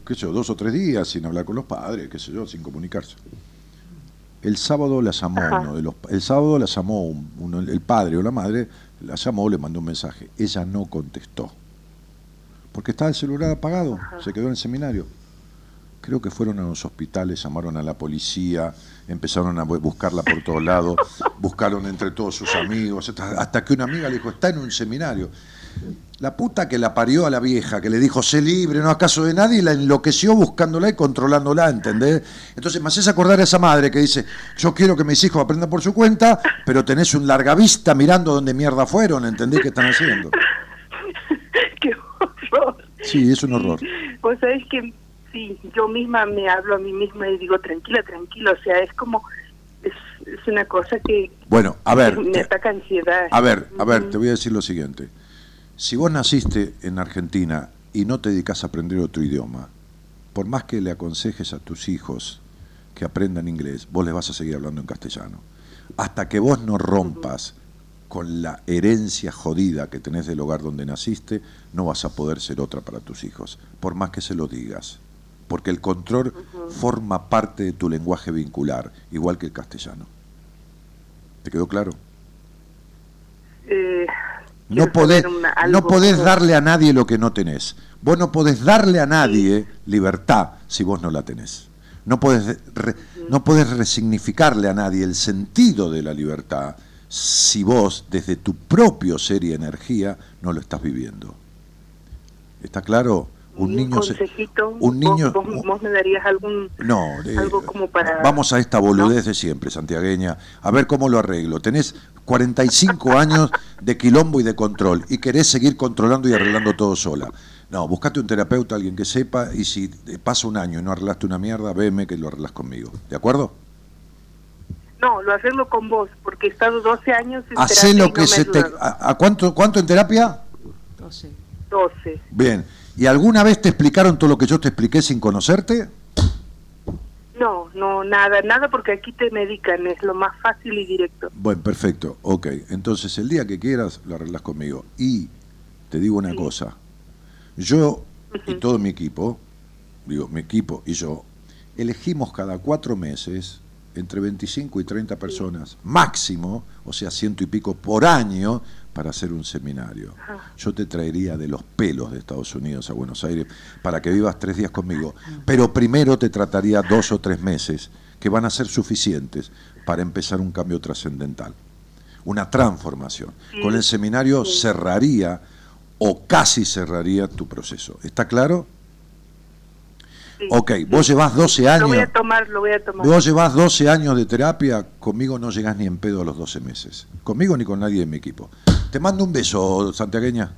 qué sé yo, dos o tres días sin hablar con los padres, qué sé yo, sin comunicarse. El sábado las llamó Ajá. uno de los, el sábado las llamó un- uno, el padre o la madre, la llamó, le mandó un mensaje. Ella no contestó. Porque estaba el celular apagado, se quedó en el seminario. Creo que fueron a los hospitales, llamaron a la policía, empezaron a bu- buscarla por todos lados, [LAUGHS] buscaron entre todos sus amigos, hasta que una amiga le dijo, está en un seminario. La puta que la parió a la vieja, que le dijo, sé libre, no acaso de nadie, y la enloqueció buscándola y controlándola, ¿entendés? Entonces me haces acordar a esa madre que dice, yo quiero que mis hijos aprendan por su cuenta, pero tenés un larga vista mirando dónde mierda fueron, ¿entendés qué están haciendo? [LAUGHS] ¡Qué horror! Sí, es un horror. Vos sabés que sí, yo misma me hablo a mí misma y digo, tranquila, tranquila. O sea, es como, es, es una cosa que Bueno, a ver, me te- ataca ansiedad. A ver, a ver, te voy a decir lo siguiente. Si vos naciste en Argentina y no te dedicas a aprender otro idioma, por más que le aconsejes a tus hijos que aprendan inglés, vos les vas a seguir hablando en castellano. Hasta que vos no rompas con la herencia jodida que tenés del hogar donde naciste, no vas a poder ser otra para tus hijos, por más que se lo digas. Porque el control forma parte de tu lenguaje vincular, igual que el castellano. ¿Te quedó claro? Eh, No podés, una- no podés como- darle a nadie lo que no tenés. Vos no podés darle a nadie libertad si vos no la tenés. No podés, re- no podés resignificarle a nadie el sentido de la libertad si vos, desde tu propio ser y energía, no lo estás viviendo. ¿Está claro? Un niño consejito, un vos- niño vos, vos me darías algún no, eh, algo como para vamos a esta boludez de siempre, santiagueña, a ver cómo lo arreglo. Tenés 45 [LAUGHS] años de quilombo y de control y querés seguir controlando y arreglando todo sola. No, buscate un terapeuta, alguien que sepa, y si eh, pasa un año y no arreglaste una mierda, veme que lo arreglas conmigo. ¿De acuerdo? No, lo arreglo con vos, porque he estado 12 años en Hacé terapia y lo no que me se te... ¿A, a cuánto, cuánto en terapia? 12. 12. Bien. ¿Y alguna vez te explicaron todo lo que yo te expliqué sin conocerte? No, no, nada, nada, porque aquí te medican, es lo más fácil y directo. Bueno, perfecto, ok. Entonces el día que quieras lo arreglas conmigo. Y te digo una cosa, yo y todo mi equipo, digo, mi equipo y yo, elegimos cada cuatro meses entre 25 y 30 personas, máximo, o sea, ciento y pico por año, para hacer un seminario. Yo te traería de los pelos de Estados Unidos a Buenos Aires para que vivas tres días conmigo, pero primero te trataría dos o tres meses que van a ser suficientes para empezar un cambio trascendental, una transformación. Con el seminario cerraría o casi cerraría tu proceso. ¿Está claro? Ok, vos llevas 12 años. Lo voy a tomar, lo voy a tomar. Vos llevas 12 años de terapia, conmigo no llegás ni en pedo a los 12 meses. Conmigo ni con nadie de mi equipo. Te mando un beso, santiagueña.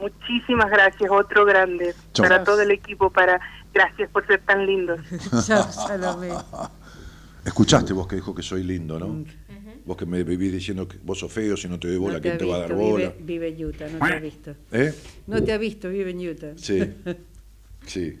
Muchísimas gracias, otro grande. Chau. Para todo el equipo, para gracias por ser tan lindos. Chao, Salomé. Escuchaste vos que dijo que soy lindo, ¿no? Vos que me vivís diciendo que vos sos feo, si no te doy bola, No ¿quién te va a dar bola? Vive, vive en Utah, no te ha visto. ¿Eh? No te ha visto, vive en Utah. Sí. [LAUGHS] Sí.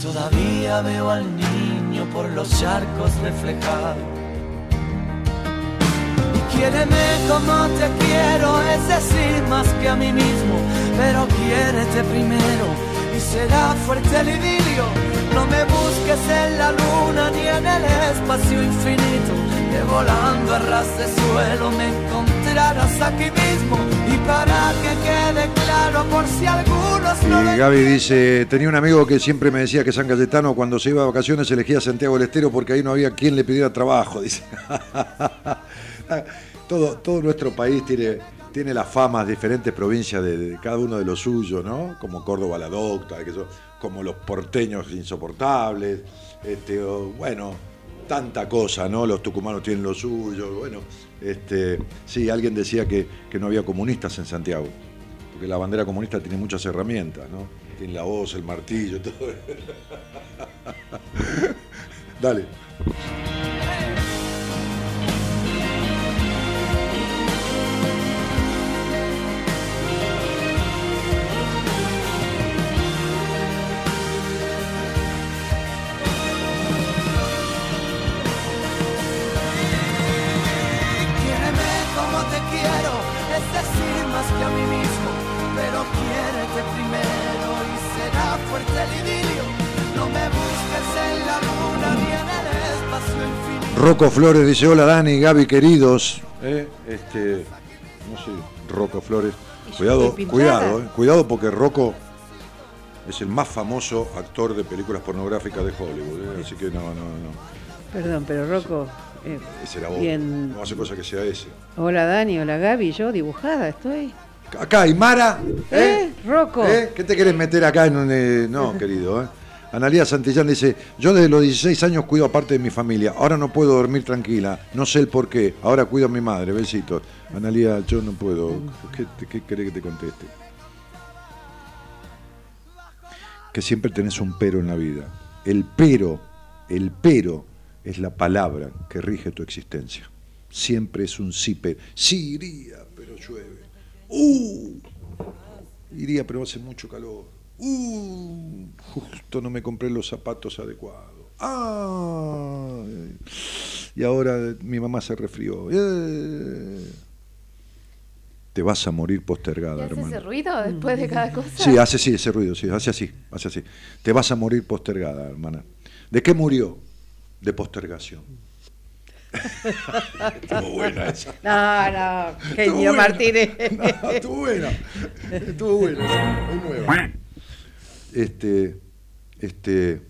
Todavía veo al niño por los charcos reflejados. Y quiéreme como te quiero, es decir, más que a mí mismo, pero quiérete primero y será fuerte el idilio. No me busques en la luna ni en el espacio infinito, que volando a ras de suelo me encontrarás aquí mismo. Y para que quede claro, por si algunos no Y Gaby dice, tenía un amigo que siempre me decía que San Cayetano cuando se iba de vacaciones elegía Santiago del Estero porque ahí no había quien le pidiera trabajo, [LAUGHS] dice. todo, todo nuestro país tiene, tiene las famas, diferentes provincias de, de cada uno de los suyos, ¿no? Como Córdoba la docta, que son, como los porteños insoportables, este, o, bueno, tanta cosa, ¿no? Los tucumanos tienen lo suyo, bueno, este, sí, alguien decía que, que no había comunistas en Santiago, porque la bandera comunista tiene muchas herramientas, ¿no? Tiene la voz, el martillo, todo. [LAUGHS] Dale. Rocco Flores dice, hola Dani, Gaby, queridos. Eh, este, no sé, Rocco Flores. Cuidado, cuidado, eh, cuidado porque Rocco es el más famoso actor de películas pornográficas de Hollywood. eh, Así que no, no, no. Perdón, pero Rocco. eh, Ese era vos. bien. No hace cosa que sea ese. Hola Dani, hola Gaby, yo dibujada estoy. Acá, y Mara. ¿Eh? Rocco. ¿Eh? ¿Qué te querés meter acá en un.? eh, No, [LAUGHS] querido. ¿eh? Analía Santillán dice: Yo desde los 16 años cuido a parte de mi familia. Ahora no puedo dormir tranquila. No sé el por qué. Ahora cuido a mi madre. Besitos. Analía, yo no puedo. ¿Qué, qué querés que te conteste? Que siempre tenés un pero en la vida. El pero, el pero es la palabra que rige tu existencia. Siempre es un sí, pero. Sí, iría, pero llueve. ¡Uh! Iría, pero hace mucho calor. ¡Uh! Justo no me compré los zapatos adecuados. ¡Ah! Y ahora mi mamá se resfrió. ¡Eh! Te vas a morir ¿Y postergada, hace hermano. ese ruido después de cada cosa? Sí, hace sí ese ruido, sí, hace así, hace así. Te vas a morir postergada, hermana. ¿De qué murió? De postergación. [LAUGHS] Estuvo buena esa. No, no, genio. Martínez. No, estuvo buena. Estuvo buena. Muy nueva. Este, este,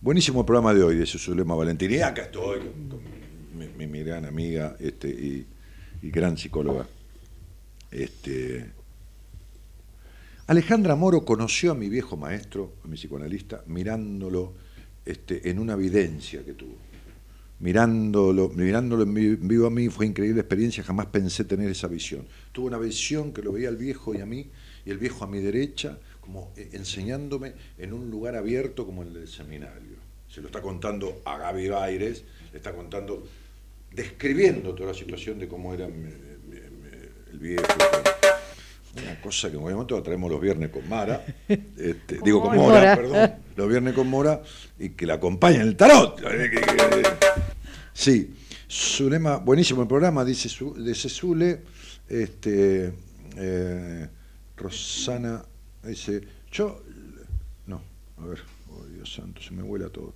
buenísimo programa de hoy, dice Zulema Valentín. Y acá estoy con, mi, mi- gran amiga este, y, gran psicóloga. Este, Alejandra Moro conoció a mi viejo maestro, a mi psicoanalista, mirándolo este, en una evidencia que tuvo. Mirándolo, mirándolo en vi- vivo a mí fue increíble experiencia, jamás pensé tener esa visión. Tuve una visión que lo veía al viejo y a mí, y el viejo a mi derecha, como eh, enseñándome en un lugar abierto como el del seminario. Se lo está contando a Gaby Baires, le está contando, describiendo toda la situación de cómo era el viejo. Una cosa que en algún momento la traemos los viernes con Mara, [LAUGHS] este, Con digo con Mora. Mora, perdón, los viernes con Mora, y que la acompaña en el tarot. Sí, Zulema, buenísimo el programa, dice Su- de Zule, este, eh, Rosana, dice, yo, no, a ver, oh Dios santo, se me vuela todo.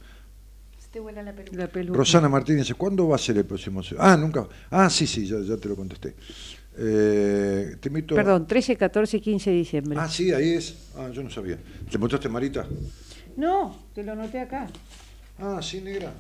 Se te vuela la peluca. La peluca. Rosana Martínez, dice, ¿cuándo va a ser el próximo? Ah, nunca. Ah, sí, sí, ya, ya te lo contesté. Eh, te invito. Perdón, 13, 14 y 15 de diciembre. Ah, sí, ahí es. Ah, yo no sabía. ¿Te mostraste Marita? No, te lo noté acá. Ah, sí, negra.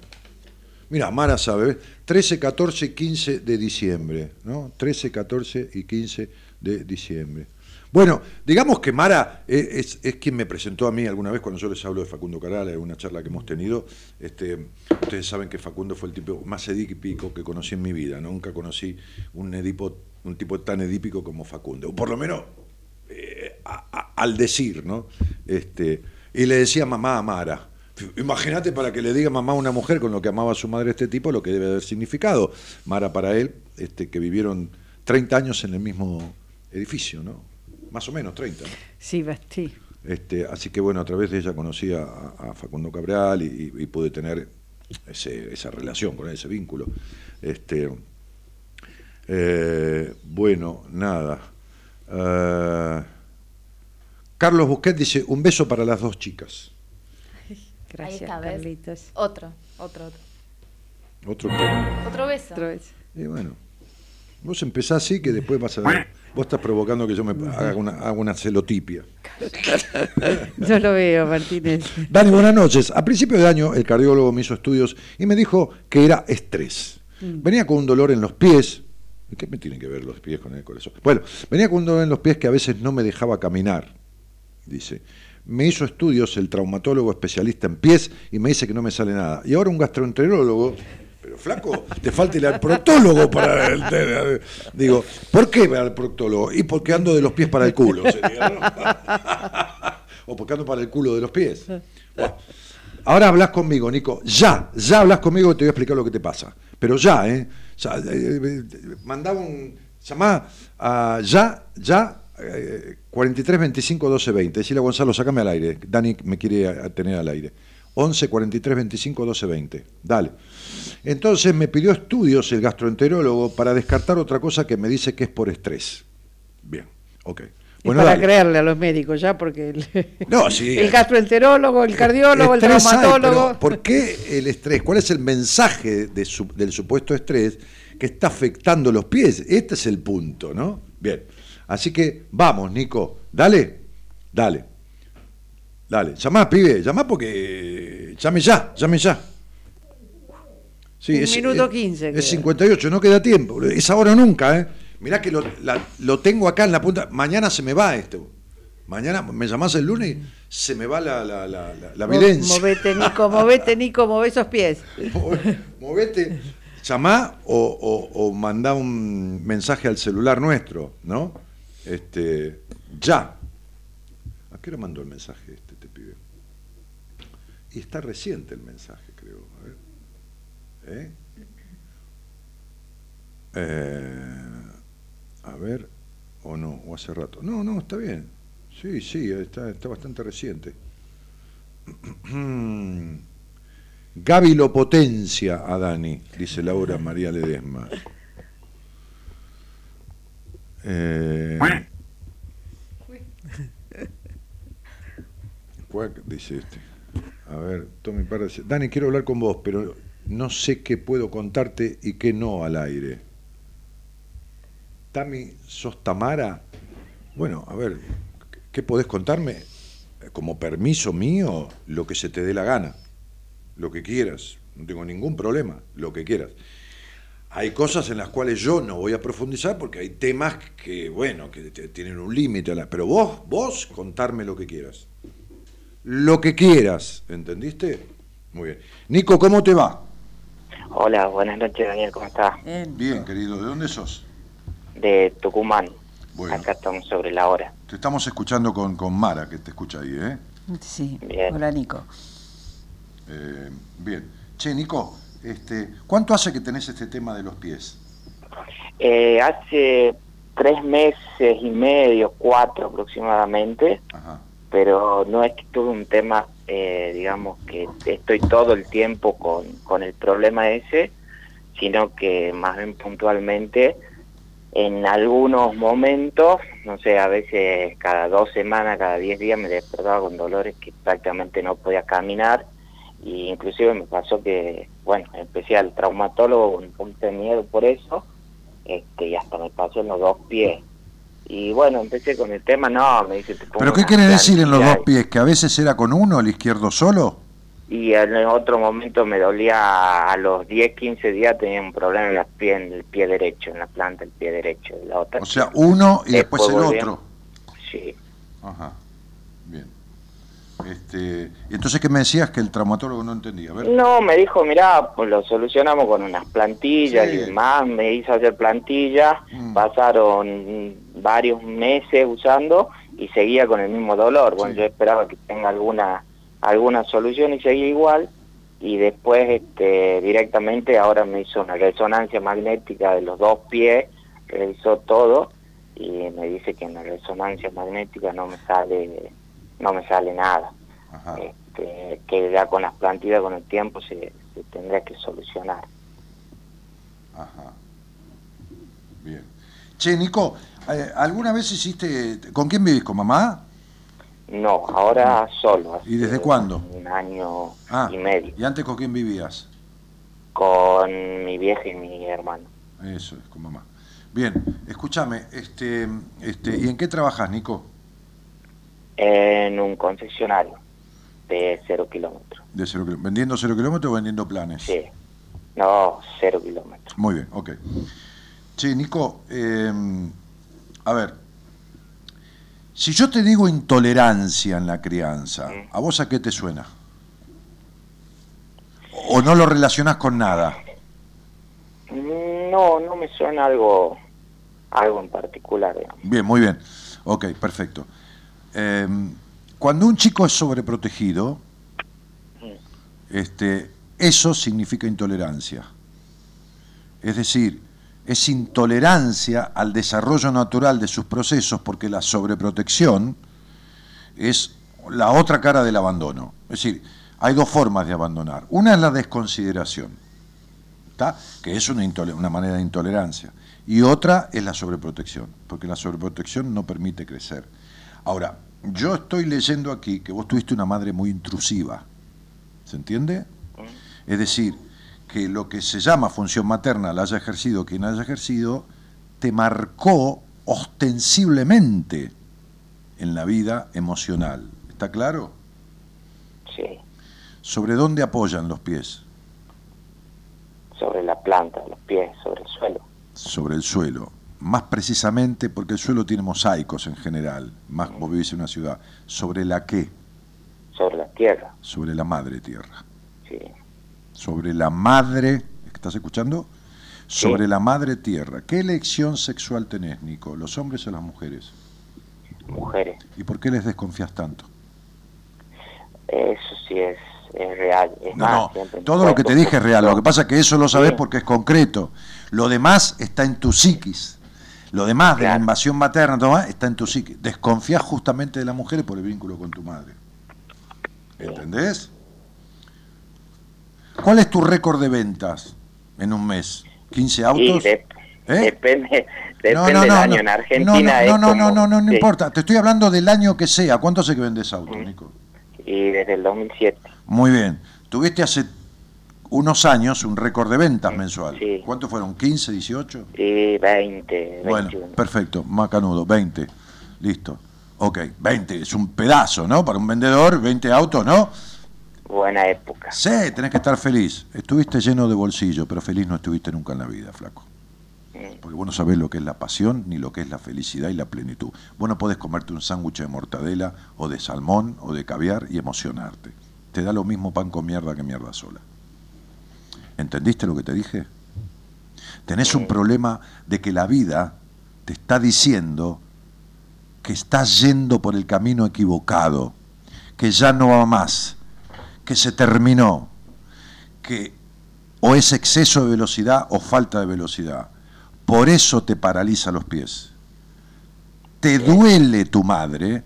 Mira, Mara sabe, ¿ves? 13, 14 y 15 de diciembre, ¿no? 13, 14 y 15 de diciembre. Bueno, digamos que Mara eh, es, quien me presentó a mí alguna vez cuando yo les hablo de Facundo Caral, en una charla que hemos tenido. Este, ustedes saben que Facundo fue el tipo más edípico que conocí en mi vida. Nunca conocí un, edipo, un tipo tan edípico como Facundo. O por lo menos eh, al decir, ¿no? Este, y le decía mamá a Mara. Imagínate para que le diga mamá a una mujer con lo que amaba a su madre este tipo, lo que debe haber significado. Mara para él, este, que vivieron 30 años en el mismo edificio, ¿no? Más o menos 30. ¿no? Sí, sí. Este, así que bueno, a través de ella conocí a, a Facundo Cabral y, y pude tener ese- esa relación con él, ese vínculo. Este, eh, bueno, nada. Eh, Carlos Busquet dice, un beso para las dos chicas. Gracias, Ahí está, ¿ves? Carlitos. Otro, otro, otro. Otro. Otro beso. Otra vez. Y bueno, vos empezás así que después vas a ver. Vos estás provocando que yo me haga una, haga una celotipia. [LAUGHS] Yo lo veo, Martínez. Dani, buenas noches. A principio de año el cardiólogo me hizo estudios y me dijo que era estrés. Venía con un dolor en los pies. ¿Qué me tienen que ver los pies con el corazón? Bueno, venía con un dolor en los pies que a veces no me dejaba caminar, dice. Me hizo estudios el traumatólogo especialista en pies y me dice que no me sale nada. Y ahora un gastroenterólogo, flaco, te falta ir al proctólogo para el Digo, ¿por qué al proctólogo? Y porque ando de los pies para el culo, sería, ¿no? [LAUGHS] o porque ando para el culo de los pies. Ahora hablas conmigo, Nico. Ya, ya hablas conmigo y te voy a explicar lo que te pasa. Pero ya, ¿eh? Ya, eh, eh, mandaba un. Llamá a ya, ya, eh, 43 25 12 20. Decirle a Gonzalo, sácame al aire. Dani me quiere tener al aire. 11 43 25 12 20. Dale. Entonces me pidió estudios el gastroenterólogo para descartar otra cosa que me dice que es por estrés. Bien, ok. Bueno, para dale. creerle a los médicos ya, porque el, No, sí. [LAUGHS] el gastroenterólogo, el cardiólogo, el hay, traumatólogo. pero ¿Por qué el estrés? ¿Cuál es el mensaje de su- del supuesto estrés que está afectando los pies? Este es el punto, ¿no? Bien. Así que vamos, Nico. Dale, dale. Dale. Llamá, pibe, llamá porque. Llame ya, llame ya. Sí, Un minuto 15 Es queda. 58, no queda tiempo. Es ahora o nunca, ¿eh? Mirá que lo, la- lo tengo acá en la punta. Mañana se me va esto. Mañana me llamás el lunes y se me va la, la, la. Movete, Nico, movete, Nico, move esos pies. Move- Movete, llamá o, o, o mandá un mensaje al celular nuestro, ¿no? Este, ya. ¿A qué hora mandó el mensaje? Y está reciente el mensaje, creo. A ver. ¿Eh? Eh, a ver, o no, o hace rato. No, no, está bien. Sí, sí, está, está bastante reciente. [CLEARS THROAT] Gaby lo potencia a Dani, dice Laura María Ledesma. Eh, [LAUGHS] dice este. A ver, Tommy Parra Dani, quiero hablar con vos, pero no sé qué puedo contarte y qué no al aire. Tami, ¿sos Tamara? Bueno, a ver, ¿qué podés contarme? Como permiso mío, lo que se te dé la gana lo que quieras, no tengo ningún problema, lo que quieras. Hay cosas en las cuales yo no voy a profundizar porque hay temas que, bueno, que tienen un límite, pero vos, vos, contarme lo que quieras. Lo que quieras, ¿entendiste? Muy bien. Nico, ¿cómo te va? Hola, buenas noches Daniel, ¿cómo estás? Bien. Bien, querido, ¿de dónde sos? De Tucumán. Bueno. Acá estamos sobre la hora. Te estamos escuchando con, con Mara, que te escucha ahí, ¿eh? Sí. Bien. Hola, Nico. Eh, Bien. Che, Nico, este, ¿cuánto hace que tenés este tema de los pies? Eh, hace tres meses y medio, cuatro aproximadamente, Ajá. Pero no es que tuve un tema, eh, digamos, que estoy todo el tiempo con, con el problema ese, sino que más bien puntualmente en algunos momentos, no sé, a veces cada dos semanas, cada diez días me despertaba con dolores que prácticamente no podía caminar y inclusive me pasó que, bueno, empecé al traumatólogo con un poquito de miedo por eso este, y hasta me pasó en los dos pies. Y bueno, empecé con el tema, no, me dice... te pongo ¿Pero qué quiere decir en los dos pies? ¿Que a veces era con uno, el izquierdo solo? y en el otro momento me dolía a los 10, 15 días tenía un problema en, la pie, en el pie derecho, en la planta del pie derecho. de La otra O sea, uno y después el volví- otro. Sí. Ajá. Este, entonces, ¿qué me decías que el traumatólogo no entendía? A ver. No, me dijo, mirá, pues lo solucionamos con unas plantillas Sí. y demás, me hizo hacer plantillas, Mm. pasaron varios meses usando y seguía con el mismo dolor. Bueno, Sí. yo esperaba que tenga alguna alguna solución y seguía igual y después este directamente ahora me hizo una resonancia magnética de los dos pies, revisó todo y me dice que en la resonancia magnética no me sale no me sale nada. Ajá. Este, que ya con las plantillas con el tiempo se, se tendrá que solucionar. Ajá. Bien. Che, Nico, eh, ¿alguna vez hiciste... ¿Con quién vivís? ¿Con mamá? No, ahora solo. ¿Y desde cuándo? Un año Ah, y medio. ¿y antes con quién vivías? Con mi vieja y mi hermano. Eso es, con mamá. Bien, escúchame, este, este, ¿y en qué trabajas, Nico? En un concesionario de cero kilómetros. De cero kilómetros. ¿Vendiendo cero kilómetros o vendiendo planes? Sí. No, cero kilómetros. Muy bien, ok. Che, Nico, eh, a ver, si yo te digo intolerancia en la crianza, Mm. ¿a vos a qué te suena? ¿O no lo relacionás con nada? No, no me suena algo algo en particular. digamos. Bien, muy bien. Ok, perfecto. Eh, cuando un chico es sobreprotegido, este, eso significa intolerancia. Es decir, es intolerancia al desarrollo natural de sus procesos porque la sobreprotección es la otra cara del abandono. Es decir, hay dos formas de abandonar. Una es la desconsideración, ¿tá? que es una, una manera de intolerancia. Y otra es la sobreprotección, porque la sobreprotección no permite crecer. Ahora, yo estoy leyendo aquí que vos tuviste una madre muy intrusiva. ¿Se entiende? Es decir, que lo que se llama función materna la haya ejercido quien haya ejercido, te marcó ostensiblemente en la vida emocional. ¿Está claro? Sí, ¿Sobre dónde apoyan los pies? sobre la planta, los pies, sobre el suelo. Sobre el suelo. Más precisamente porque el suelo tiene mosaicos en general, más vos vivís en una ciudad. ¿Sobre la qué? Sobre la tierra, Sobre la madre tierra. sí. Sobre la madre, ¿estás escuchando? Sobre la madre tierra. ¿Qué elección sexual tenés, Nico? ¿Los hombres o las mujeres? Mujeres. ¿Y por qué les desconfías tanto? Eso sí es, es real. Es No, más, todo lo que te dije es real. Lo que pasa es que eso lo sabes Sí. porque es concreto. Lo demás está en tu psiquis. Lo demás de la Claro. invasión materna todo está en tu psiquis. Desconfías justamente de las mujeres por el vínculo con tu madre. ¿Entendés? ¿Cuál es tu récord de ventas en un mes? ¿15 Y autos? de- ¿Eh? depende, depende No, no, del no, año. no. En Argentina no, no, es no, no, como- no, no, no, no sí. importa. Te estoy hablando del año que sea. ¿Cuánto hace que vendes autos, Nico? Y desde el 2007. Muy bien. Tuviste hace unos años un récord de ventas mensual. sí. ¿Cuántos fueron? ¿15, 18? Y 20, 21. Bueno, perfecto. Macanudo, 20. Listo. Ok, 20. Es un pedazo, ¿no? Para un vendedor, 20 autos, ¿no? Buena época. Sí, tenés que estar feliz. Estuviste lleno de bolsillo, pero feliz no estuviste nunca en la vida, flaco. Mm. Porque vos no sabés lo que es la pasión ni lo que es la felicidad y la plenitud. Vos no podés comerte un sándwich de mortadela o de salmón o de caviar y emocionarte. Te da lo mismo pan con mierda que mierda sola. ¿Entendiste lo que te dije? Tenés un problema de que la vida te está diciendo que estás yendo por el camino equivocado, que ya no va más, que se terminó, que o es exceso de velocidad o falta de velocidad. Por eso te paraliza los pies. Te duele tu madre,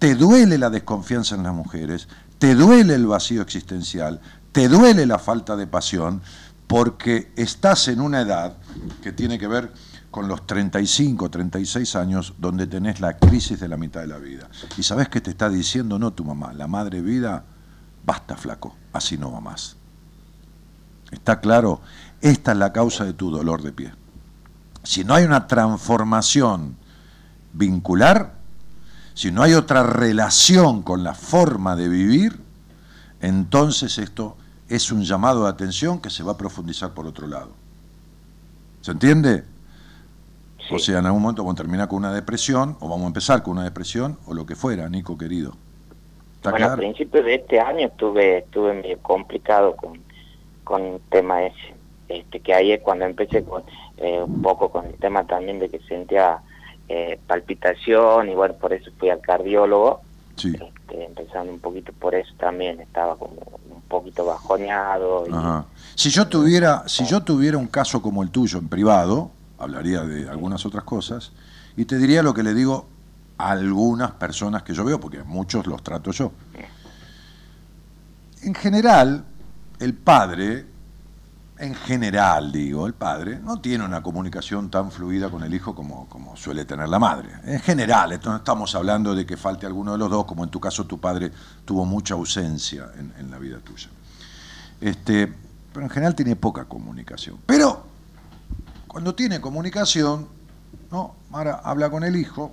te duele la desconfianza en las mujeres, te duele el vacío existencial, te duele la falta de pasión, porque estás en una edad que tiene que ver con los 35, 36 años, donde tenés la crisis de la mitad de la vida. Y sabes que te está diciendo, no tu mamá, la madre vida, basta flaco, así no va más. ¿Está claro? Esta es la causa de tu dolor de pie. Si no hay una transformación vincular, si no hay otra relación con la forma de vivir, entonces esto es un llamado de atención que se va a profundizar por otro lado. ¿Se entiende? O sea, en algún momento vamos a terminar con una depresión, o vamos a empezar con una depresión, o lo que fuera, Nico querido. ¿Está Bueno, a claro? principios de este año estuve estuve medio complicado con, con el tema ese. Este, que ahí es cuando empecé con eh, un poco con el tema también de que sentía eh, palpitación y bueno, por eso fui al cardiólogo. Sí. Este, empezando un poquito por eso también, estaba como poquito bajoneado. Y, Ajá. Si yo tuviera, si yo tuviera un caso como el tuyo en privado, hablaría de algunas otras cosas y te diría lo que le digo a algunas personas que yo veo, porque muchos los trato yo. En general, el padre, en general digo, el padre no tiene una comunicación tan fluida con el hijo como, suele tener la madre. En general, esto no estamos hablando de que falte alguno de los dos, como en tu caso tu padre tuvo mucha ausencia en, la vida tuya. Este, pero en general tiene poca comunicación. Pero cuando tiene comunicación, ¿no? Mara habla con el hijo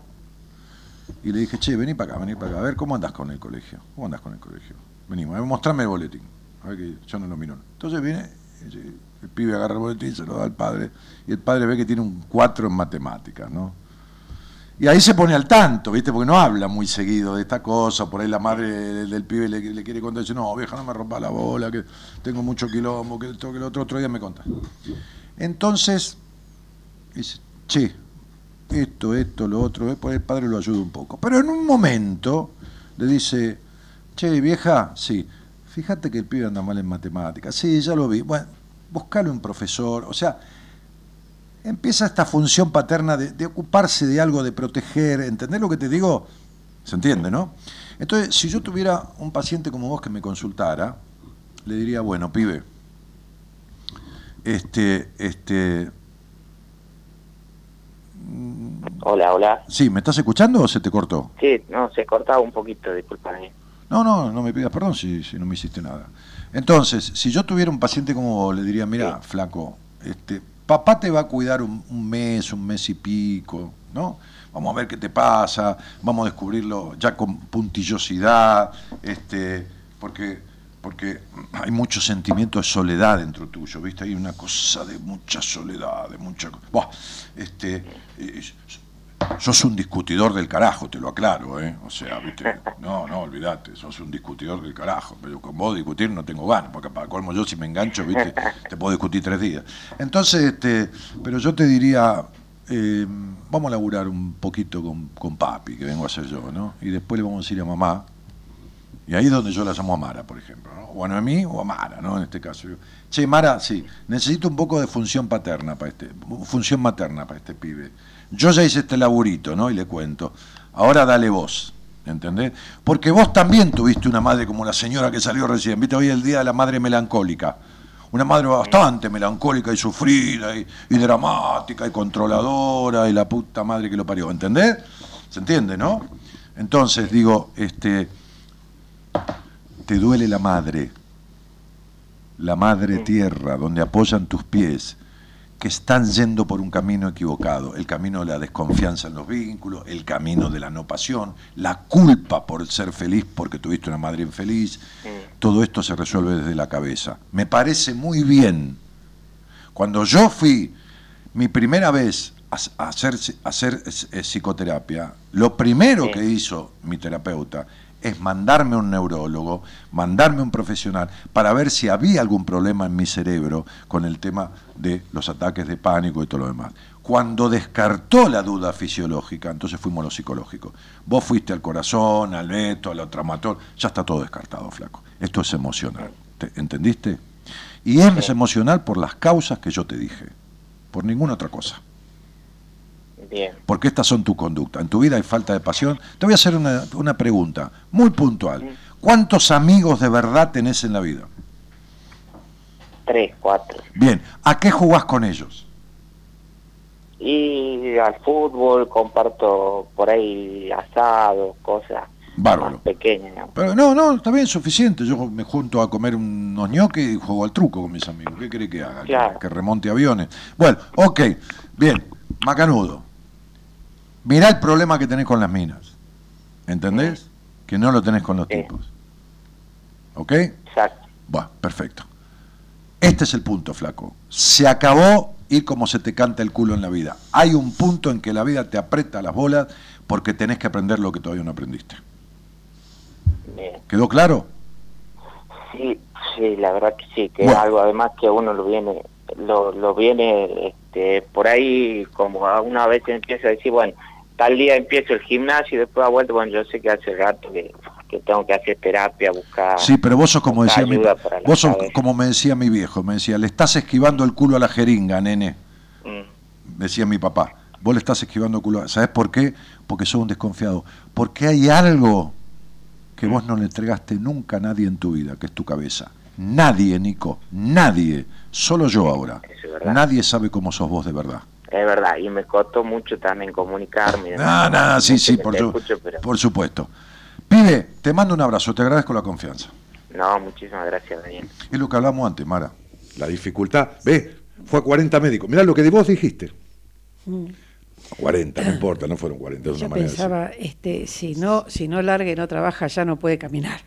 y le dije, che, vení para acá, vení para acá, a ver cómo andás con el colegio. ¿Cómo andás con el colegio? Vení, mostrame el boletín. A ver que yo no lo miro. Entonces viene, el, pibe agarra el boletín, se lo da al padre, y el padre ve que tiene un 4 en matemáticas, ¿no? Y ahí se pone al tanto, ¿viste? Porque no habla muy seguido de esta cosa. Por ahí la madre del, pibe le, quiere contar dice, no, vieja, no me rompa la bola, que tengo mucho quilombo, que esto, que el otro, otro día me contas. Entonces, dice, che, esto, esto, lo otro, eh, por ahí el padre lo ayuda un poco. Pero en un momento le dice, che, vieja, sí, fíjate que el pibe anda mal en matemáticas. Sí, ya lo vi. Bueno, buscale un profesor. O sea, empieza esta función paterna de, de, ocuparse de algo, de proteger, ¿entendés lo que te digo? ¿Se entiende, no? Entonces, si yo tuviera un paciente como vos que me consultara, le diría, bueno, pibe, este, este, Hola, hola. Sí, ¿me estás escuchando o se te cortó? Sí, no, se cortaba un poquito, discúlpame. No, no, no me pidas perdón si, si no me hiciste nada. Entonces, si yo tuviera un paciente como vos, le diría, mira, flaco, este, papá te va a cuidar un, un mes, un mes y pico, ¿no? Vamos a ver qué te pasa, vamos a descubrirlo ya con puntillosidad, este, porque, porque hay mucho sentimiento de soledad dentro tuyo, ¿viste? Hay una cosa de mucha soledad, de mucha... Buah, este, eh, sos un discutidor del carajo, te lo aclaro, ¿eh? O sea, ¿viste? No, no, olvídate, sos un discutidor del carajo. Pero con vos discutir no tengo ganas, porque para colmo yo si me engancho, ¿viste? Te puedo discutir tres días. Entonces, este, pero yo te diría, eh, vamos a laburar un poquito con, con papi, que vengo a hacer yo, ¿no? Y después le vamos a decir a mamá, y ahí es donde yo la llamo a Mara, por ejemplo, ¿no? O a Noemí o a Mara, ¿no? En este caso. Yo, che, Mara, sí, necesito un poco de función paterna para este, función materna para este pibe. Yo ya hice este laburito, ¿no? Y le cuento. Ahora dale vos, ¿entendés? Porque vos también tuviste una madre como la señora que salió recién. ¿Viste? Hoy es el día de la madre melancólica. Una madre bastante melancólica y sufrida y, y dramática y controladora y la puta madre que lo parió, ¿entendés? ¿Se entiende, no? Entonces, digo, este, te duele la madre, la madre tierra, donde apoyan tus pies, que están yendo por un camino equivocado, el camino de la desconfianza en los vínculos, el camino de la no pasión, la culpa por ser feliz porque tuviste una madre infeliz, todo esto se resuelve desde la cabeza. Me parece muy bien. Cuando yo fui mi primera vez a, hacer, a hacer eh, psicoterapia, lo primero que hizo mi terapeuta es mandarme un neurólogo, mandarme un profesional para ver si había algún problema en mi cerebro con el tema de los ataques de pánico y todo lo demás. Cuando descartó la duda fisiológica, entonces fuimos a lo psicológico. Vos fuiste al corazón, al veto, al traumatólogo, ya está todo descartado, flaco. Esto es emocional, ¿te- ¿entendiste? Y es emocional por las causas que yo te dije, por ninguna otra cosa Bien. porque estas son tu conducta. En tu vida hay falta de pasión. Te voy a hacer una, una pregunta muy puntual. ¿Cuántos amigos de verdad tenés en la vida? Tres, cuatro. Bien, ¿a qué jugás con ellos? Y al fútbol comparto por ahí asados, cosas Bárbaro. más pequeñas. Pero no, no, está bien, suficiente. Yo me junto a comer unos ñoques y juego al truco con mis amigos. ¿Qué querés que haga? Claro. Que, remonte aviones. Bueno, ok, bien, macanudo. Mirá el problema que tenés con las minas. ¿Entendés? Que no lo tenés con los Sí. tipos. ¿Ok? Exacto. Bueno, perfecto. Este es el punto, flaco. Se acabó ir como se te canta el culo en la vida. Hay un punto en que la vida te aprieta las bolas porque tenés que aprender lo que todavía no aprendiste. Bien. ¿Quedó claro? Sí, sí, la verdad que sí, que Bueno. es algo además que uno lo viene, lo, lo viene este, por ahí como a una vez empieza a decir, bueno, tal día empiezo el gimnasio y después a vuelta, bueno, yo sé que hace rato que, que tengo que hacer terapia, buscar... Sí, pero vos sos como decía mi, vos sos como me decía mi viejo, me decía, le estás esquivando el culo a la jeringa, nene, Mm, decía mi papá. Vos le estás esquivando el culo. ¿Sabés por qué? Porque sos un desconfiado. Porque hay algo que vos no le entregaste nunca a nadie en tu vida, que es tu cabeza. Nadie, Nico, nadie. Solo yo ahora. Es. Nadie sabe cómo sos vos de verdad. es verdad, y me costó mucho también comunicarme. Ah, nada, sí, sí, por, su- pero por supuesto. Pibe, te mando un abrazo, te agradezco la confianza. No, muchísimas gracias, Daniel. Es lo que hablamos antes, Mara. La dificultad, ve, fue a 40 médicos. Mirá lo que de vos dijiste. 40, no [CLEARS THROAT] importa, no fueron 40, es una Yo manera de pensaba, este, si no, si no larga y no trabaja, ya no puede caminar.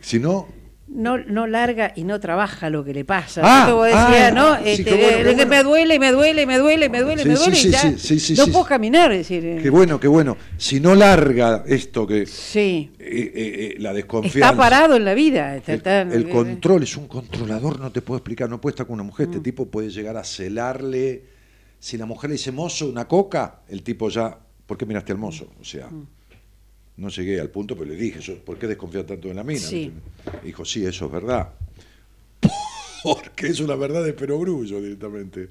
Si no, No, no larga y no trabaja lo que le pasa. Ah, Porque vos decías, ah, ¿no? sí, Este, qué bueno, qué que bueno. me duele, me duele, me duele, me duele, Sí, me duele, sí, y sí, ya no puedo caminar. Es decir, eh, qué bueno, qué bueno. Si no larga esto que eh, sí, eh, eh, la desconfianza. está parado en la vida. está- El, está- el control es un controlador, no te puedo explicar, no puede estar con una mujer. Este tipo puede llegar a celarle. Si la mujer le dice mozo, una coca, el tipo ya. ¿Por qué miraste al mozo? O sea, no llegué al punto, pero le dije, ¿por qué desconfía tanto de la mina? Sí. Dijo, sí, eso es verdad. [LAUGHS] Porque es una verdad de perogrullo directamente.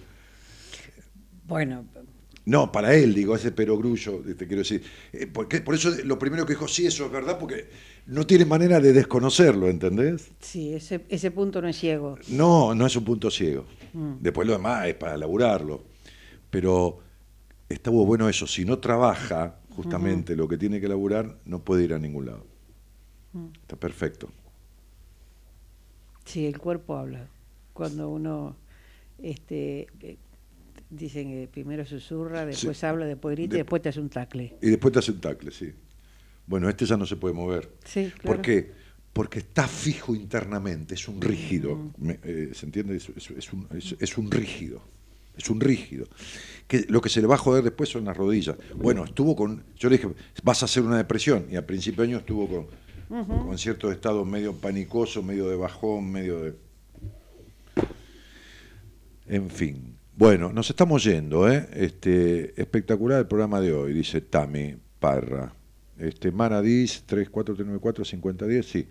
Bueno, No, para él, digo, ese perogrullo, te quiero decir. Eh, porque, por eso lo primero que dijo, sí, eso es verdad, porque no tiene manera de desconocerlo, ¿entendés? sí, ese, ese punto no es ciego. No, no es un punto ciego. Después lo demás es para laburarlo. Pero estuvo bueno eso. Si no trabaja justamente lo que tiene que laburar, no puede ir a ningún lado. Está perfecto. Sí, el cuerpo habla. Cuando uno, este, eh, dicen que primero susurra, después habla, después grita y De- después te hace un tacle. Y después te hace un tacle, sí. Bueno, este ya no se puede mover. Sí, claro. ¿Por qué? Porque está fijo internamente, es un rígido. Me- eh, ¿Se entiende? Es, es- es un, es un rígido. Es un rígido. Que lo que se le va a joder después son las rodillas. Bueno, estuvo con. Yo le dije, vas a hacer una depresión. Y a principio de año estuvo con, con ciertos estados medio panicoso, medio de bajón, medio de. En fin. Bueno, nos estamos yendo, ¿eh? Este, espectacular el programa de hoy, dice Tami Parra. Este, Mara Diz, 34394-5010, sí.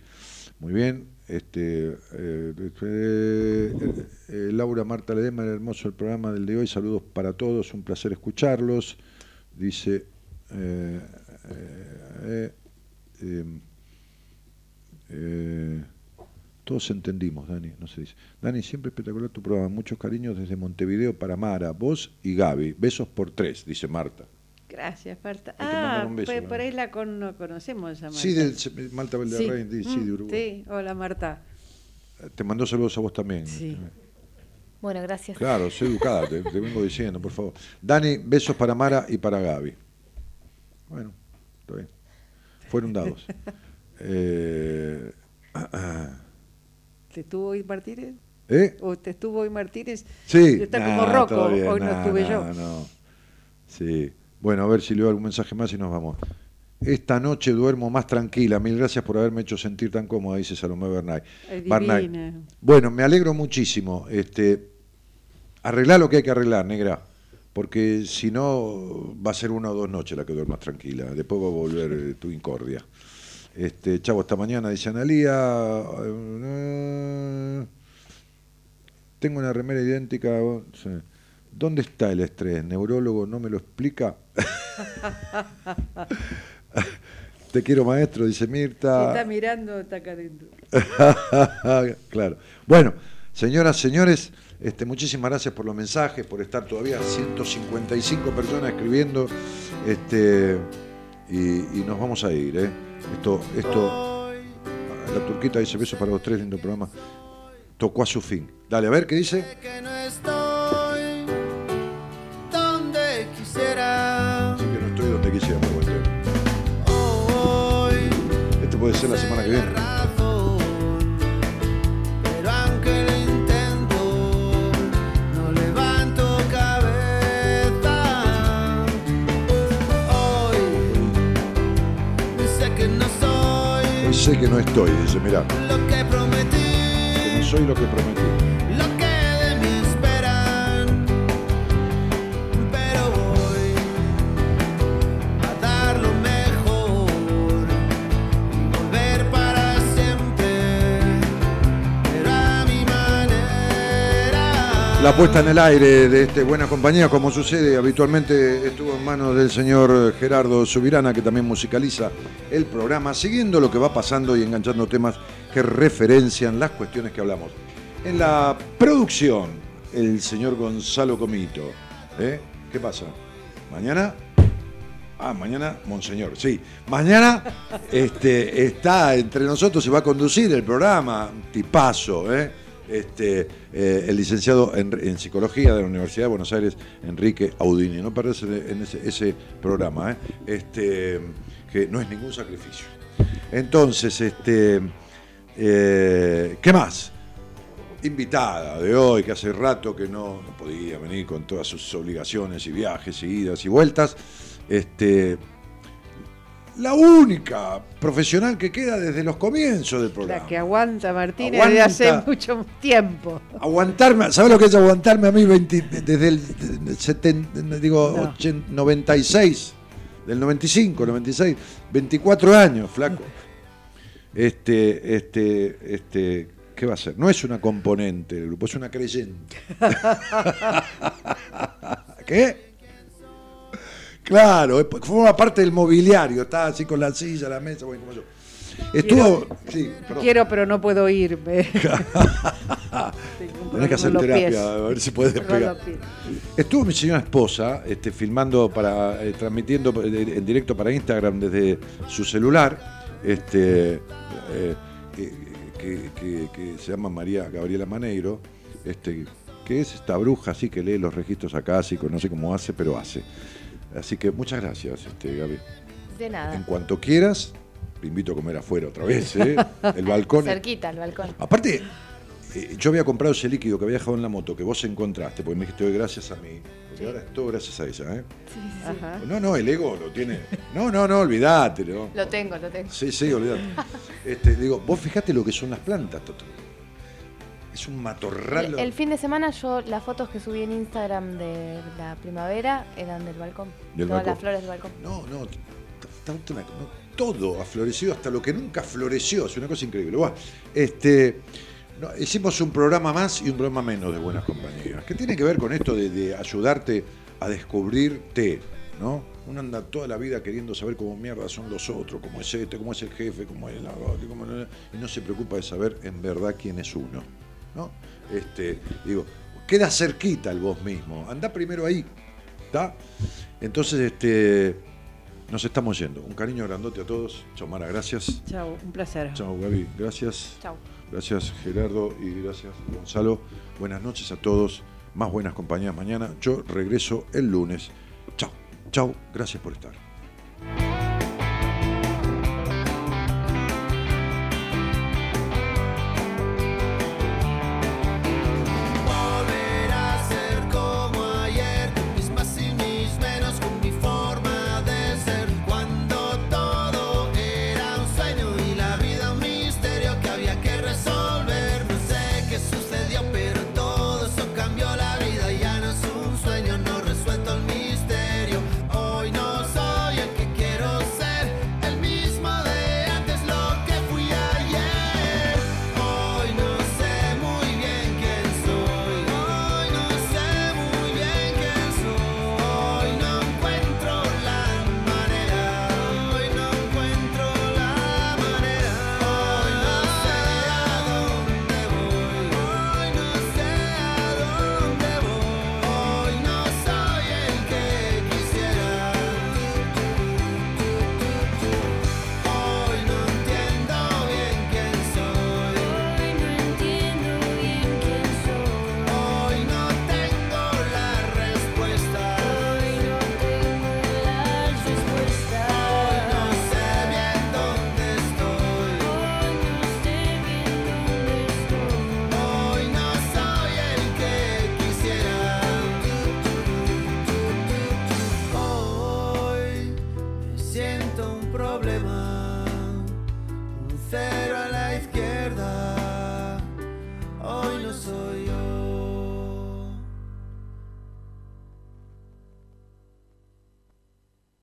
Muy bien. Este, eh, eh, eh, Laura Marta Ledema, hermoso el programa del de hoy. Saludos para todos, un placer escucharlos. Dice. todos entendimos, Dani, no se dice. Dani, siempre espectacular tu programa. Muchos cariños desde Montevideo para Mara, vos y Gaby. Besos por tres, dice Marta. Gracias, Marta. Ah, un beso, pues ¿no? por ahí la con, no conocemos a Marta. Sí, del Malta Valderrey, sí, sí, Mm, de Uruguay. Sí, hola Marta. Te mandó saludos a vos también. Sí. Bueno, gracias. Claro, soy educada, te, te vengo diciendo, por favor. Dani, besos para Mara y para Gaby. Bueno, está bien. Fueron dados. [LAUGHS] Eh, ¿Te estuvo hoy Martínez? ¿Eh? ¿O te estuvo hoy Martínez? Sí. Está Nah, como todavía, hoy no estuve nah, yo. no. Sí. Bueno, a ver si leo algún mensaje más y nos vamos. Esta noche duermo más tranquila. Mil gracias por haberme hecho sentir tan cómoda, dice Salomé Bernay. Ay, Barnay. divina. Bueno, me alegro muchísimo. Este, arreglar lo que hay que arreglar, negra. Porque si no, va a ser una o dos noches la que duermas tranquila. Después va a volver eh, tu incordia. Este, chavo, hasta mañana, dice Analía. Eh, tengo una remera idéntica. sí. ¿Dónde está el estrés? ¿Neurólogo no me lo explica? [LAUGHS] Te quiero, maestro, dice Si Mirta. está mirando, está acá adentro. [LAUGHS] claro. Bueno, señoras, señores, este, muchísimas gracias por los mensajes, por estar todavía 155 personas escribiendo. Este, y, y nos vamos a ir, ¿eh? Esto, esto, la turquita dice besos para los tres, lindo programa. Tocó a su fin. Dale, a ver qué dice. Donde quisiera, me cuento. Hoy Este puede ser la semana que viene. razón, pero aunque lo intento, no levanto cabeza. Hoy sé que no soy Hoy sé que no estoy, dice, mira, lo que prometí. que no soy lo que prometí. La puesta en el aire de este Buena Compañía, como sucede habitualmente, estuvo en manos del señor Gerardo Subirana, que también musicaliza el programa, siguiendo lo que va pasando y enganchando temas que referencian las cuestiones que hablamos. En la producción, el señor Gonzalo Comito. ¿Eh? ¿Qué pasa? ¿Mañana? Ah, mañana, Monseñor, sí. Mañana este, está entre nosotros y va a conducir el programa, tipazo, ¿eh? Este, eh, el licenciado en, Psicología de la Universidad de Buenos Aires, Enrique Audini. No perderse en ese, ese programa, ¿eh? este, que no es ningún sacrificio. Entonces, este, eh, ¿qué más? invitada de hoy, que hace rato que no, no podía venir con todas sus obligaciones y viajes y idas y vueltas. Este, la única profesional que queda desde los comienzos del programa. La que aguanta Martínez Aguanta. de hace mucho tiempo. Aguantarme, ¿sabes lo que es aguantarme a mí 20 desde el 70, digo, No. 80, 96, del 95, 96, 24 años, flaco. Este, este, este, ¿qué va a ser? No es una componente del grupo, es una creyente. [LAUGHS] ¿Qué? Claro, es- forma parte del mobiliario, está así con la silla, la mesa, bueno, como yo. Estuvo, sí, perdón. Quiero, pero no puedo ir. me- [LAUGHS] Tenés que hacer terapia, pies. a ver si puedes despegar. Estuvo mi señora esposa este, filmando para, eh, transmitiendo eh, en directo para Instagram desde su celular, este, eh, que, que- que- que se llama María Gabriela Maneiro, este, que es esta bruja así que lee los registros acá, así que no sé cómo hace, pero hace. Así que muchas gracias, este, Gaby. De En nada. cuanto quieras, te invito a comer afuera otra vez, ¿eh? [LAUGHS] El balcón. Cerquita, el balcón. Aparte, eh, yo había comprado ese líquido que había dejado en la moto, que vos encontraste, porque me dijiste hoy gracias a mí. Porque ahora es todo gracias a ella, ¿eh? Ajá. No, no, el ego lo tiene. No, no, no, olvidate. ¿no? Lo tengo, lo tengo. Sí, sí, olvidate. Este, digo, vos fijate lo que son las plantas, Toto. Es un matorral. El, el fin de semana yo las fotos que subí en Instagram de la primavera eran del balcón. Del Todas balcón. las flores del balcón. No, no, t- t- t- no, todo ha florecido hasta lo que nunca floreció. Es una cosa increíble. Este, no, hicimos un programa más y un programa menos de Buenas Compañías, que tiene que ver con esto de, de ayudarte a descubrirte, ¿no? Uno anda toda la vida queriendo saber cómo mierda son los otros, cómo es este, cómo es el jefe, cómo es no- y no se preocupa de saber en verdad quién es uno, ¿no? Este, digo, queda cerquita el vos mismo, anda primero ahí, ¿está? Entonces, este, nos estamos yendo. Un cariño grandote a todos. Chao, Mara, gracias. Chao, un placer. Chao, Gaby, gracias. Chau. Gracias, Gerardo, y gracias, Gonzalo. Buenas noches a todos. Más buenas compañías mañana. Yo regreso el lunes. Chao, chao, gracias por estar.